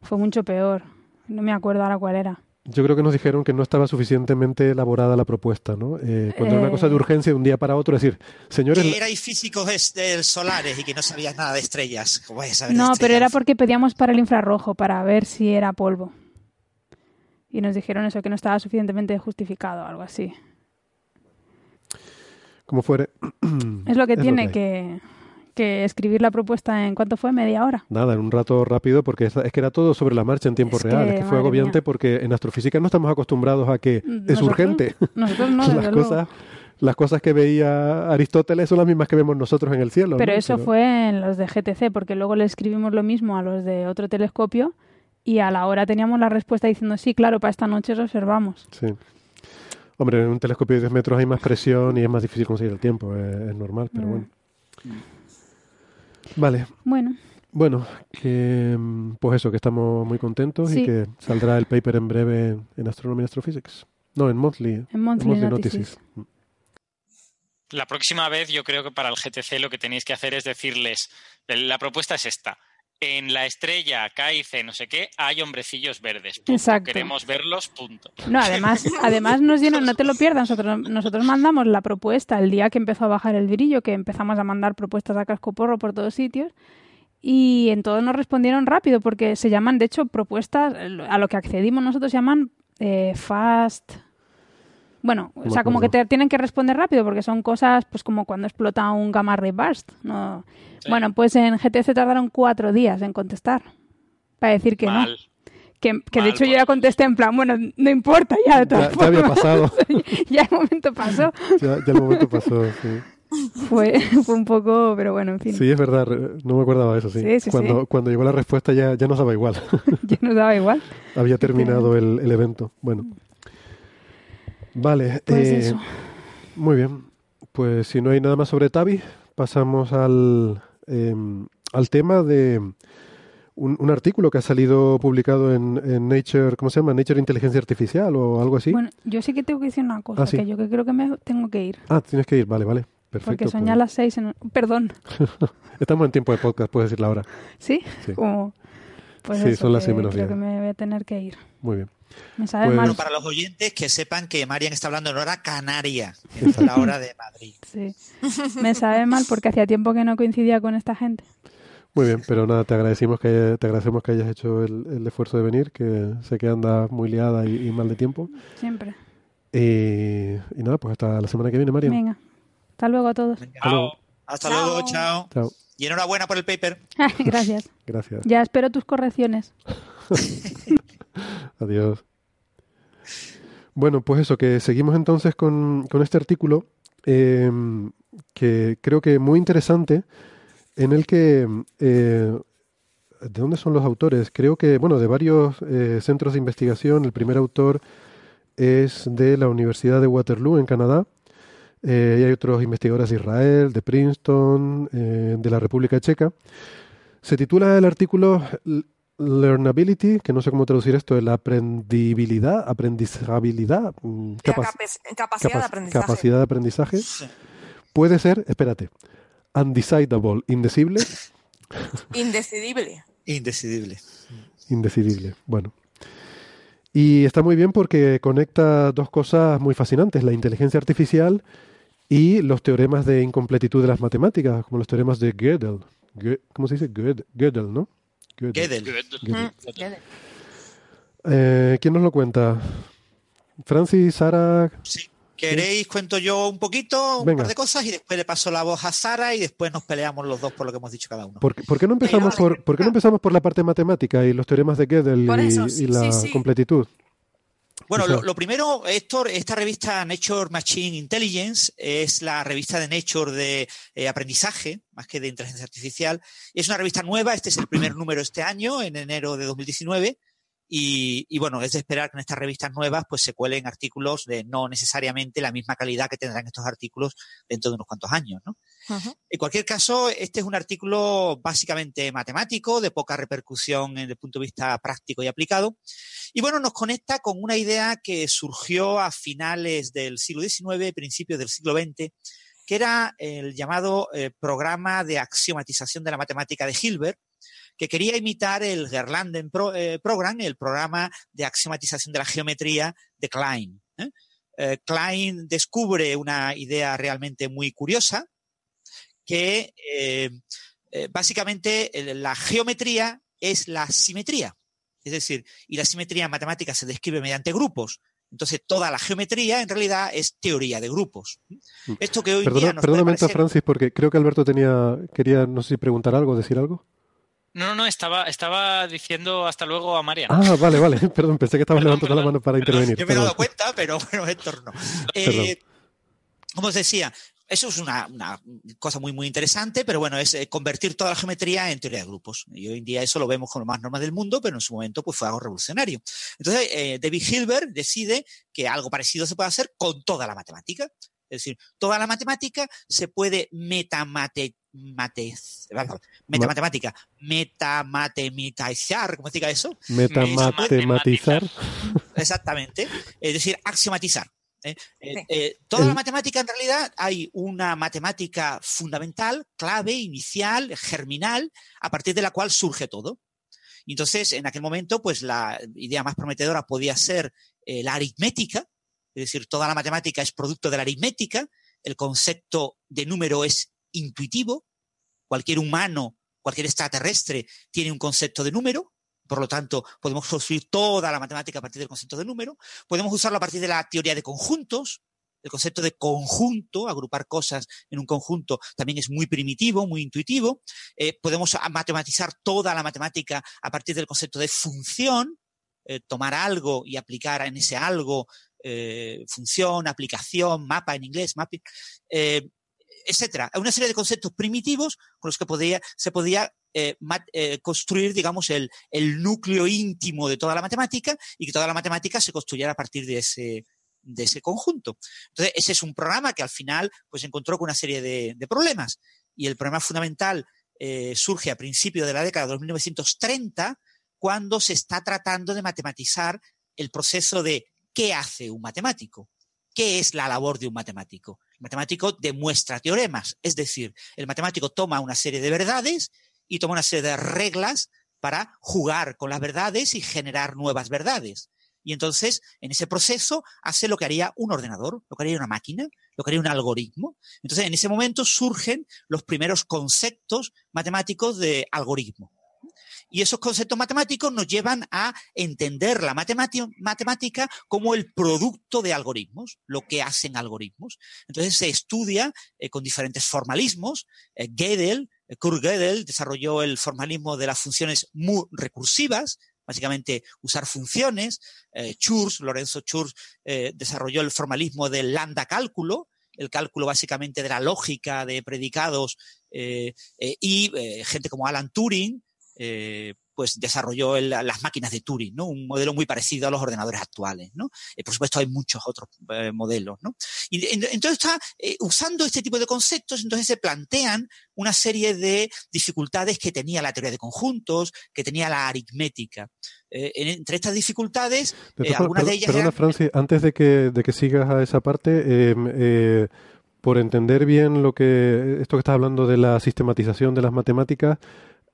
Fue mucho peor. No me acuerdo ahora cuál era. Yo creo que nos dijeron que no estaba suficientemente elaborada la propuesta, ¿no? Eh, cuando era una cosa de Eh. urgencia de un día para otro, decir, señores, Que erais físicos es- del solares y que no sabías nada de estrellas. ¿Cómo vais a saber de No, pero era porque pedíamos para el infrarrojo, para ver si era polvo. Y nos dijeron eso, que no estaba suficientemente justificado, algo así. Como fuere. Es lo que (clears throat) tiene que, que escribir la propuesta en cuánto fue, media hora. Nada, en un rato rápido, porque es, es que era todo sobre la marcha en tiempo Es real. que, es que fue agobiante mía. porque en astrofísica no estamos acostumbrados a que es Nosotros- urgente. Nosotros no, (laughs) las cosas las cosas que veía Aristóteles son las mismas que vemos nosotros en el cielo. Pero ¿no? eso fue en los de GTC, porque luego le escribimos lo mismo a los de otro telescopio y a la hora teníamos la respuesta diciendo, sí, claro, para esta noche lo observamos. Sí. Hombre, en un telescopio de 10 metros hay más presión y es más difícil conseguir el tiempo, eh, es normal, pero Mm. bueno. Vale, Bueno, bueno, que mm, pues eso, que estamos muy contentos Sí. y que saldrá el paper en breve en Astronomy and Astrophysics. No, en Monthly. en Monthly, Notices. La próxima vez yo creo que para el GTC lo que tenéis que hacer es decirles, la propuesta es esta. En la estrella Cáice, no sé qué, hay hombrecillos verdes. Punto. Exacto. Queremos verlos, punto. No, además, (laughs) además nos dieron, no te lo pierdas, nosotros, nosotros mandamos la propuesta el día que empezó a bajar el brillo, que empezamos a mandar propuestas a cascoporro por todos sitios, y en todos nos respondieron rápido, porque se llaman, de hecho, propuestas, a lo que accedimos nosotros se llaman eh, fast, Bueno, No o sea, como que te tienen que responder rápido porque son cosas, pues como cuando explota un gamma ray burst. ¿no? Bueno, pues en GTC tardaron cuatro días en contestar para decir que Mal. no. Que, que de hecho yo pues. ya contesté en plan, bueno, no importa ya de todas Ya, ya había formas. pasado. (laughs) ya el momento pasó. Ya, ya el momento pasó, sí. Fue, fue un poco, pero bueno, en fin. Sí, es verdad, no me acordaba de eso, sí. Sí, sí, cuando, sí. cuando llegó la respuesta ya, ya nos daba igual. (laughs) Ya nos daba igual. (laughs) Había terminado el, el evento. Bueno. Vale. Pues eh, eso. Muy bien. Pues si no hay nada más sobre Tavi, pasamos al, em, al tema de un, un artículo que ha salido publicado en, en Nature, ¿cómo se llama? Nature Inteligencia Artificial o algo así. Bueno, yo sí que tengo que decir una cosa, Ah, sí. que yo que creo que me tengo que ir. Ah, tienes que ir, vale, vale. Perfecto. porque son pues. ya las seis en... Perdón. (laughs) Estamos en tiempo de podcast, puedes decir la hora. ¿Sí? Sí. Como... Pues Sí, eso, son las seis menos Creo diez. que me voy a tener que ir. Muy bien. Me sabe Pues- mal. Bueno, para los oyentes que sepan que Marian está hablando en hora canaria, que es Exacto. la hora de Madrid. (laughs) Sí. Me sabe mal porque hacía tiempo que no coincidía con esta gente. Muy bien, pero nada, te agradecimos que haya- te agradecemos que hayas hecho el, el esfuerzo de venir, que sé que andas muy liada y, y mal de tiempo. Siempre. Y, y nada, pues hasta la semana que viene, María. Venga. Hasta luego a todos. Hasta luego. Hasta Chao. luego, chao. Chao. Y enhorabuena por el paper. (laughs) Gracias. Gracias. Ya espero tus correcciones. (laughs) (laughs) Adiós. Bueno, pues eso, que seguimos entonces con, con este artículo eh, que creo que muy interesante, en el que... eh, ¿De dónde son los autores? Creo que, bueno, de varios eh, centros de investigación. El primer autor es de la Universidad de Waterloo, en Canadá. Eh, y hay otros investigadores de Israel, de Princeton, de la República Checa. Se titula el artículo Learnability, que no sé cómo traducir esto, la aprendibilidad, aprendizabilidad, mm, capac- capacidad de aprendizaje. capacidad de aprendizaje. Puede ser, espérate, undecidable, indecible, (laughs) Indecidible. Indecidible. indecidible. Bueno. Y está muy bien porque conecta dos cosas muy fascinantes, la inteligencia artificial y los teoremas de incompletitud de las matemáticas, como los teoremas de Gödel. Gö- ¿Cómo se dice? Gödel, Gödel ¿no? Gödel. Gödel. Eh, ¿Quién nos lo cuenta? Francis, Sara. Si queréis, cuento yo un poquito, un Venga. par de cosas y después le paso la voz a Sara y después nos peleamos los dos por lo que hemos dicho cada uno. ¿Por, qué- por qué no empezamos por, por qué no empezamos por la parte matemática y los teoremas de Gödel y, y sí, la sí, sí. completitud? Bueno, lo primero, Héctor, esta revista Nature Machine Intelligence es la revista de Nature de eh, aprendizaje, más que de inteligencia artificial. Es una revista nueva, este es el primer número este año, en enero de 2019. Y, y bueno, es de esperar que en estas revistas nuevas pues se cuelen artículos de no necesariamente la misma calidad que tendrán estos artículos dentro de unos cuantos años, ¿no? En cualquier caso, este es un artículo básicamente matemático, de poca repercusión desde el punto de vista práctico y aplicado. Y bueno, nos conecta con una idea que surgió a finales del siglo XIX, principios del siglo XX, que era el llamado eh, programa de axiomatización de la matemática de Hilbert, que quería imitar el Gerlanden Pro- eh, Program, el programa de axiomatización de la geometría de Klein. ¿eh? Eh, Klein descubre una idea realmente muy curiosa, que básicamente la geometría es la simetría. Es decir, y la simetría en matemáticas se describe mediante grupos. Entonces, toda la geometría en realidad es teoría de grupos. Esto que hoy Perdona, día nos perdona parecer- Francis, porque creo que Alberto tenía, quería, no sé si preguntar algo, decir algo. No, no, no, estaba, estaba diciendo hasta luego a Mariana. Ah, vale, vale, (laughs) perdón, pensé que estabas levantando la mano para intervenir. Yo me he dado cuenta, pero bueno, Héctor no. (laughs) Eh, como os decía, eso es una, una cosa muy, muy interesante, pero bueno, es eh, convertir toda la geometría en teoría de grupos. Y hoy en día eso lo vemos con más normas del mundo, pero en su momento pues fue algo revolucionario. Entonces, eh, David Hilbert decide que algo parecido se puede hacer con toda la matemática. Es decir, toda la matemática se puede metamate, mate- metamatemática, metamatematizar, ¿cómo se diga eso? Metamatematizar. Exactamente. Es decir, axiomatizar. ¿eh? Eh, eh, toda la matemática, en realidad, hay una matemática fundamental, clave, inicial, germinal, a partir de la cual surge todo. Y entonces, en aquel momento, pues la idea más prometedora podía ser eh, la aritmética, es decir, toda la matemática es producto de la aritmética, el concepto de número es intuitivo, cualquier humano, cualquier extraterrestre tiene un concepto de número, por lo tanto, podemos construir toda la matemática a partir del concepto de número. Podemos usarlo a partir de la teoría de conjuntos. El concepto de conjunto, agrupar cosas en un conjunto, también es muy primitivo, muy intuitivo. Eh, podemos matematizar toda la matemática a partir del concepto de función, eh, tomar algo y aplicar en ese algo eh, función, aplicación, mapa en inglés, mapping, etcétera. Una serie de conceptos primitivos con los que se podía eh, eh, construir, digamos, el, núcleo íntimo de toda la matemática y que toda la matemática se construyera a partir de ese, de ese conjunto. Entonces, ese es un programa que al final pues encontró con una serie de, problemas. Y el problema fundamental eh, surge a principios de la década de 1930, cuando se está tratando de matematizar el proceso de qué hace un matemático, qué es la labor de un matemático. El matemático demuestra teoremas, es decir, el matemático toma una serie de verdades y toma una serie de reglas para jugar con las verdades y generar nuevas verdades. Y entonces, en ese proceso, hace lo que haría un ordenador, lo que haría una máquina, lo que haría un algoritmo. Entonces, en ese momento surgen los primeros conceptos matemáticos de algoritmo. Y esos conceptos matemáticos nos llevan a entender la matemática como el producto de algoritmos, lo que hacen algoritmos. Entonces se estudia eh, con diferentes formalismos. Eh, Gödel, eh, Kurt Gödel desarrolló el formalismo de las funciones recursivas, básicamente usar funciones. Church, Lorenzo Church, desarrolló el formalismo del lambda cálculo, el cálculo básicamente de la lógica de predicados y gente como Alan Turing eh, pues desarrolló las máquinas de Turing, ¿no? Un modelo muy parecido a los ordenadores actuales, ¿no? Eh, por supuesto hay muchos otros eh, modelos, ¿no? Y entonces está usando este tipo de conceptos, entonces se plantean una serie de dificultades que tenía la teoría de conjuntos, que tenía la aritmética. entre estas dificultades, algunas de ellas Perdona, Francis, antes de que, de que sigas a esa parte, em, por entender bien lo que esto que estás hablando de la sistematización de las matemáticas,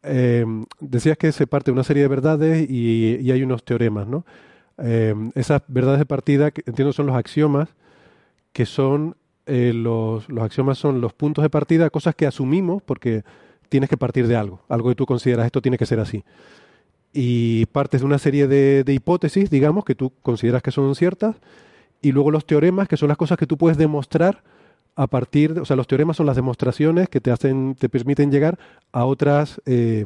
eh, decías que se parte de una serie de verdades y, hay unos teoremas, ¿no? Eh, esas verdades de partida, que entiendo, son los axiomas, que son eh, los, los axiomas son los puntos de partida, cosas que asumimos porque tienes que partir de algo, algo que tú consideras esto tiene que ser así. Y partes de una serie de, de hipótesis, digamos, que tú consideras que son ciertas, y luego los teoremas, que son las cosas que tú puedes demostrar a partir, o sea, los teoremas son las demostraciones que te hacen, te permiten llegar a otras, eh,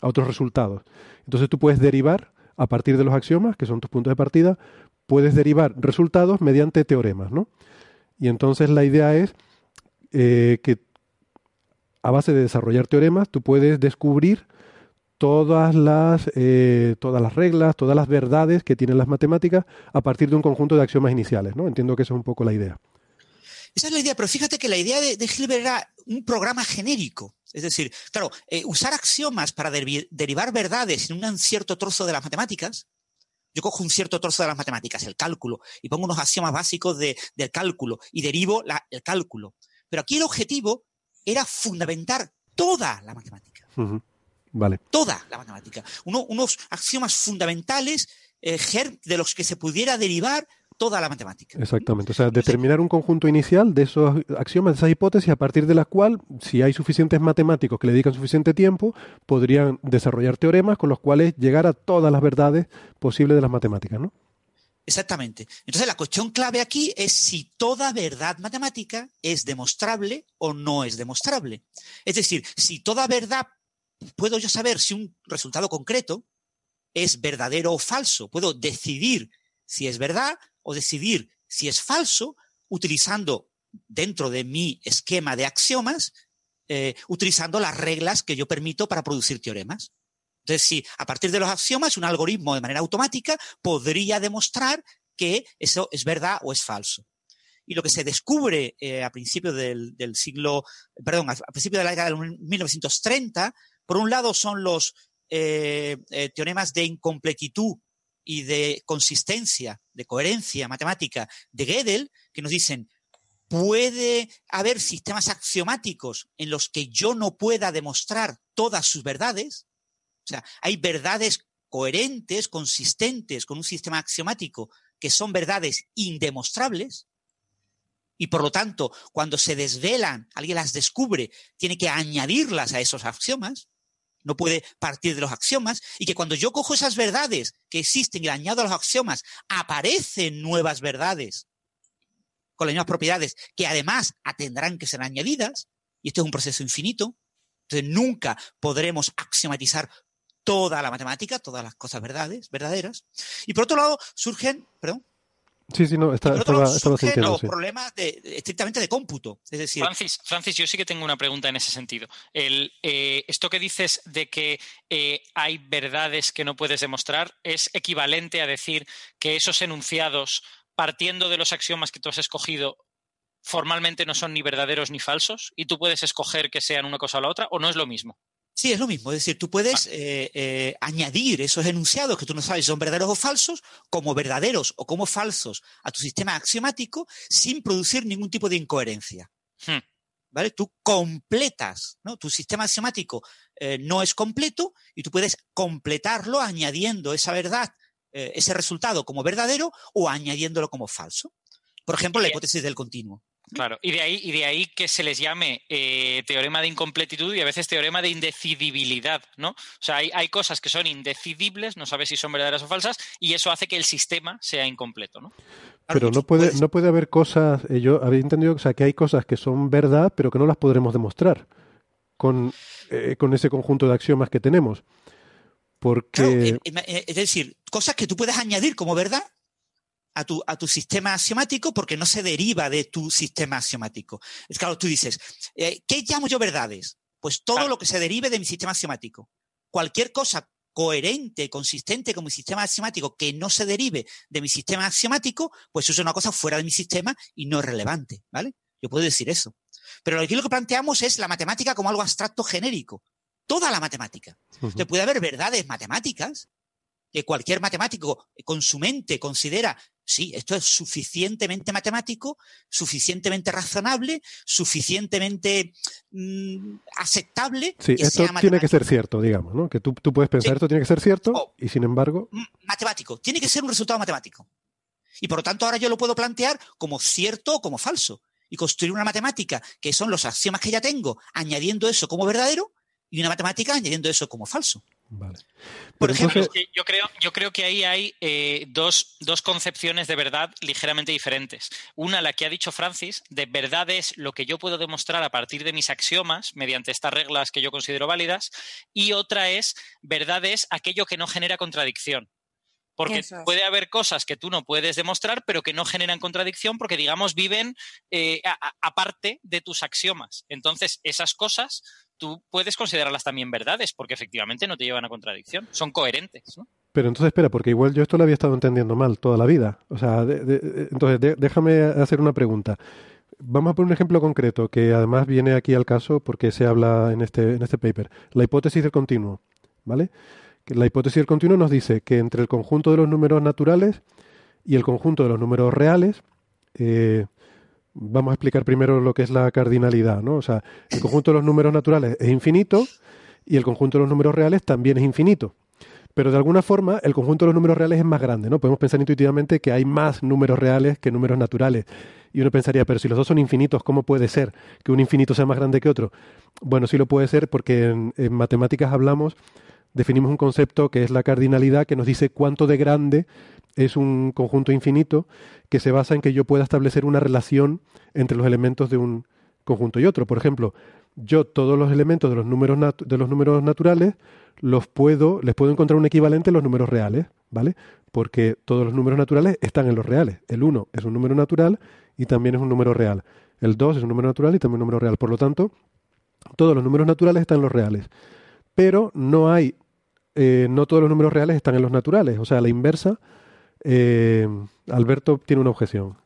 a otros resultados. Entonces tú puedes derivar a partir de los axiomas, que son tus puntos de partida, puedes derivar resultados mediante teoremas, ¿no? Y entonces la idea es eh, que a base de desarrollar teoremas, tú puedes descubrir todas las, eh, todas las reglas, todas las verdades que tienen las matemáticas a partir de un conjunto de axiomas iniciales, ¿no? Entiendo que esa es un poco la idea. Esa es la idea, pero fíjate que la idea de, Hilbert era un programa genérico. Es decir, claro, eh, usar axiomas para derivar verdades en un cierto trozo de las matemáticas. Yo cojo un cierto trozo de las matemáticas, el cálculo, y pongo unos axiomas básicos del cálculo y derivo el cálculo. Pero aquí el objetivo era fundamentar toda la matemática. Vale. Toda la matemática. unos axiomas fundamentales eh, de los que se pudiera derivar toda la matemática. Exactamente, o sea, determinar un conjunto inicial de esos axiomas, de esas hipótesis, a partir de la cual, si hay suficientes matemáticos que le dedican suficiente tiempo, podrían desarrollar teoremas con los cuales llegar a todas las verdades posibles de las matemáticas, ¿no? Exactamente. Entonces, la cuestión clave aquí es si toda verdad matemática es demostrable o no es demostrable. Es decir, si toda verdad puedo yo saber si un resultado concreto es verdadero o falso, puedo decidir si es verdad o decidir si es falso utilizando dentro de mi esquema de axiomas, eh, utilizando las reglas que yo permito para producir teoremas. Entonces, si a partir de los axiomas un algoritmo de manera automática podría demostrar que eso es verdad o es falso. Y lo que se descubre eh, a principios del, siglo, perdón, a, principios de la década de 1930, por un lado son los eh, teoremas de incompletitud y de consistencia, de coherencia matemática de Gödel, que nos dicen, puede haber sistemas axiomáticos en los que yo no pueda demostrar todas sus verdades. O sea, hay verdades coherentes, consistentes con un sistema axiomático que son verdades indemostrables. Y por lo tanto, cuando se desvelan, alguien las descubre, tiene que añadirlas a esos axiomas. No puede partir de los axiomas, y que cuando yo cojo esas verdades que existen y añado a los axiomas, aparecen nuevas verdades con las mismas propiedades que además tendrán que ser añadidas, y esto es un proceso infinito, entonces nunca podremos axiomatizar toda la matemática, todas las cosas verdades, verdaderas. Y por otro lado, surgen, perdón, Sí, sí, no, está, estaba, estaba sintiendo, los sí. problemas de, estrictamente de cómputo. Es decir, Francis, Francis, yo sí que tengo una pregunta en ese sentido. El, eh, esto que dices de que eh, hay verdades que no puedes demostrar es equivalente a decir que esos enunciados, partiendo de los axiomas que tú has escogido, formalmente no son ni verdaderos ni falsos y tú puedes escoger que sean una cosa o la otra, o no es lo mismo. Sí, es lo mismo. Es decir, tú puedes eh, eh, añadir esos enunciados que tú no sabes si son verdaderos o falsos, como verdaderos o como falsos a tu sistema axiomático sin producir ningún tipo de incoherencia. Hmm. ¿Vale? Tú completas, ¿no? Tu sistema axiomático eh, no es completo y tú puedes completarlo añadiendo esa verdad, ese resultado como verdadero o añadiéndolo como falso. Por ejemplo, la hipótesis del continuo. Claro, y de ahí, y de ahí que se les llame eh, teorema de incompletitud y a veces teorema de indecidibilidad, ¿no? O sea, hay, hay, cosas que son indecidibles, no sabes si son verdaderas o falsas, y eso hace que el sistema sea incompleto, ¿no? Pero no puede, no puede haber cosas, eh, yo había entendido o sea, que hay cosas que son verdad, pero que no las podremos demostrar con, eh, con ese conjunto de axiomas que tenemos. Porque... Claro, es decir, cosas que tú puedes añadir como verdad, a tu, a tu, sistema axiomático porque no se deriva de tu sistema axiomático. Es claro, tú dices, eh, ¿qué llamo yo verdades? Pues todo lo que se derive de mi sistema axiomático. Cualquier cosa coherente, consistente con mi sistema axiomático que no se derive de mi sistema axiomático, pues eso es una cosa fuera de mi sistema y no es relevante, ¿vale? Yo puedo decir eso. Pero aquí lo que planteamos es la matemática como algo abstracto genérico. Toda la matemática. Uh -huh. Entonces puede haber verdades matemáticas que cualquier matemático con su mente considera sí, esto es suficientemente matemático, suficientemente razonable, suficientemente mmm, aceptable. Sí, que esto tiene que ser cierto, digamos, ¿no? Que tú, tú puedes pensar, sí. esto tiene que ser cierto, oh, y sin embargo. Matemático, tiene que ser un resultado matemático. Y por lo tanto, ahora yo lo puedo plantear como cierto o como falso. Y construir una matemática que son los axiomas que ya tengo, añadiendo eso como verdadero, y una matemática añadiendo eso como falso. Vale. Por ejemplo, entonces... yo, creo, yo creo que ahí hay eh, dos, dos, concepciones de verdad ligeramente diferentes. Una, la que ha dicho Francis, de verdad es lo que yo puedo demostrar a partir de mis axiomas, mediante estas reglas que yo considero válidas, y otra es, verdad es aquello que no genera contradicción. Porque es. puede haber cosas que tú no puedes demostrar, pero que no generan contradicción porque, digamos, viven eh, aparte de tus axiomas. Entonces, esas cosas tú puedes considerarlas también verdades, porque efectivamente no te llevan a contradicción, son coherentes. ¿no? Pero entonces espera, porque igual yo esto lo había estado entendiendo mal toda la vida. O sea, de, entonces déjame hacer una pregunta. Vamos a poner un ejemplo concreto que además viene aquí al caso porque se habla en este, en este paper. La hipótesis del continuo, ¿vale? La hipótesis del continuo nos dice que entre el conjunto de los números naturales y el conjunto de los números reales, eh, vamos a explicar primero lo que es la cardinalidad, ¿no? O sea, el conjunto de los números naturales es infinito y el conjunto de los números reales también es infinito. Pero de alguna forma el conjunto de los números reales es más grande, ¿no? Podemos pensar intuitivamente que hay más números reales que números naturales. Y uno pensaría, pero si los dos son infinitos, ¿cómo puede ser que un infinito sea más grande que otro? Bueno, sí lo puede ser porque en, en matemáticas hablamos, definimos un concepto que es la cardinalidad, que nos dice cuánto de grande es un conjunto infinito que se basa en que yo pueda establecer una relación entre los elementos de un conjunto y otro. Por ejemplo, yo todos los elementos de los números, de los números naturales los puedo, les puedo encontrar un equivalente en los números reales, ¿vale? Porque todos los números naturales están en los reales. El 1 es un número natural y también es un número real. El 2 es un número natural y también un número real. Por lo tanto, todos los números naturales están en los reales. Pero no hay, eh, no todos los números reales están en los naturales. O sea, la inversa, eh, Alberto tiene una objeción.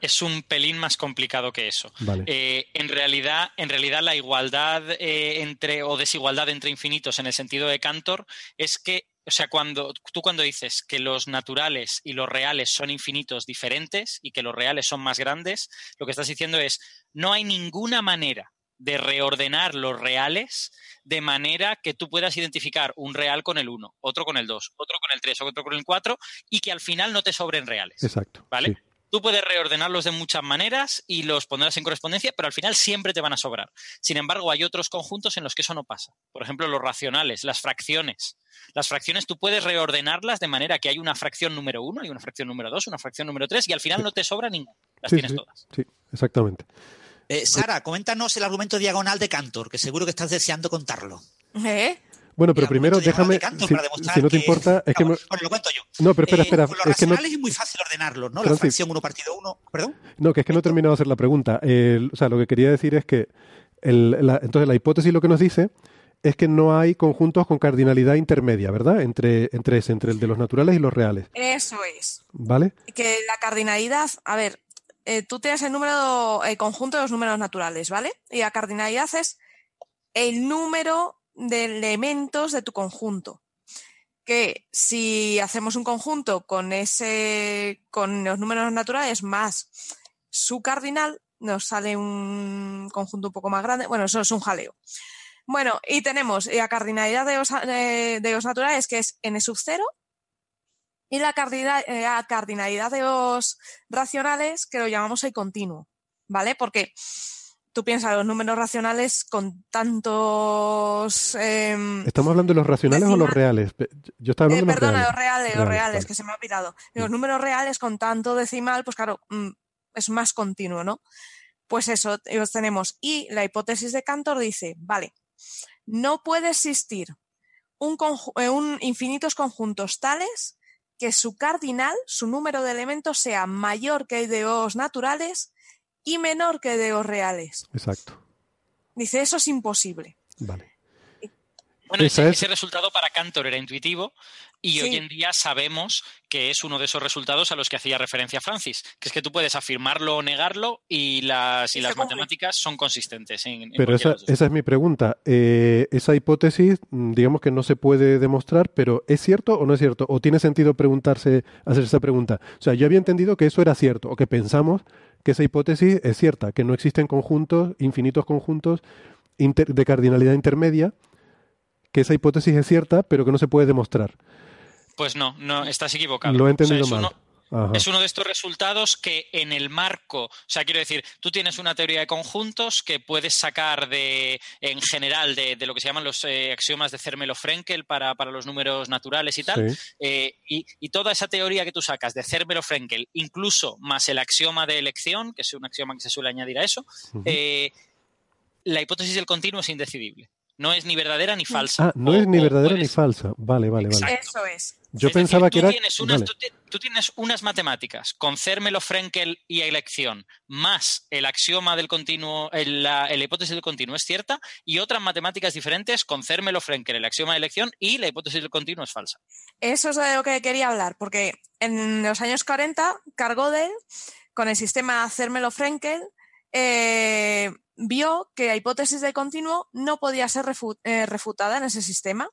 Es un pelín más complicado que eso. Vale. Eh, en, realidad, en realidad, la igualdad entre o desigualdad entre infinitos en el sentido de Cantor es que, o sea, cuando tú cuando dices que los naturales y los reales son infinitos diferentes y que los reales son más grandes, lo que estás diciendo es no hay ninguna manera de reordenar los reales de manera que tú puedas identificar un real con el 1, otro con el 2, otro con el 3, otro con el 4 y que al final no te sobren reales. Exacto. ¿Vale? Sí. Tú puedes reordenarlos de muchas maneras y los pondrás en correspondencia, pero al final siempre te van a sobrar. Sin embargo, hay otros conjuntos en los que eso no pasa. Por ejemplo, los racionales, las fracciones. Las fracciones tú puedes reordenarlas de manera que hay una fracción número uno, hay una fracción número dos, una fracción número tres y al final no te sobra ninguna. Las Sí, tienes sí, todas. sí, exactamente. Eh, Sara, coméntanos el argumento diagonal de Cantor, que seguro que estás deseando contarlo. ¿Eh? Bueno, pero primero déjame, de si, para demostrar si no te que- importa, es que... Ah, me- Bueno, lo cuento yo. No, pero espera, Eh, espera, con los es que no, es muy fácil ordenarlos, ¿no? La Francis. fracción 1 partido 1. ¿Perdón? no, que es que no he terminado de hacer la pregunta. O sea, lo que quería decir es que, el- la- entonces la hipótesis lo que nos dice es que no hay conjuntos con cardinalidad intermedia, ¿verdad? Entre, entre ese, entre el de los naturales y los reales, Eso es. ¿vale? Que la cardinalidad, a ver, eh, tú tienes el número, el conjunto de los números naturales, ¿vale? Y la cardinalidad es el número de elementos de tu conjunto. Que si hacemos un conjunto con ese, con los números naturales más su cardinal, nos sale un conjunto un poco más grande. Bueno, eso es un jaleo. Bueno, y tenemos la cardinalidad de los, eh, de los naturales, que es n sub 0, y la cardinalidad, la cardinalidad de los racionales, que lo llamamos el continuo, ¿vale? Porque tú piensas los números racionales con tantos... em, ¿Estamos hablando de los racionales o los reales? Yo estaba eh, hablando de los perdona, reales. los reales, los reales, vale. que se me ha pirado. Los números reales con tanto decimal, pues claro, mm, es más continuo, ¿no? Pues eso, los tenemos. Y la hipótesis de Cantor dice, vale, no puede existir un, conju- eh, un infinitos conjuntos tales que su cardinal, su número de elementos, sea mayor que el de los naturales y menor que el de los reales. Exacto, Dice, eso es imposible. vale. Bueno, ese resultado para Cantor era intuitivo y Sí. hoy en día sabemos que es uno de esos resultados a los que hacía referencia Francis, que es que tú puedes afirmarlo o negarlo y las, y las matemáticas son consistentes. En, en Pero esa, esa es mi pregunta. Eh, esa hipótesis, mm, digamos que no se puede demostrar, pero ¿es cierto o no es cierto? ¿O tiene sentido preguntarse, hacer esa pregunta? O sea, yo había entendido que eso era cierto, o que pensamos que esa hipótesis es cierta, que no existen conjuntos, infinitos conjuntos inter- de cardinalidad intermedia, que esa hipótesis es cierta, pero que no se puede demostrar. Pues no, no, estás equivocado. Lo he O sea, entendido es mal. uno- Ajá. Es uno de estos resultados que en el marco, o sea, quiero decir, tú tienes una teoría de conjuntos que puedes sacar de, en general, de, de lo que se llaman los eh, axiomas de Zermelo-Frenkel para, para los números naturales y tal, Sí. eh, y, y toda esa teoría que tú sacas de Zermelo-Frenkel, incluso más el axioma de elección, que es un axioma que se suele añadir a eso, eh, la hipótesis del continuo es indecidible. No es ni verdadera ni falsa. Ah, no O- es ni verdadera ni falsa. Vale, vale, vale. Eso es. Yo Es decir, pensaba que tú era... Tienes unas, vale. tú, ti- tú tienes unas matemáticas con Zermelo, Frenkel y elección, más el axioma del continuo, el- la, hipótesis del continuo es cierta, y otras matemáticas diferentes con Zermelo, Frenkel, el axioma de elección y la hipótesis del continuo es falsa. Eso es de lo que quería hablar, porque en los años 40, Carl Gödel, con el sistema Zermelo-Frenkel, eh, vio que la hipótesis de continuo no podía ser eh, refutada en ese sistema,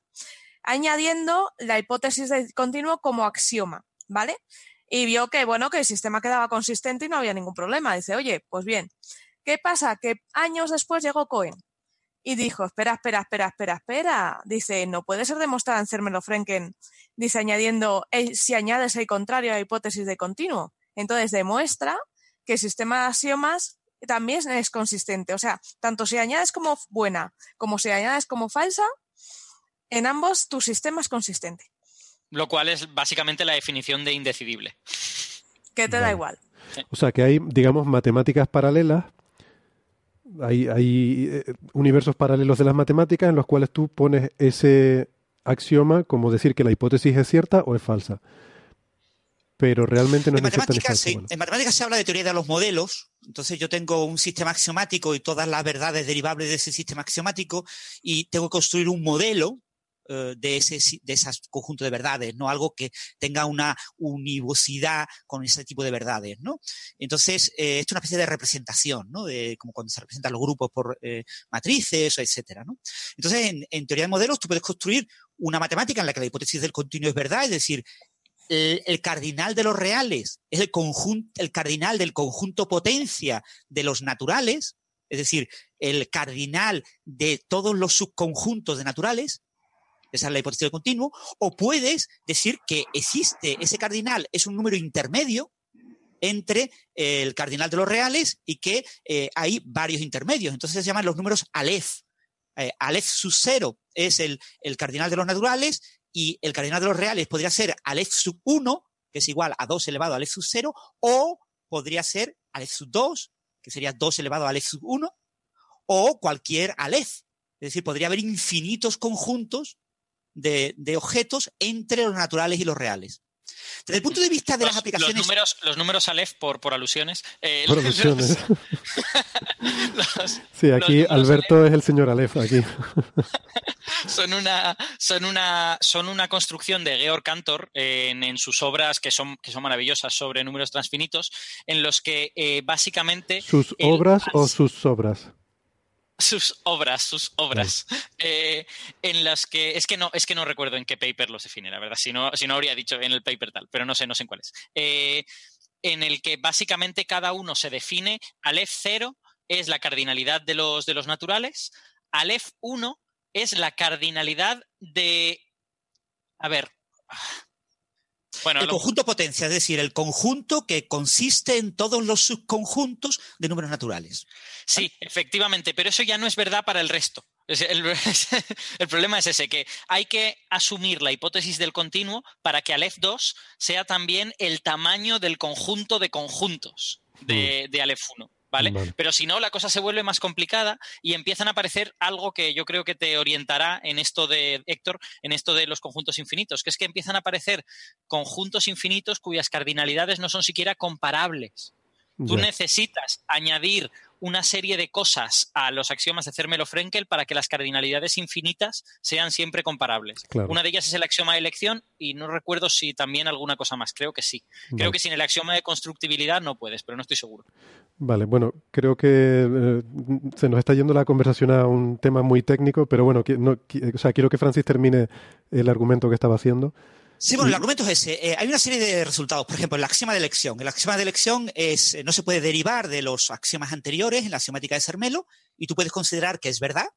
añadiendo la hipótesis de continuo como axioma, ¿vale? Y vio que, bueno, que el sistema quedaba consistente y no había ningún problema. Dice, oye, pues bien, ¿qué pasa? Que años después llegó Cohen y dijo, espera, espera, espera, espera, espera. Dice, no puede ser demostrado en Zermelo-Frenkel dice añadiendo eh, si añades el contrario a la hipótesis de continuo. Entonces demuestra que el sistema de axiomas también es consistente. O sea, tanto si añades como buena como si añades como falsa, en ambos tu sistema es consistente. Lo cual es básicamente la definición de indecidible. Que te da igual. O sea, que hay, digamos, matemáticas paralelas, hay, hay eh, universos paralelos de las matemáticas en los cuales tú pones ese axioma como decir que la hipótesis es cierta o es falsa. Pero realmente no es En matemáticas, sí. En matemáticas se habla de teoría de los modelos. Entonces yo tengo un sistema axiomático y todas las verdades derivables de ese sistema axiomático y tengo que construir un modelo eh, de ese de esas conjunto de verdades, no algo que tenga una univocidad con ese tipo de verdades, ¿no? Entonces eh, esto es una especie de representación, ¿no? De como cuando se representan los grupos por eh, matrices, etcétera, ¿no? Entonces en, en teoría de modelos tú puedes construir una matemática en la que la hipótesis del continuo es verdad, es decir, el, el cardinal de los reales es el conjunto, el cardinal del conjunto potencia de los naturales, es decir, el cardinal de todos los subconjuntos de naturales, esa es la hipótesis del continuo, o puedes decir que existe ese cardinal, es un número intermedio, entre eh, el cardinal de los reales y que eh, hay varios intermedios. Entonces se llaman los números Aleph. Eh, Aleph sub 0 es el, el, cardinal de los naturales y el cardinal de los reales podría ser Aleph sub 1, que es igual a 2 elevado a Aleph sub 0, o podría ser Aleph sub 2, que sería 2 elevado a Aleph sub 1, o cualquier Aleph. Es decir, podría haber infinitos conjuntos de, de objetos entre los naturales y los reales. Desde el punto de vista de los, las aplicaciones. Los números, los números Aleph por, por alusiones. Eh, por (laughs) alusiones. (laughs) Los, sí, aquí Alberto Aleph. es el señor Aleph, aquí. (laughs) son, una, son, una, son una construcción de Georg Cantor en, en, sus obras que son, que son maravillosas sobre números transfinitos, en los que eh, básicamente. ¿Sus obras o sus obras? Sus obras, sus obras, eh, en las que es que no es que no recuerdo en qué paper los define, la verdad. Si no, si no habría dicho en el paper tal, pero no sé, no sé en cuál es. Eh, en el que básicamente cada uno se define. Aleph 0 es la cardinalidad de los, de los naturales. Aleph 1 es la cardinalidad de. A ver. Bueno, el lo... conjunto potencia, es decir, el conjunto que consiste en todos los subconjuntos de números naturales. Sí, efectivamente, pero eso ya no es verdad para el resto. El, (laughs) el, problema es ese, que hay que asumir la hipótesis del continuo para que Aleph 2 sea también el tamaño del conjunto de conjuntos de, de Aleph 1. ¿Vale? ¿vale? Pero si no, la cosa se vuelve más complicada y empiezan a aparecer algo que yo creo que te orientará en esto de, Héctor, en esto de los conjuntos infinitos, que es que empiezan a aparecer conjuntos infinitos cuyas cardinalidades no son siquiera comparables. Tú yeah. necesitas añadir una serie de cosas a los axiomas de Zermelo-Frenkel para que las cardinalidades infinitas sean siempre comparables. Claro. Una de ellas es el axioma de elección y no recuerdo si también alguna cosa más. Creo que sí. Creo Vale. que sin el axioma de constructibilidad no puedes, pero no estoy seguro. Vale, bueno, creo que eh, se nos está yendo la conversación a un tema muy técnico, pero bueno, que, no, que, o sea, quiero que Francis termine el argumento que estaba haciendo. Sí, bueno, el argumento es ese. Eh, hay una serie de resultados. Por ejemplo, el axioma de elección. El axioma de elección es, eh, no se puede derivar de los axiomas anteriores en la axiomática de Sermelo y tú puedes considerar que es verdad.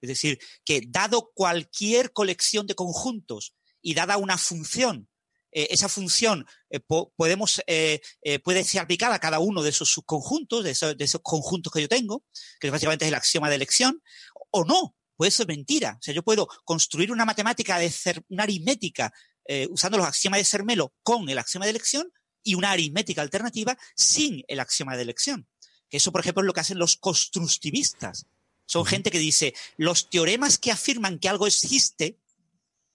Es decir, que dado cualquier colección de conjuntos y dada una función, eh, esa función eh, po podemos, eh, puede ser aplicada a cada uno de esos subconjuntos, de esos, de esos conjuntos que yo tengo, que básicamente es el axioma de elección, o no. Puede ser mentira. O sea, yo puedo construir una matemática de una aritmética eh, usando los axiomas de Sermelo con el axioma de elección y una aritmética alternativa sin el axioma de elección. Que eso, por ejemplo, es lo que hacen los constructivistas. Son gente que dice, los teoremas que afirman que algo existe,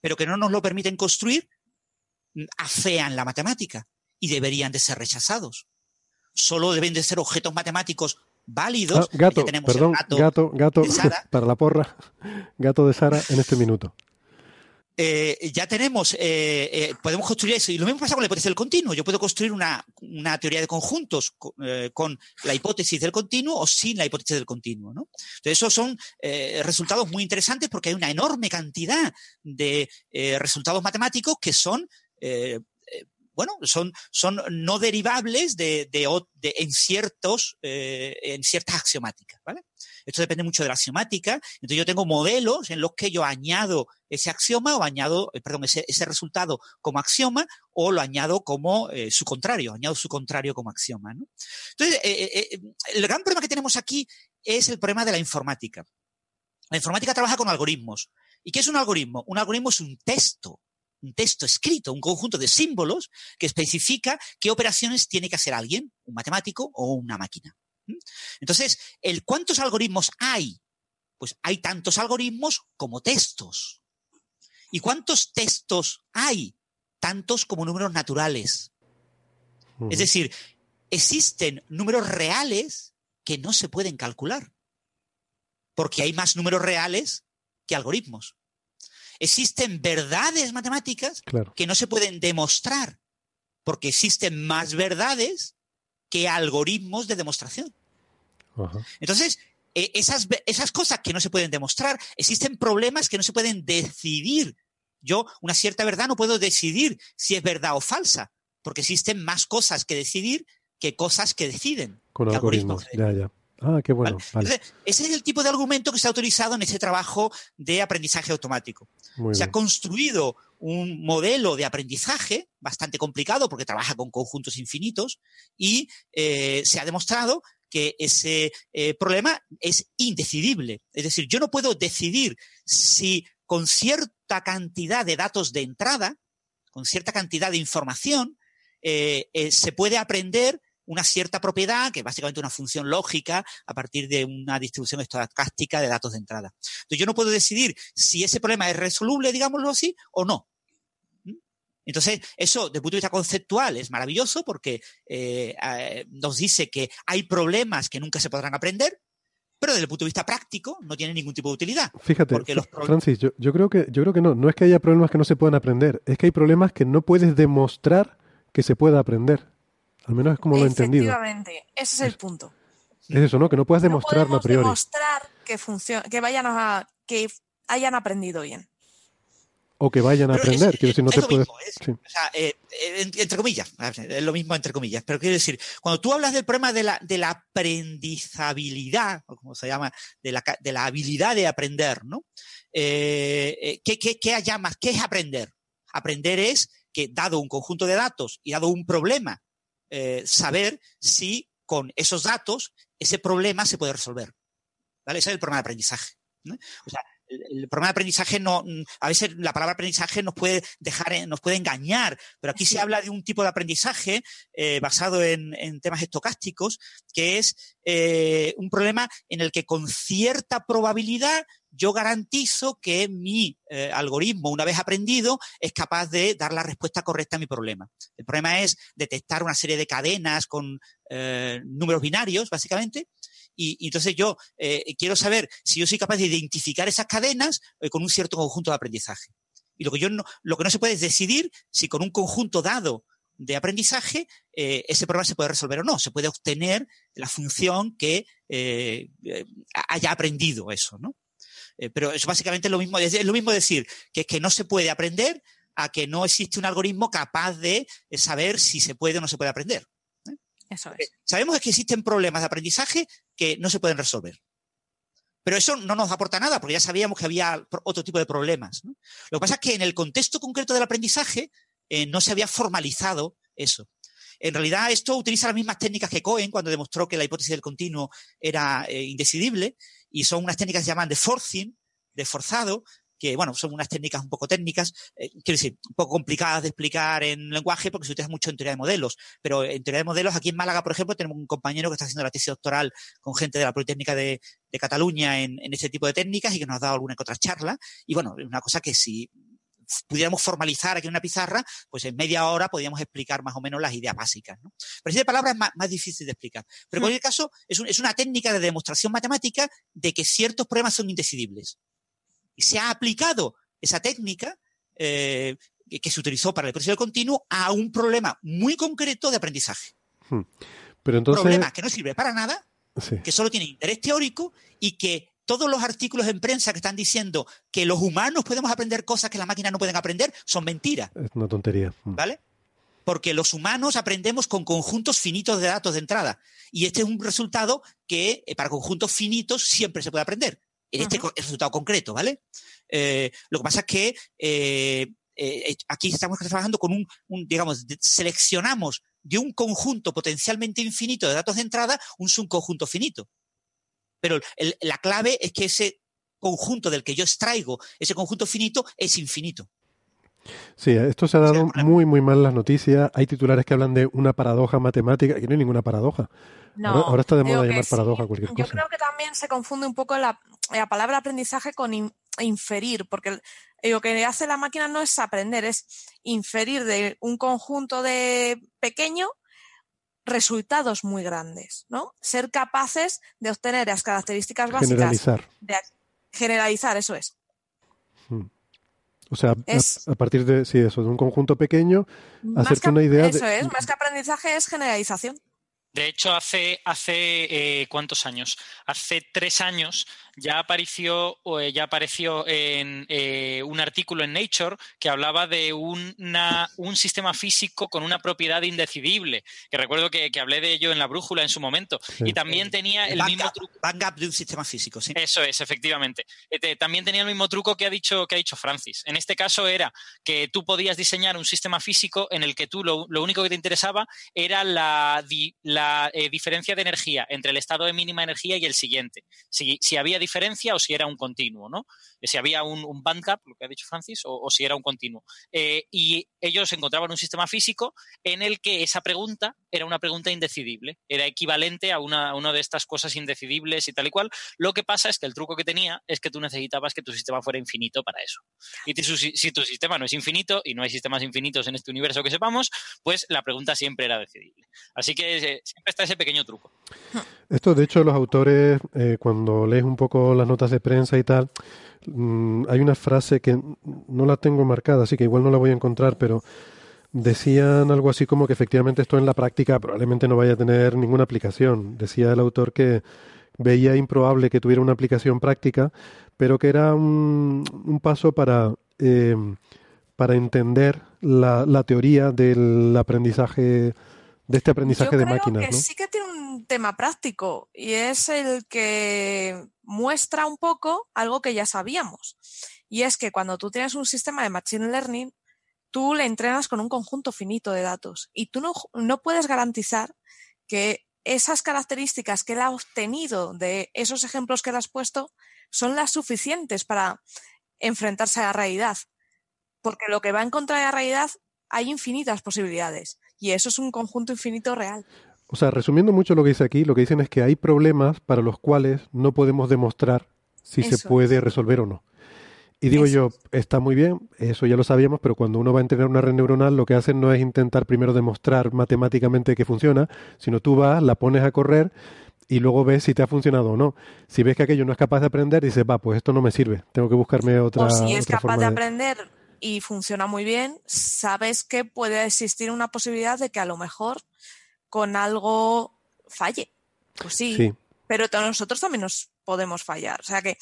pero que no nos lo permiten construir, afean la matemática y deberían de ser rechazados. Solo deben de ser objetos matemáticos válidos. Ah, gato, perdón, gato, gato, gato (laughs) para la porra. Gato de Sara en este minuto eh, ya tenemos, eh, eh, podemos construir eso. Y lo mismo pasa con la hipótesis del continuo. Yo puedo construir una, una teoría de conjuntos con, eh, con, la hipótesis del continuo o sin la hipótesis del continuo. ¿no? Entonces, esos son eh, resultados muy interesantes porque hay una enorme cantidad de eh, resultados matemáticos que son bueno, son, son no derivables de, de, de en ciertos, eh, en ciertas axiomáticas, ¿vale? Esto depende mucho de la axiomática. Entonces yo tengo modelos en los que yo añado ese axioma o añado, eh, perdón, ese, resultado como axioma o lo añado como eh, su contrario, añado su contrario como axioma. Entonces, eh, el gran problema que tenemos aquí es el problema de la informática. La informática trabaja con algoritmos. ¿Y qué es un algoritmo? Un algoritmo es un texto un texto escrito, un conjunto de símbolos que especifica qué operaciones tiene que hacer alguien, un matemático o una máquina. Entonces, el cuántos algoritmos hay, pues hay tantos algoritmos como textos. ¿Y cuántos textos hay? Tantos como números naturales. Uh -huh. Es decir, existen números reales que no se pueden calcular, porque hay más números reales que algoritmos existen verdades matemáticas claro. que no se pueden demostrar, porque existen más verdades que algoritmos de demostración. Entonces, eh, esas, esas cosas que no se pueden demostrar, existen problemas que no se pueden decidir. Yo, una cierta verdad, no puedo decidir si es verdad o falsa, porque existen más cosas que decidir que cosas que deciden. Con que algoritmos, ya, ya. Ah, qué bueno. ese es el tipo de argumento que se ha utilizado en ese trabajo de aprendizaje automático. se ha construido un modelo de aprendizaje bastante complicado porque trabaja con conjuntos infinitos y eh, se ha demostrado que ese eh, problema es indecidible. Es decir, yo no puedo decidir si con cierta cantidad de datos de entrada, con cierta cantidad de información, eh, se puede aprender una cierta propiedad, que es básicamente una función lógica a partir de una distribución estocástica de datos de entrada. Entonces yo no puedo decidir si ese problema es resoluble, digámoslo así, o no. ¿Mm? Entonces, eso, desde el punto de vista conceptual, es maravilloso porque eh, eh, nos dice que hay problemas que nunca se podrán aprender, pero desde el punto de vista práctico no tiene ningún tipo de utilidad. Fíjate, Francis, yo, yo, creo que, yo creo que no, no es que haya problemas que no se puedan aprender, es que hay problemas que no puedes demostrar que se pueda aprender. Al menos es como lo he entendido. Efectivamente, ese es el punto. Es eso, ¿no? Que no puedes demostrarlo a priori. demostrar que, que, vayan a, que hayan aprendido bien. O que vayan a aprender. quiero decir, no te puedes. o sea, eh, eh, entre comillas, es lo mismo entre comillas. Pero quiero decir, cuando tú hablas del problema de la, de la aprendizabilidad, o como se llama, de la, de la habilidad de aprender, ¿no? Eh, ¿qué, qué, qué llamas? ¿Qué es aprender? Aprender es que, dado un conjunto de datos y dado un problema eh, saber si con esos datos ese problema se puede resolver. ¿Vale? Ese es el problema de aprendizaje. O sea, el, problema de aprendizaje no, a veces la palabra aprendizaje nos puede dejar, nos puede engañar, pero aquí se habla de un tipo de aprendizaje eh, basado en, temas estocásticos, que es eh, un problema en el que con cierta probabilidad yo garantizo que mi eh, algoritmo, una vez aprendido, es capaz de dar la respuesta correcta a mi problema. El problema es detectar una serie de cadenas con números binarios, básicamente, y, entonces yo eh, quiero saber si yo soy capaz de identificar esas cadenas con un cierto conjunto de aprendizaje. Y lo que yo no, lo que no se puede es decidir si con un conjunto dado de aprendizaje ese problema se puede resolver o no. Se puede obtener la función que haya aprendido eso, ¿no? Eh, pero es básicamente lo mismo, es lo mismo decir que es que no se puede aprender a que no existe un algoritmo capaz de eh, saber si se puede o no se puede aprender. ¿eh? Eso es. Sabemos que existen problemas de aprendizaje que no se pueden resolver. Pero eso no nos aporta nada, porque ya sabíamos que había otro tipo de problemas. Lo que pasa es que en el contexto concreto del aprendizaje no se había formalizado eso. En realidad, esto utiliza las mismas técnicas que Cohen cuando demostró que la hipótesis del continuo era indecidible, y son unas técnicas que se llaman de forcing, de forzado, que bueno, son unas técnicas un poco técnicas, eh, quiero decir, un poco complicadas de explicar en lenguaje porque se utiliza mucho en teoría de modelos, pero en teoría de modelos aquí en Málaga, por ejemplo, tenemos un compañero que está haciendo la tesis doctoral con gente de la Politécnica de, Cataluña en, en, este tipo de técnicas y que nos ha dado alguna que otra charla, y bueno, es una cosa que si pudiéramos formalizar aquí en una pizarra, pues en media hora podríamos explicar más o menos las ideas básicas. ¿no? Pero si de palabra es más, difícil de explicar. Pero en cualquier caso, es, es, una técnica de demostración matemática de que ciertos problemas son indecidibles. Y se ha aplicado esa técnica eh, que, se utilizó para el proceso continuo a un problema muy concreto de aprendizaje. Hmm. Pero entonces... Problema que no sirve para nada, que solo tiene interés teórico y que todos los artículos en prensa que están diciendo que los humanos podemos aprender cosas que las máquinas no pueden aprender son mentiras. Es una tontería. Mm. ¿Vale? Porque los humanos aprendemos con conjuntos finitos de datos de entrada. Y este es un resultado que eh, para conjuntos finitos siempre se puede aprender. En este resultado concreto, ¿vale? Eh, lo que pasa es que eh, aquí estamos trabajando con un, un, digamos, seleccionamos de un conjunto potencialmente infinito de datos de entrada un subconjunto finito. Pero la clave es que ese conjunto del que yo extraigo, ese conjunto finito, es infinito. Sí, esto se ha dado muy, muy mal las noticias. Hay titulares que hablan de una paradoja matemática, y no hay ninguna paradoja. ahora, está de moda llamar paradoja cualquier cosa. Yo creo que también se confunde un poco la, palabra aprendizaje con inferir, porque lo que hace la máquina no es aprender, es inferir de un conjunto de pequeño resultados muy grandes, ¿no? Ser capaces de obtener las características básicas. Generalizar. De, generalizar, eso es. Hmm. O sea, a, partir de, sí, eso, de un conjunto pequeño, hacerte una idea. Eso es, más que aprendizaje es generalización. De hecho, hace, hace eh, ¿cuántos años? Hace tres años ya apareció, eh, ya apareció en eh, un artículo en Nature que hablaba de una, un sistema físico con una propiedad indecidible, que recuerdo que, hablé de ello en la brújula en su momento. Y también tenía el, mismo truco. Backup de un sistema físico, sí. Eso es, efectivamente. también tenía el mismo truco que ha dicho, que ha dicho Francis. En este caso era que tú podías diseñar un sistema físico en el que tú lo, único que te interesaba era la, la diferencia de energía entre el estado de mínima energía y el siguiente. Si, si había diferencia o si era un continuo, ¿no? Si había un, un band gap, lo que ha dicho Francis, o, si era un continuo. Eh, y ellos encontraban un sistema físico en el que esa pregunta era una pregunta indecidible, era equivalente a una, de estas cosas indecidibles y tal y cual. Lo que pasa es que el truco que tenía es que tú necesitabas que tu sistema fuera infinito para eso. Y si tu sistema no es infinito y no hay sistemas infinitos en este universo que sepamos, pues la pregunta siempre era decidible. Así que eh, siempre está ese pequeño truco. Esto, de hecho, los autores, eh, cuando lees un poco las notas de prensa y tal, mm, hay una frase que no la tengo marcada, así que igual no la voy a encontrar, pero decían algo así como que efectivamente esto en la práctica probablemente no vaya a tener ninguna aplicación. Decía el autor que veía improbable que tuviera una aplicación práctica, pero que era un, un paso para, eh, para entender la, la teoría del aprendizaje de este aprendizaje de máquinas. Que sí que tiene un tema práctico y es el que muestra un poco algo que ya sabíamos. Y es que cuando tú tienes un sistema de Machine Learning, tú le entrenas con un conjunto finito de datos y tú no, no puedes garantizar que esas características que él ha obtenido de esos ejemplos que le has puesto son las suficientes para enfrentarse a la realidad. Porque lo que va a encontrar en la realidad hay infinitas posibilidades. Y eso es un conjunto infinito real. O sea, resumiendo mucho lo que dice aquí, lo que dicen es que hay problemas para los cuales no podemos demostrar si se puede resolver o no. Y digo yo, está muy bien, eso ya lo sabíamos, pero cuando uno va a entrenar una red neuronal, lo que hacen no es intentar primero demostrar matemáticamente que funciona, sino tú vas, la pones a correr y luego ves si te ha funcionado o no. Si ves que aquello no es capaz de aprender, dices, va, pues esto no me sirve, tengo que buscarme otra. O si es capaz de aprender y funciona muy bien, sabes que puede existir una posibilidad de que a lo mejor con algo falle. Pues sí, pero nosotros también nos podemos fallar. O sea que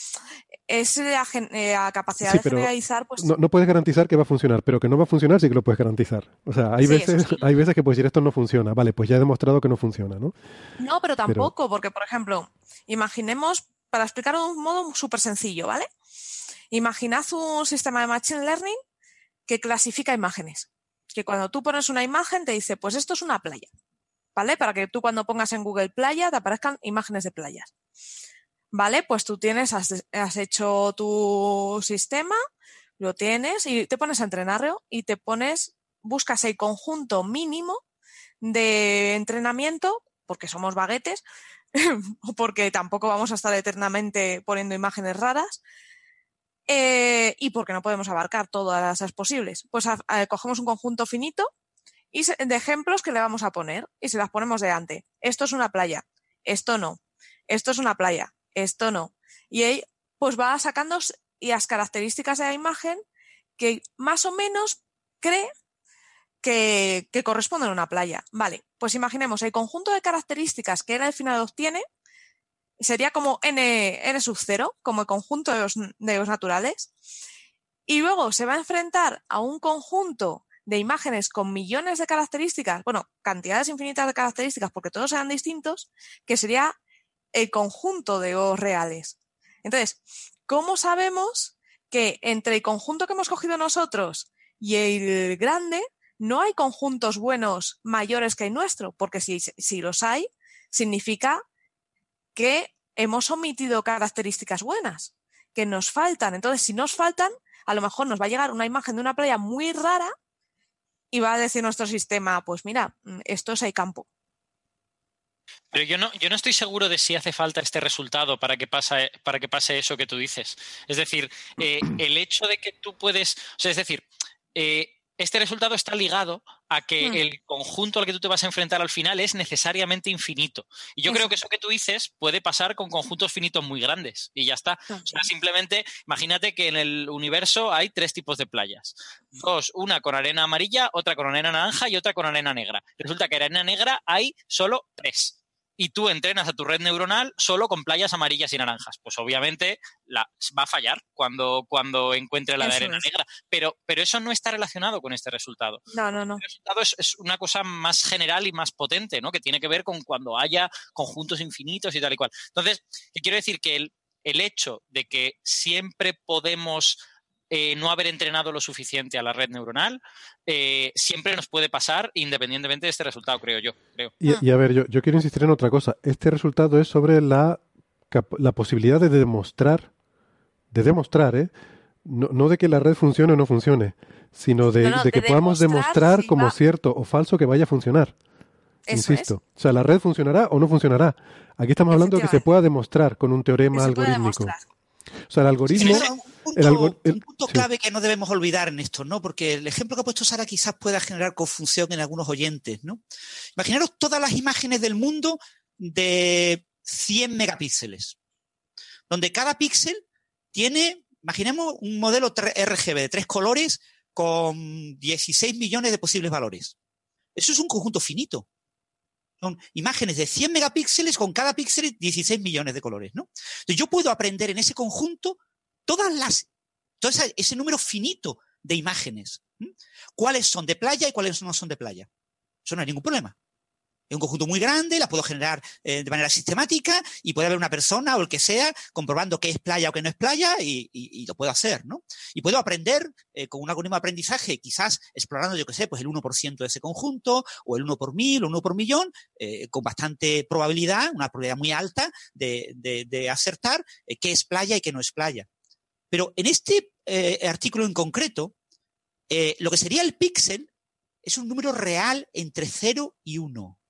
es la, eh, capacidad de generalizar. Pues... No, puedes garantizar que va a funcionar, pero que no va a funcionar sí que lo puedes garantizar. O sea, hay, veces, hay veces que puedes decir esto no funciona. Vale, pues ya he demostrado que no funciona, ¿no? No, pero tampoco, porque por ejemplo, imaginemos, para explicarlo de un modo súper sencillo, ¿vale? Imaginad un sistema de Machine Learning que clasifica imágenes. Que cuando tú pones una imagen te dice, pues esto es una playa. ¿Vale? Para que tú cuando pongas en Google playa te aparezcan imágenes de playas. ¿Vale? Pues tú tienes, has, hecho tu sistema, lo tienes y te pones a entrenarlo y te pones, buscas el conjunto mínimo de entrenamiento, porque somos baguetes, (laughs) porque tampoco vamos a estar eternamente poniendo imágenes raras, eh, y porque no podemos abarcar todas las posibles. Pues cogemos un conjunto finito y de ejemplos que le vamos a poner y se las ponemos delante. Esto es una playa, esto no, esto es una playa, esto no. Y ahí pues va sacando las características de la imagen que más o menos cree que, que corresponden a una playa. Vale, pues imaginemos el conjunto de características que él al final obtiene sería como n, n sub 0, como el conjunto de los, de los naturales. Y luego se va a enfrentar a un conjunto de imágenes con millones de características, bueno, cantidades infinitas de características, porque todos sean distintos, que sería el conjunto de los reales. Entonces, ¿cómo sabemos que entre el conjunto que hemos cogido nosotros y el grande no hay conjuntos buenos mayores que el nuestro? Porque si, si los hay, significa que hemos omitido características buenas, que nos faltan. Entonces, si nos faltan, a lo mejor nos va a llegar una imagen de una playa muy rara y va a decir nuestro sistema, pues mira, mm, esto es el campo. Pero yo no, yo no estoy seguro de si hace falta este resultado para que, pase, para que pase eso que tú dices. Es decir, eh, el hecho de que tú puedes, es decir, eh, este resultado está ligado a que hmm. el conjunto al que tú te vas a enfrentar al final es necesariamente infinito. Y yo creo que eso que tú dices puede pasar con conjuntos finitos muy grandes y ya está. O sea, simplemente imagínate que en el universo hay tres tipos de playas. Dos, una con arena amarilla, otra con arena naranja y otra con arena negra. Resulta que arena negra hay solo tres y tú entrenas a tu red neuronal solo con playas amarillas y naranjas. Pues obviamente la, va a fallar cuando, cuando encuentre la de arena negra. Pero, pero eso no está relacionado con este resultado. No, no, no. El resultado es, es, una cosa más general y más potente, ¿no? Que tiene que ver con cuando haya conjuntos infinitos y tal y cual. Entonces, quiero decir que el, el hecho de que siempre podemos eh, no haber entrenado lo suficiente a la red neuronal, eh, siempre nos puede pasar independientemente de este resultado, creo yo. Creo. Y, y, a ver, yo, yo, quiero insistir en otra cosa. Este resultado es sobre la, la posibilidad de demostrar, de demostrar, ¿eh? No, no, de que la red funcione o no funcione, sino de, No, no, de que de podamos demostrar demostrar si como va- cierto o falso que vaya a funcionar. Eso Insisto. O sea, la red funcionará o no funcionará. Aquí estamos hablando de que se pueda demostrar con un teorema algorítmico. O sea, el algoritmo. Un punto, el algor- el- un punto sí. clave que no debemos olvidar en esto, ¿no? Porque el ejemplo que ha puesto Sara quizás pueda generar confusión en algunos oyentes, ¿no? Imaginaros todas las imágenes del mundo de 100 megapíxeles, donde cada píxel tiene, imaginemos un modelo RGB de tres colores con 16 millones de posibles valores. Eso es un conjunto finito. Son imágenes de 100 megapíxeles con cada píxel 16 millones de colores, ¿no? Entonces yo puedo aprender en ese conjunto todas las, todo ese número finito de imágenes. ¿Cuáles son de playa y cuáles no son de playa? Eso no hay ningún problema. Es un conjunto muy grande, la puedo generar eh, de manera sistemática y puede haber una persona o el que sea comprobando qué es playa o qué no es playa y, lo puedo hacer, ¿no? Y puedo aprender eh, con un algoritmo de aprendizaje, quizás explorando, yo qué sé, pues el 1% de ese conjunto o el 1 por mil o 1 por millón, eh, con bastante probabilidad, una probabilidad muy alta de, acertar qué es playa y qué no es playa. Pero en este eh, artículo en concreto, eh, lo que sería el píxel es un número real entre 0 y 1.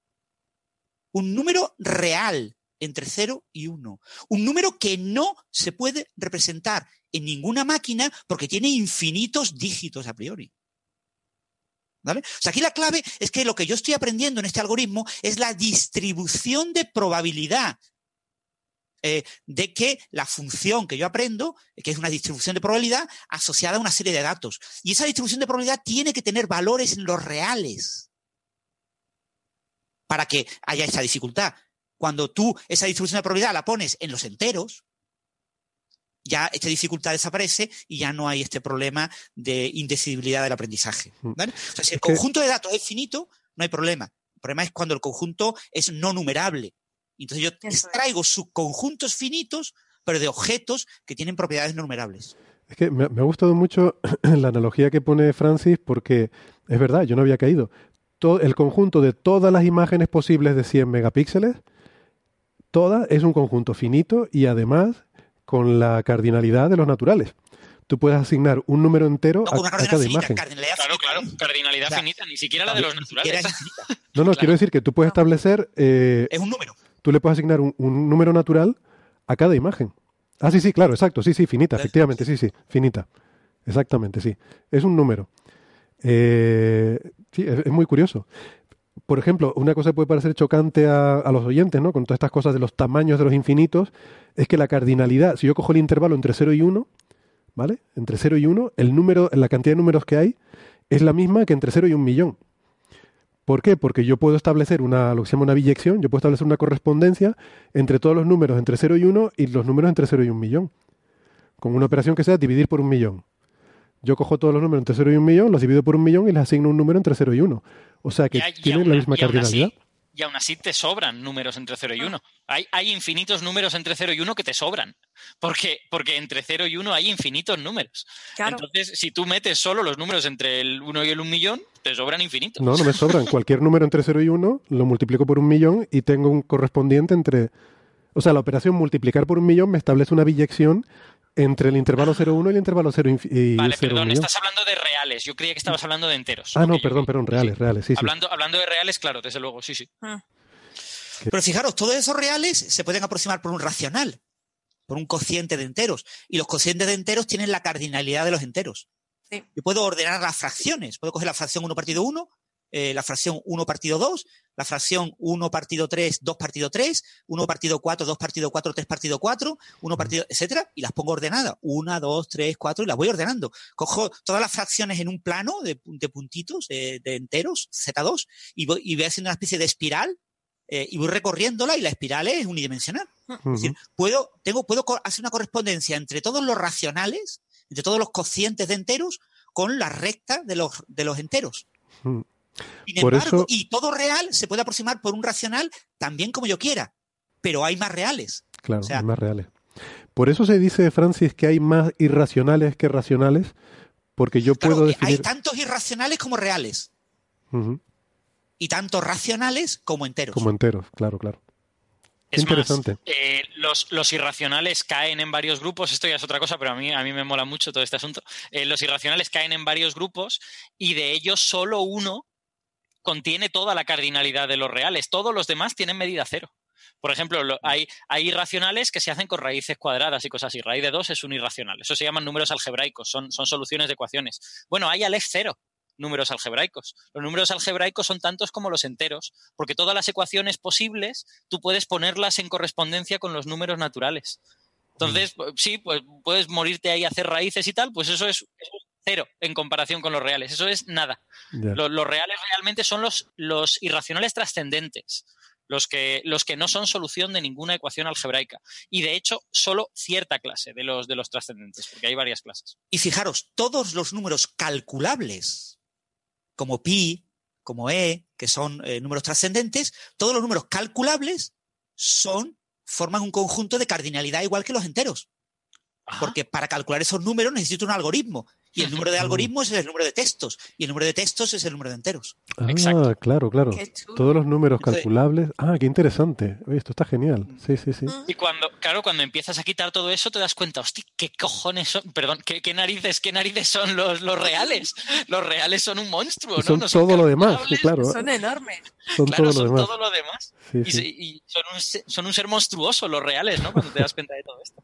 Un número real entre 0 y 1. Un número que no se puede representar en ninguna máquina porque tiene infinitos dígitos a priori. ¿Vale? O sea, aquí la clave es que lo que yo estoy aprendiendo en este algoritmo es la distribución de probabilidad eh, de que la función que yo aprendo, que es una distribución de probabilidad asociada a una serie de datos. Y esa distribución de probabilidad tiene que tener valores en los reales para que haya esa dificultad. Cuando tú esa distribución de probabilidad la pones en los enteros, ya esta dificultad desaparece y ya no hay este problema de indecidibilidad del aprendizaje. ¿vale? O sea, si el conjunto de datos es finito, no hay problema. El problema es cuando el conjunto es no numerable. Entonces yo extraigo subconjuntos finitos, pero de objetos que tienen propiedades numerables. Es que me, me ha gustado mucho (clears throat) la analogía que pone Francis porque es verdad, yo no había caído. Todo, el conjunto de todas las imágenes posibles de 100 megapíxeles, toda es un conjunto finito y además con la cardinalidad de los naturales. Tú puedes asignar un número entero No, a, cada finita, imagen. cardinalidad Claro, finita, claro, cardinalidad O sea, finita, ni siquiera la de los naturales. (laughs) No, no, Claro. quiero decir que tú puedes establecer, eh, Es un número. Tú le puedes asignar un, un número natural a cada imagen. Ah, sí, sí, claro, exacto, sí, sí, finita, efectivamente, sí, sí, finita. Exactamente, sí. Es un número. Eh, sí, es, es muy curioso. Por ejemplo, una cosa que puede parecer chocante a, a los oyentes, ¿no? Con todas estas cosas de los tamaños de los infinitos, es que la cardinalidad, si yo cojo el intervalo entre 0 y 1, ¿vale? Entre 0 y 1, el número, la cantidad de números que hay es la misma que entre 0 y un millón. ¿Por qué? Porque yo puedo establecer una, lo que se llama una biyección, yo puedo establecer una correspondencia entre todos los números entre 0 y 1 y los números entre 0 y un millón. Con una operación que sea dividir por un millón. Yo cojo todos los números entre 0 y un millón, los divido por un millón y les asigno un número entre 0 y 1. O sea que Y a- y tienen aún- la misma y aún así- cardinalidad. Y aún así te sobran números entre 0 y 1. Hay, hay infinitos números entre 0 y 1 que te sobran. Porque, porque entre 0 y 1 hay infinitos números. Claro. Entonces, si tú metes solo los números entre el 1 y el 1 millón, te sobran infinitos. No, no me sobran. Cualquier número entre 0 y 1 lo multiplico por un millón y tengo un correspondiente entre... O sea, la operación multiplicar por un millón me establece una biyección entre el intervalo 0,1 y el intervalo 0 inf- y Vale, 0 perdón, estás hablando de reales. Yo creía que estabas hablando de enteros. Ah, no, perdón, perdón, reales, reales, sí, sí. Hablando, hablando de reales, claro, desde luego, sí, sí. Ah, Pero fijaros, todos esos reales se pueden aproximar por un racional, por un cociente de enteros. Y los cocientes de enteros tienen la cardinalidad de los enteros. Sí. Yo puedo ordenar las fracciones. Puedo coger la fracción 1 partido 1, eh, la fracción 1 partido 2, la fracción 1 partido 3, 2 partido 3, 1 partido 4, 2 partido 4, 3 partido 4, 1 partido, etcétera, y las pongo ordenadas. 1, 2, 3, 4, y las voy ordenando. Cojo todas las fracciones en un plano de, de puntitos, eh, de enteros, Z2, y voy, y voy haciendo una especie de espiral eh, y voy recorriéndola y la espiral es unidimensional. Ujú. Es decir, puedo, tengo, puedo hacer una correspondencia entre todos los racionales, entre todos los cocientes de enteros, con la recta de los, de los enteros. Sin Por embargo, eso- y todo real se puede aproximar por un racional también como yo quiera, pero hay más reales. Claro, O sea- hay más reales. Por eso se dice, Francis, que hay más irracionales que racionales, porque yo Claro, puedo hay tantos irracionales como reales, y tantos racionales como enteros. Como enteros, claro, claro. Es más, interesante. eh, los, los irracionales caen en varios grupos, esto ya es otra cosa, pero a mí, a mí me mola mucho todo este asunto. Eh, los irracionales caen en varios grupos y de ellos solo uno contiene toda la cardinalidad de los reales, todos los demás tienen medida cero. Por ejemplo, lo- hay, hay irracionales que se hacen con raíces cuadradas y cosas así. Raíz de 2 es un irracional. Eso se llaman números algebraicos, son, son soluciones de ecuaciones. Bueno, hay Aleph cero, números algebraicos. Los números algebraicos son tantos como los enteros, porque todas las ecuaciones posibles tú puedes ponerlas en correspondencia con los números naturales. Entonces, pues, sí, pues puedes morirte ahí a hacer raíces y tal, pues eso es, eso es cero en comparación con los reales. Eso es nada. Ya. Lo- Los, reales realmente son los, los irracionales trascendentes, los que, los que no son solución de ninguna ecuación algebraica. Y de hecho, solo cierta clase de los, de los trascendentes, porque hay varias clases. Y fijaros, todos los números calculables, como pi, como e, que son eh, números trascendentes, todos los números calculables son forman un conjunto de cardinalidad igual que los enteros. Porque para calcular esos números necesito un algoritmo. Y el número de algoritmos es el número de textos. Y el número de textos es el número de enteros. Ah, claro, claro. Qué chulo. Todos los números calculables. Ah, qué interesante. Oye, esto está genial. Sí, sí, sí. Y cuando, claro, cuando empiezas a quitar todo eso, te das cuenta, hostia, qué cojones son, perdón, qué, qué narices, qué narices son los, los reales. Los reales son un monstruo, Y ¿no? son No todo lo demás, sí, claro. Son enormes. Son claro, todo son lo demás. todo lo demás. Sí, y sí. y son, un, son un ser monstruoso los reales, ¿no? Cuando te das cuenta de todo esto.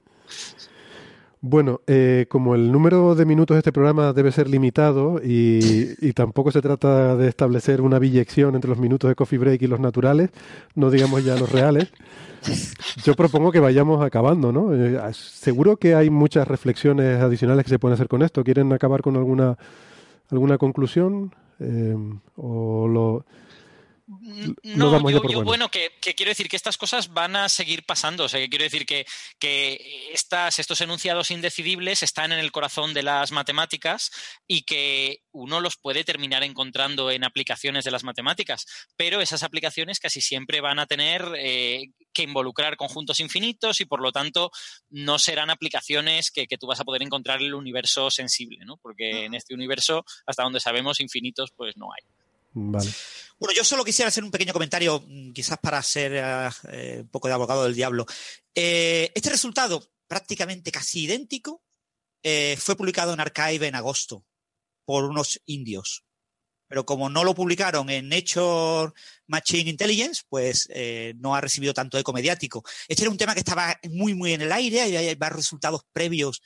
Bueno, eh, como el número de minutos de este programa debe ser limitado y, tampoco se trata de establecer una biyección entre los minutos de coffee break y los naturales, no digamos ya los reales, yo propongo que vayamos acabando, ¿no? Eh, seguro que hay muchas reflexiones adicionales que se pueden hacer con esto. ¿Quieren acabar con alguna, alguna conclusión? Eh, ¿O lo No, yo, por yo, bueno? bueno, que, que quiero decir que estas cosas van a seguir pasando. O sea, que quiero decir que, que estas, estos enunciados indecidibles están en el corazón de las matemáticas y que uno los puede terminar encontrando en aplicaciones de las matemáticas, pero esas aplicaciones casi siempre van a tener eh, que involucrar conjuntos infinitos y por lo tanto no serán aplicaciones que, que tú vas a poder encontrar en el universo sensible, ¿no? Porque en este universo, hasta donde sabemos, infinitos, pues no hay. Vale. Bueno, yo solo quisiera hacer un pequeño comentario, mm, quizás para ser eh, eh, un poco de abogado del diablo. Eh, este resultado, prácticamente casi idéntico, eh, fue publicado en Archive en agosto por unos indios. Pero como no lo publicaron en Nature Machine Intelligence, pues no ha recibido tanto eco mediático. Este era un tema que estaba muy, muy en el aire, hay varios resultados previos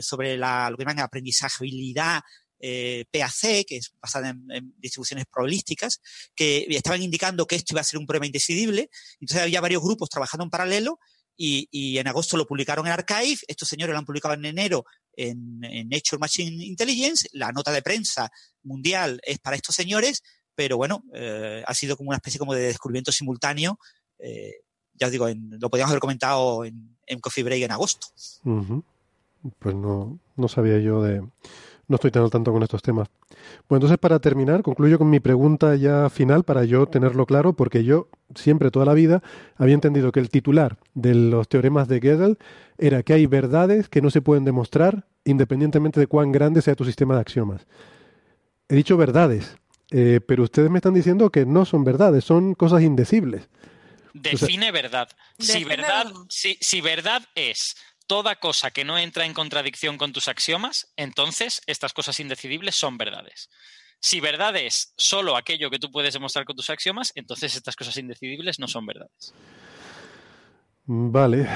sobre lo que llaman aprendizajeabilidad eh, PAC, que es basada en, distribuciones probabilísticas, que estaban indicando que esto iba a ser un problema indecidible. Entonces había varios grupos trabajando en paralelo y, en agosto lo publicaron en Archive. Estos señores lo han publicado en enero en, Nature Machine Intelligence. La nota de prensa mundial es para estos señores, pero bueno, eh, ha sido como una especie como de descubrimiento simultáneo. Eh, ya os digo, lo podíamos haber comentado en, Coffee Break en agosto. Pues no, no sabía yo de... No estoy tan al tanto con estos temas. Bueno, entonces para terminar, concluyo con mi pregunta ya final para yo tenerlo claro, porque yo siempre, toda la vida, había entendido que el titular de los teoremas de Gödel era que hay verdades que no se pueden demostrar independientemente de cuán grande sea tu sistema de axiomas. He dicho verdades, eh, pero ustedes me están diciendo que no son verdades, son cosas indecibles. O sea- Define verdad. Si verdad. si, si verdad es toda cosa que no entra en contradicción con tus axiomas, entonces estas cosas indecidibles son verdades. Si verdad es solo aquello que tú puedes demostrar con tus axiomas, entonces estas cosas indecidibles no son verdades. Vale.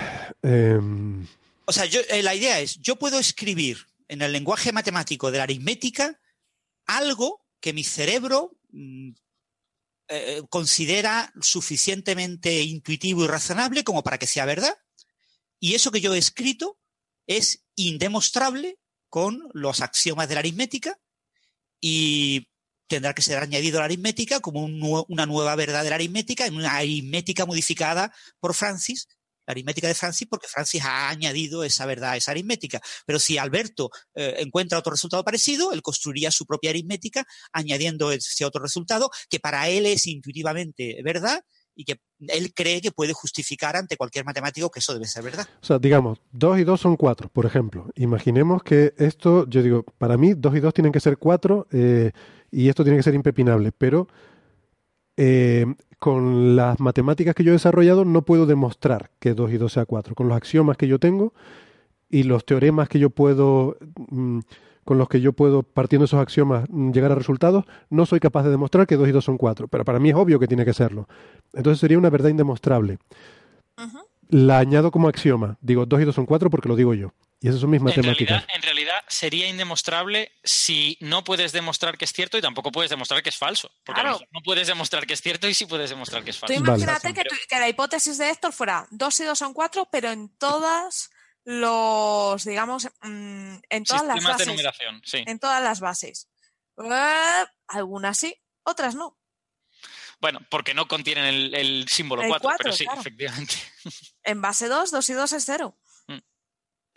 em, O sea, yo, eh, la idea es, yo puedo escribir en el lenguaje matemático de la aritmética algo que mi cerebro mm, eh, considera suficientemente intuitivo y razonable como para que sea verdad. Y eso que yo he escrito es indemostrable con los axiomas de la aritmética y tendrá que ser añadido a la aritmética como una nueva verdad de la aritmética, en una aritmética modificada por Francis, la aritmética de Francis, porque Francis ha añadido esa verdad esa aritmética. Pero si Alberto eh, encuentra otro resultado parecido, él construiría su propia aritmética añadiendo ese otro resultado que para él es intuitivamente verdad y que él cree que puede justificar ante cualquier matemático que eso debe ser verdad. O sea, digamos, 2 y 2 son 4, por ejemplo. Imaginemos que esto, yo digo, para mí 2 y 2 tienen que ser 4 eh, y esto tiene que ser impepinable, pero eh, con las matemáticas que yo he desarrollado no puedo demostrar que 2 y 2 sea 4. Con los axiomas que yo tengo y los teoremas que yo puedo... Mm, con los que yo puedo, partiendo de esos axiomas, mm, llegar a resultados, no soy capaz de demostrar que 2 y 2 son 4, pero para mí es obvio que tiene que serlo. Entonces sería una verdad indemostrable. La añado como axioma. Digo 2 y 2 son 4 porque lo digo yo. Y esas son mis matemáticas. En realidad, sería indemostrable si no puedes demostrar que es cierto y tampoco puedes demostrar que es falso. Porque no puedes demostrar que es cierto y sí puedes demostrar que es falso. Tú imagínate que, que, la hipótesis de Héctor fuera 2 y 2 son 4, pero en todas los, digamos, mm, en todas las bases. En todas las bases. Eh, algunas sí, otras no. Bueno, porque no contienen el, símbolo 4, pero sí, efectivamente. (laughs) En base 2, 2 y 2 es 0.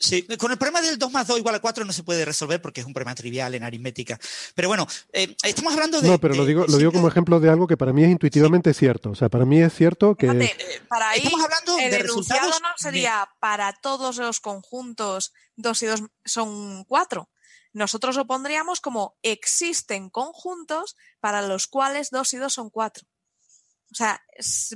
Sí, con el problema del 2 más 2 igual a 4 no se puede resolver porque es un problema trivial en aritmética. Pero bueno, eh, estamos hablando de. No, pero lo digo, lo digo como ejemplo de algo que para mí es intuitivamente cierto. O sea, para mí es cierto que. Eh, para ahí, estamos hablando el de enunciado no sería para todos los conjuntos 2 y 2 son 4. Nosotros lo pondríamos como existen conjuntos para los cuales 2 y 2 son 4. O sea,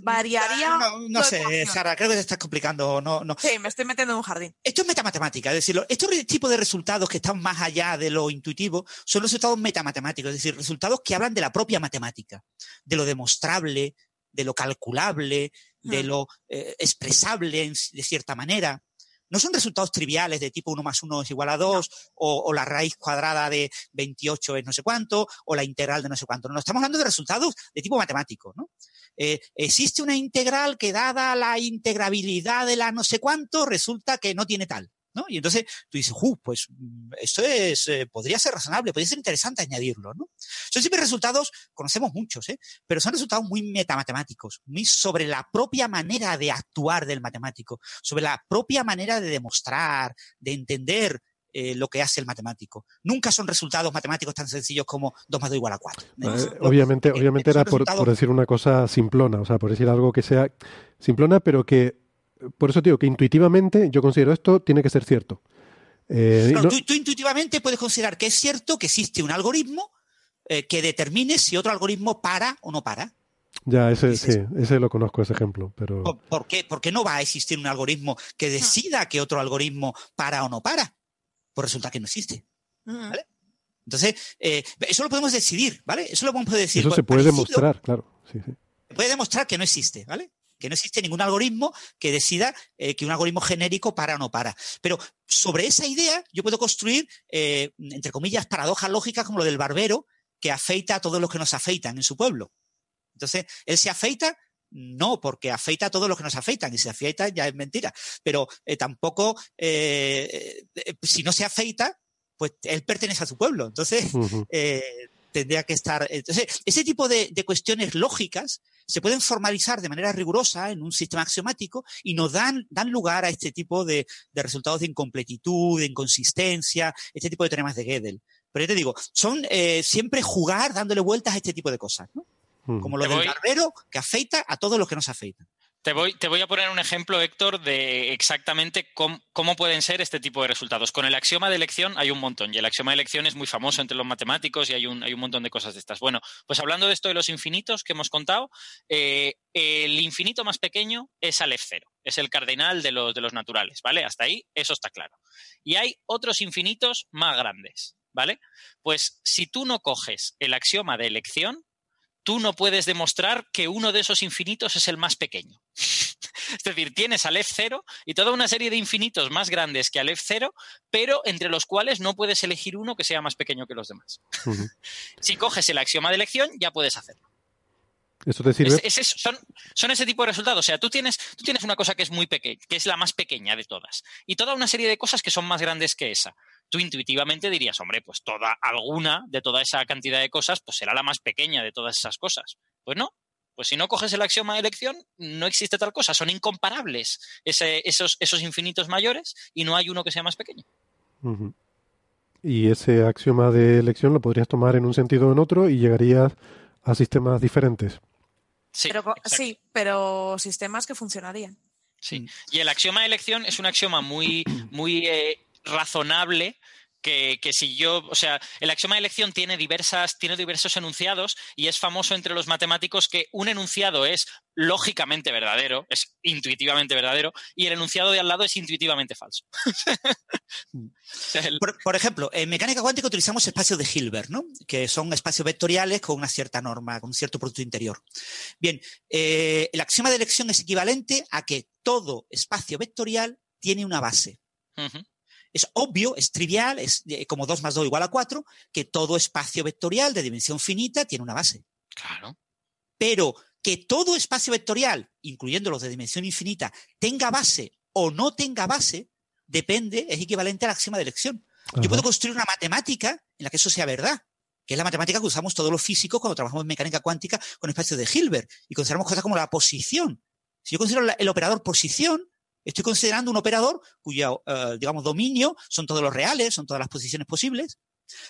variaría. No, sé, Sara, creo que te estás complicando. No, no. Sí, me estoy metiendo en un jardín. Esto es metamatemática, es decir, estos tipos de resultados que están más allá de lo intuitivo son resultados metamatemáticos, es decir, resultados que hablan de la propia matemática, de lo demostrable, de lo calculable, de hmm. lo eh, expresable de cierta manera. No son resultados triviales de tipo 1 más 1 es igual a 2, o, la raíz cuadrada de 28 es no sé cuánto, o la integral de no sé cuánto. No, estamos hablando de resultados de tipo matemático. ¿no? Eh, existe una integral que dada la integrabilidad de la no sé cuánto, resulta que no tiene tal. ¿No? Y entonces tú dices, uh, pues mm, esto es, eh, podría ser razonable, podría ser interesante añadirlo, ¿no? Son siempre resultados, conocemos muchos, ¿eh? Pero son resultados muy metamatemáticos, muy sobre la propia manera de actuar del matemático, sobre la propia manera de demostrar, de entender eh, lo que hace el matemático. Nunca son resultados matemáticos tan sencillos como 2 más 2 igual a 4. Eh, obviamente, obviamente era por, decir una cosa simplona, o sea, por decir algo que sea simplona, pero que, por eso digo que intuitivamente yo considero esto tiene que ser cierto. Eh, tú, intuitivamente puedes considerar que es cierto que existe un algoritmo que determine si otro algoritmo para o no para. Ya, ese sí, ese lo conozco, ese ejemplo, pero... ¿Por, qué? Porque no va a existir un algoritmo que decida que otro algoritmo para o no para pues resulta que no existe. ¿vale? Entonces, eh, eso lo podemos decidir, ¿vale? Eso lo podemos decir. Eso se puede demostrar, claro. Sí, sí. Puede demostrar que no existe, ¿vale? Que no existe ningún algoritmo que decida eh, que un algoritmo genérico para o no para. Pero sobre esa idea yo puedo construir, eh, entre comillas, paradojas lógicas como lo del barbero que afeita a todos los que nos afeitan en su pueblo. Entonces, él se afeita no, porque afeita a todos los que nos afeitan y si afeita ya es mentira. Pero eh, tampoco, eh, eh, si no se afeita, pues él pertenece a su pueblo. Entonces, tendría que estar. Entonces, ese tipo de, cuestiones lógicas se pueden formalizar de manera rigurosa en un sistema axiomático y nos dan, dan lugar a este tipo de, resultados de incompletitud, de inconsistencia, este tipo de teoremas de Gödel. Pero yo te digo, son siempre jugar dándole vueltas a este tipo de cosas, ¿no? Como lo del barbero que afeita a todos los que nos afeitan. Te voy, a poner un ejemplo, Héctor, de exactamente cómo, pueden ser este tipo de resultados. Con el axioma de elección hay un montón, y el axioma de elección es muy famoso entre los matemáticos y hay un, hay un montón de cosas de estas. Bueno, pues hablando de esto de los infinitos que hemos contado, eh, el infinito más pequeño es Aleph cero, es el cardinal de los, de los naturales, ¿vale? Hasta ahí eso está claro. Y hay otros infinitos más grandes, ¿vale? Pues si tú no coges el axioma de elección, tú no puedes demostrar que uno de esos infinitos es el más pequeño. Es decir, tienes al F0 y toda una serie de infinitos más grandes que al F0, pero entre los cuales no puedes elegir uno que sea más pequeño que los demás. si coges el axioma de elección, ya puedes hacerlo. ¿Esto te sirve? son, ese tipo de resultados. O sea, tú tienes, tú tienes una cosa que es muy pequeña, que es la más pequeña de todas, y toda una serie de cosas que son más grandes que esa. tú intuitivamente dirías, hombre, pues toda alguna de toda esa cantidad de cosas, pues será la más pequeña de todas esas cosas. Pues no, pues si no coges el axioma de elección, no existe tal cosa. Son incomparables esos, esos infinitos mayores y no hay uno que sea más pequeño. Y ese axioma de elección lo podrías tomar en un sentido o en otro y llegarías a sistemas diferentes. Sí, pero, sí, pero sistemas que funcionarían. Sí. Y el axioma de elección es un axioma muy, muy eh, razonable que, si yo, o sea, el axioma de elección tiene diversas, tiene diversos enunciados y es famoso entre los matemáticos que un enunciado es lógicamente verdadero, es intuitivamente verdadero, y el enunciado de al lado es intuitivamente falso. (laughs) por, ejemplo, en mecánica cuántica utilizamos espacios de Hilbert, ¿no? Que son espacios vectoriales con una cierta norma, con un cierto producto interior. Bien, eh, el axioma de elección es equivalente a que todo espacio vectorial tiene una base. Es obvio, es trivial, es como 2 más 2 igual a 4, que todo espacio vectorial de dimensión finita tiene una base. Claro. Pero que todo espacio vectorial, incluyendo los de dimensión infinita, tenga base o no tenga base, depende, es equivalente al axioma de elección. Yo puedo construir una matemática en la que eso sea verdad, que es la matemática que usamos todos los físicos cuando trabajamos en mecánica cuántica con espacios de Hilbert y consideramos cosas como la posición. Si yo considero el operador posición, Estoy considerando un operador cuyo, eh, digamos, dominio son todos los reales, son todas las posiciones posibles.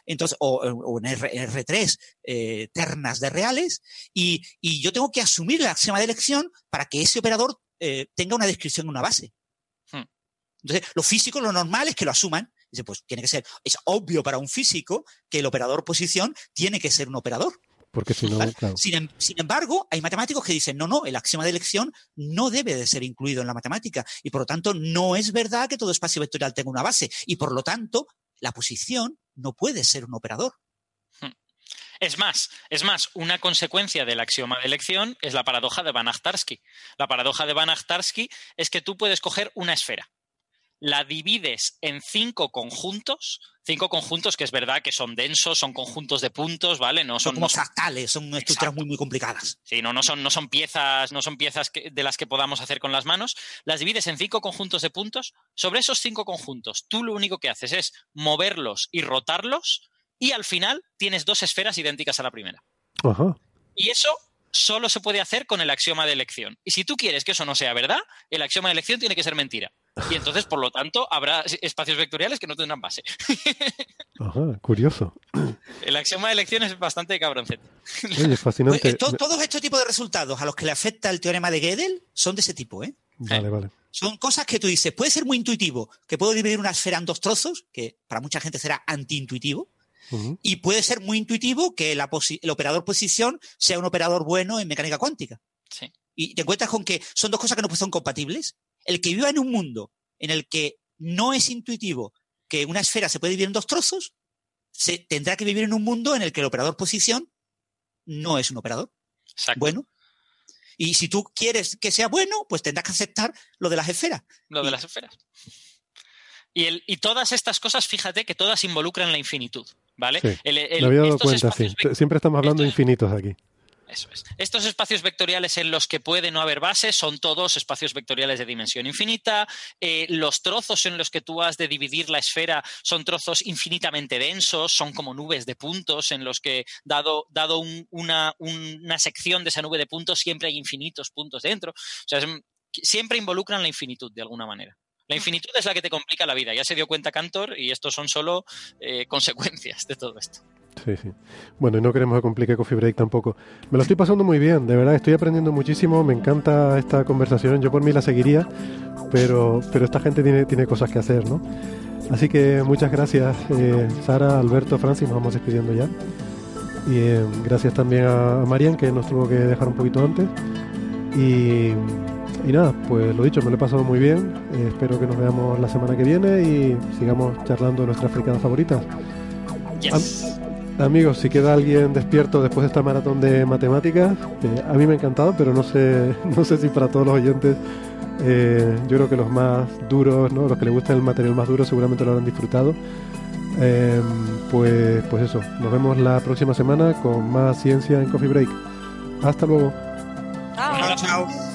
Entonces, o, en, R, 3 eh, ternas de reales, y, yo tengo que asumir el axioma de elección para que ese operador eh, tenga una descripción en una base. Hmm. Entonces, los físicos lo normal es que lo asuman. Dice, pues tiene que ser, es obvio para un físico que el operador posición tiene que ser un operador. Porque si no, sin, sin, embargo, hay matemáticos que dicen, no, no, el axioma de elección no debe de ser incluido en la matemática y por lo tanto no es verdad que todo espacio vectorial tenga una base y por lo tanto la posición no puede ser un operador. Hmm. Es más, es más, una consecuencia del axioma de elección es la paradoja de Van Achtarsky. La paradoja de Van Achtarsky es que tú puedes coger una esfera la divides en cinco conjuntos, cinco conjuntos que es verdad que son densos, son conjuntos de puntos, ¿vale? No son, como fractales, son estructuras muy muy complicadas. Sí, no, no son, no son piezas, no son piezas de las que podamos hacer con las manos. Las divides en cinco conjuntos de puntos. Sobre esos cinco conjuntos, tú lo único que haces es moverlos y rotarlos, y al final tienes dos esferas idénticas a la primera. Ajá. Y eso solo se puede hacer con el axioma de elección. Y si tú quieres que eso no sea verdad, el axioma de elección tiene que ser mentira. Y entonces, por lo tanto, habrá espacios vectoriales que no tendrán base. (laughs) Ajá, curioso. El axioma de elección es bastante cabroncete. Oye, fascinante. Pues, todos estos tipos de resultados a los que le afecta el teorema de Gödel son de ese tipo, ¿eh? Vale, vale. Son cosas que tú dices, puede ser muy intuitivo, que puedo dividir una esfera en dos trozos, que para mucha gente será antiintuitivo, y puede ser muy intuitivo que el operador posición sea un operador bueno en mecánica cuántica. Sí. Y te encuentras con que son dos cosas que no son compatibles el que viva en un mundo en el que no es intuitivo que una esfera se puede dividir en dos trozos, se tendrá que vivir en un mundo en el que el operador posición no es un operador. Bueno. Y si tú quieres que sea bueno, pues tendrás que aceptar lo de las esferas. Lo de las esferas. Y, el, y, todas estas cosas, fíjate que todas involucran la infinitud, ¿vale? Sí, me había dado cuenta, sí. Siempre estamos hablando de infinitos aquí. Eso es. Estos espacios vectoriales en los que puede no haber base son todos espacios vectoriales de dimensión infinita. Eh, los trozos en los que tú has de dividir la esfera son trozos infinitamente densos, son como nubes de puntos en los que, dado, dado una, una, sección de esa nube de puntos, siempre hay infinitos puntos dentro. O sea, siempre involucran la infinitud de alguna manera. La infinitud es la que te complica la vida. Ya se dio cuenta Cantor y estos son solo eh, consecuencias de todo esto. Sí, sí. Bueno, y no queremos que complique Coffee Break tampoco. Me lo estoy pasando muy bien, de verdad, estoy aprendiendo muchísimo, me encanta esta conversación, yo por mí la seguiría, pero, pero esta gente tiene, tiene cosas que hacer, ¿no? Así que muchas gracias, eh, Sara, Alberto, Francis, nos vamos despidiendo ya. Y eh, gracias también a, Marian, que nos tuvo que dejar un poquito antes. Y, y nada, pues lo dicho, me lo he pasado muy bien. Eh, espero que nos veamos la semana que viene y sigamos charlando de nuestras fricadas favoritas. Amigos, si queda alguien despierto después de esta maratón de matemáticas, eh, a mí me ha encantado, pero no sé, (laughs) no sé si para todos los oyentes, eh, yo creo que los más duros, ¿no? los que les gusta el material más duro, seguramente lo habrán disfrutado. Em, pues, pues eso, nos vemos la próxima semana con más ciencia en Coffee Break. Hasta luego. Chao. Chao.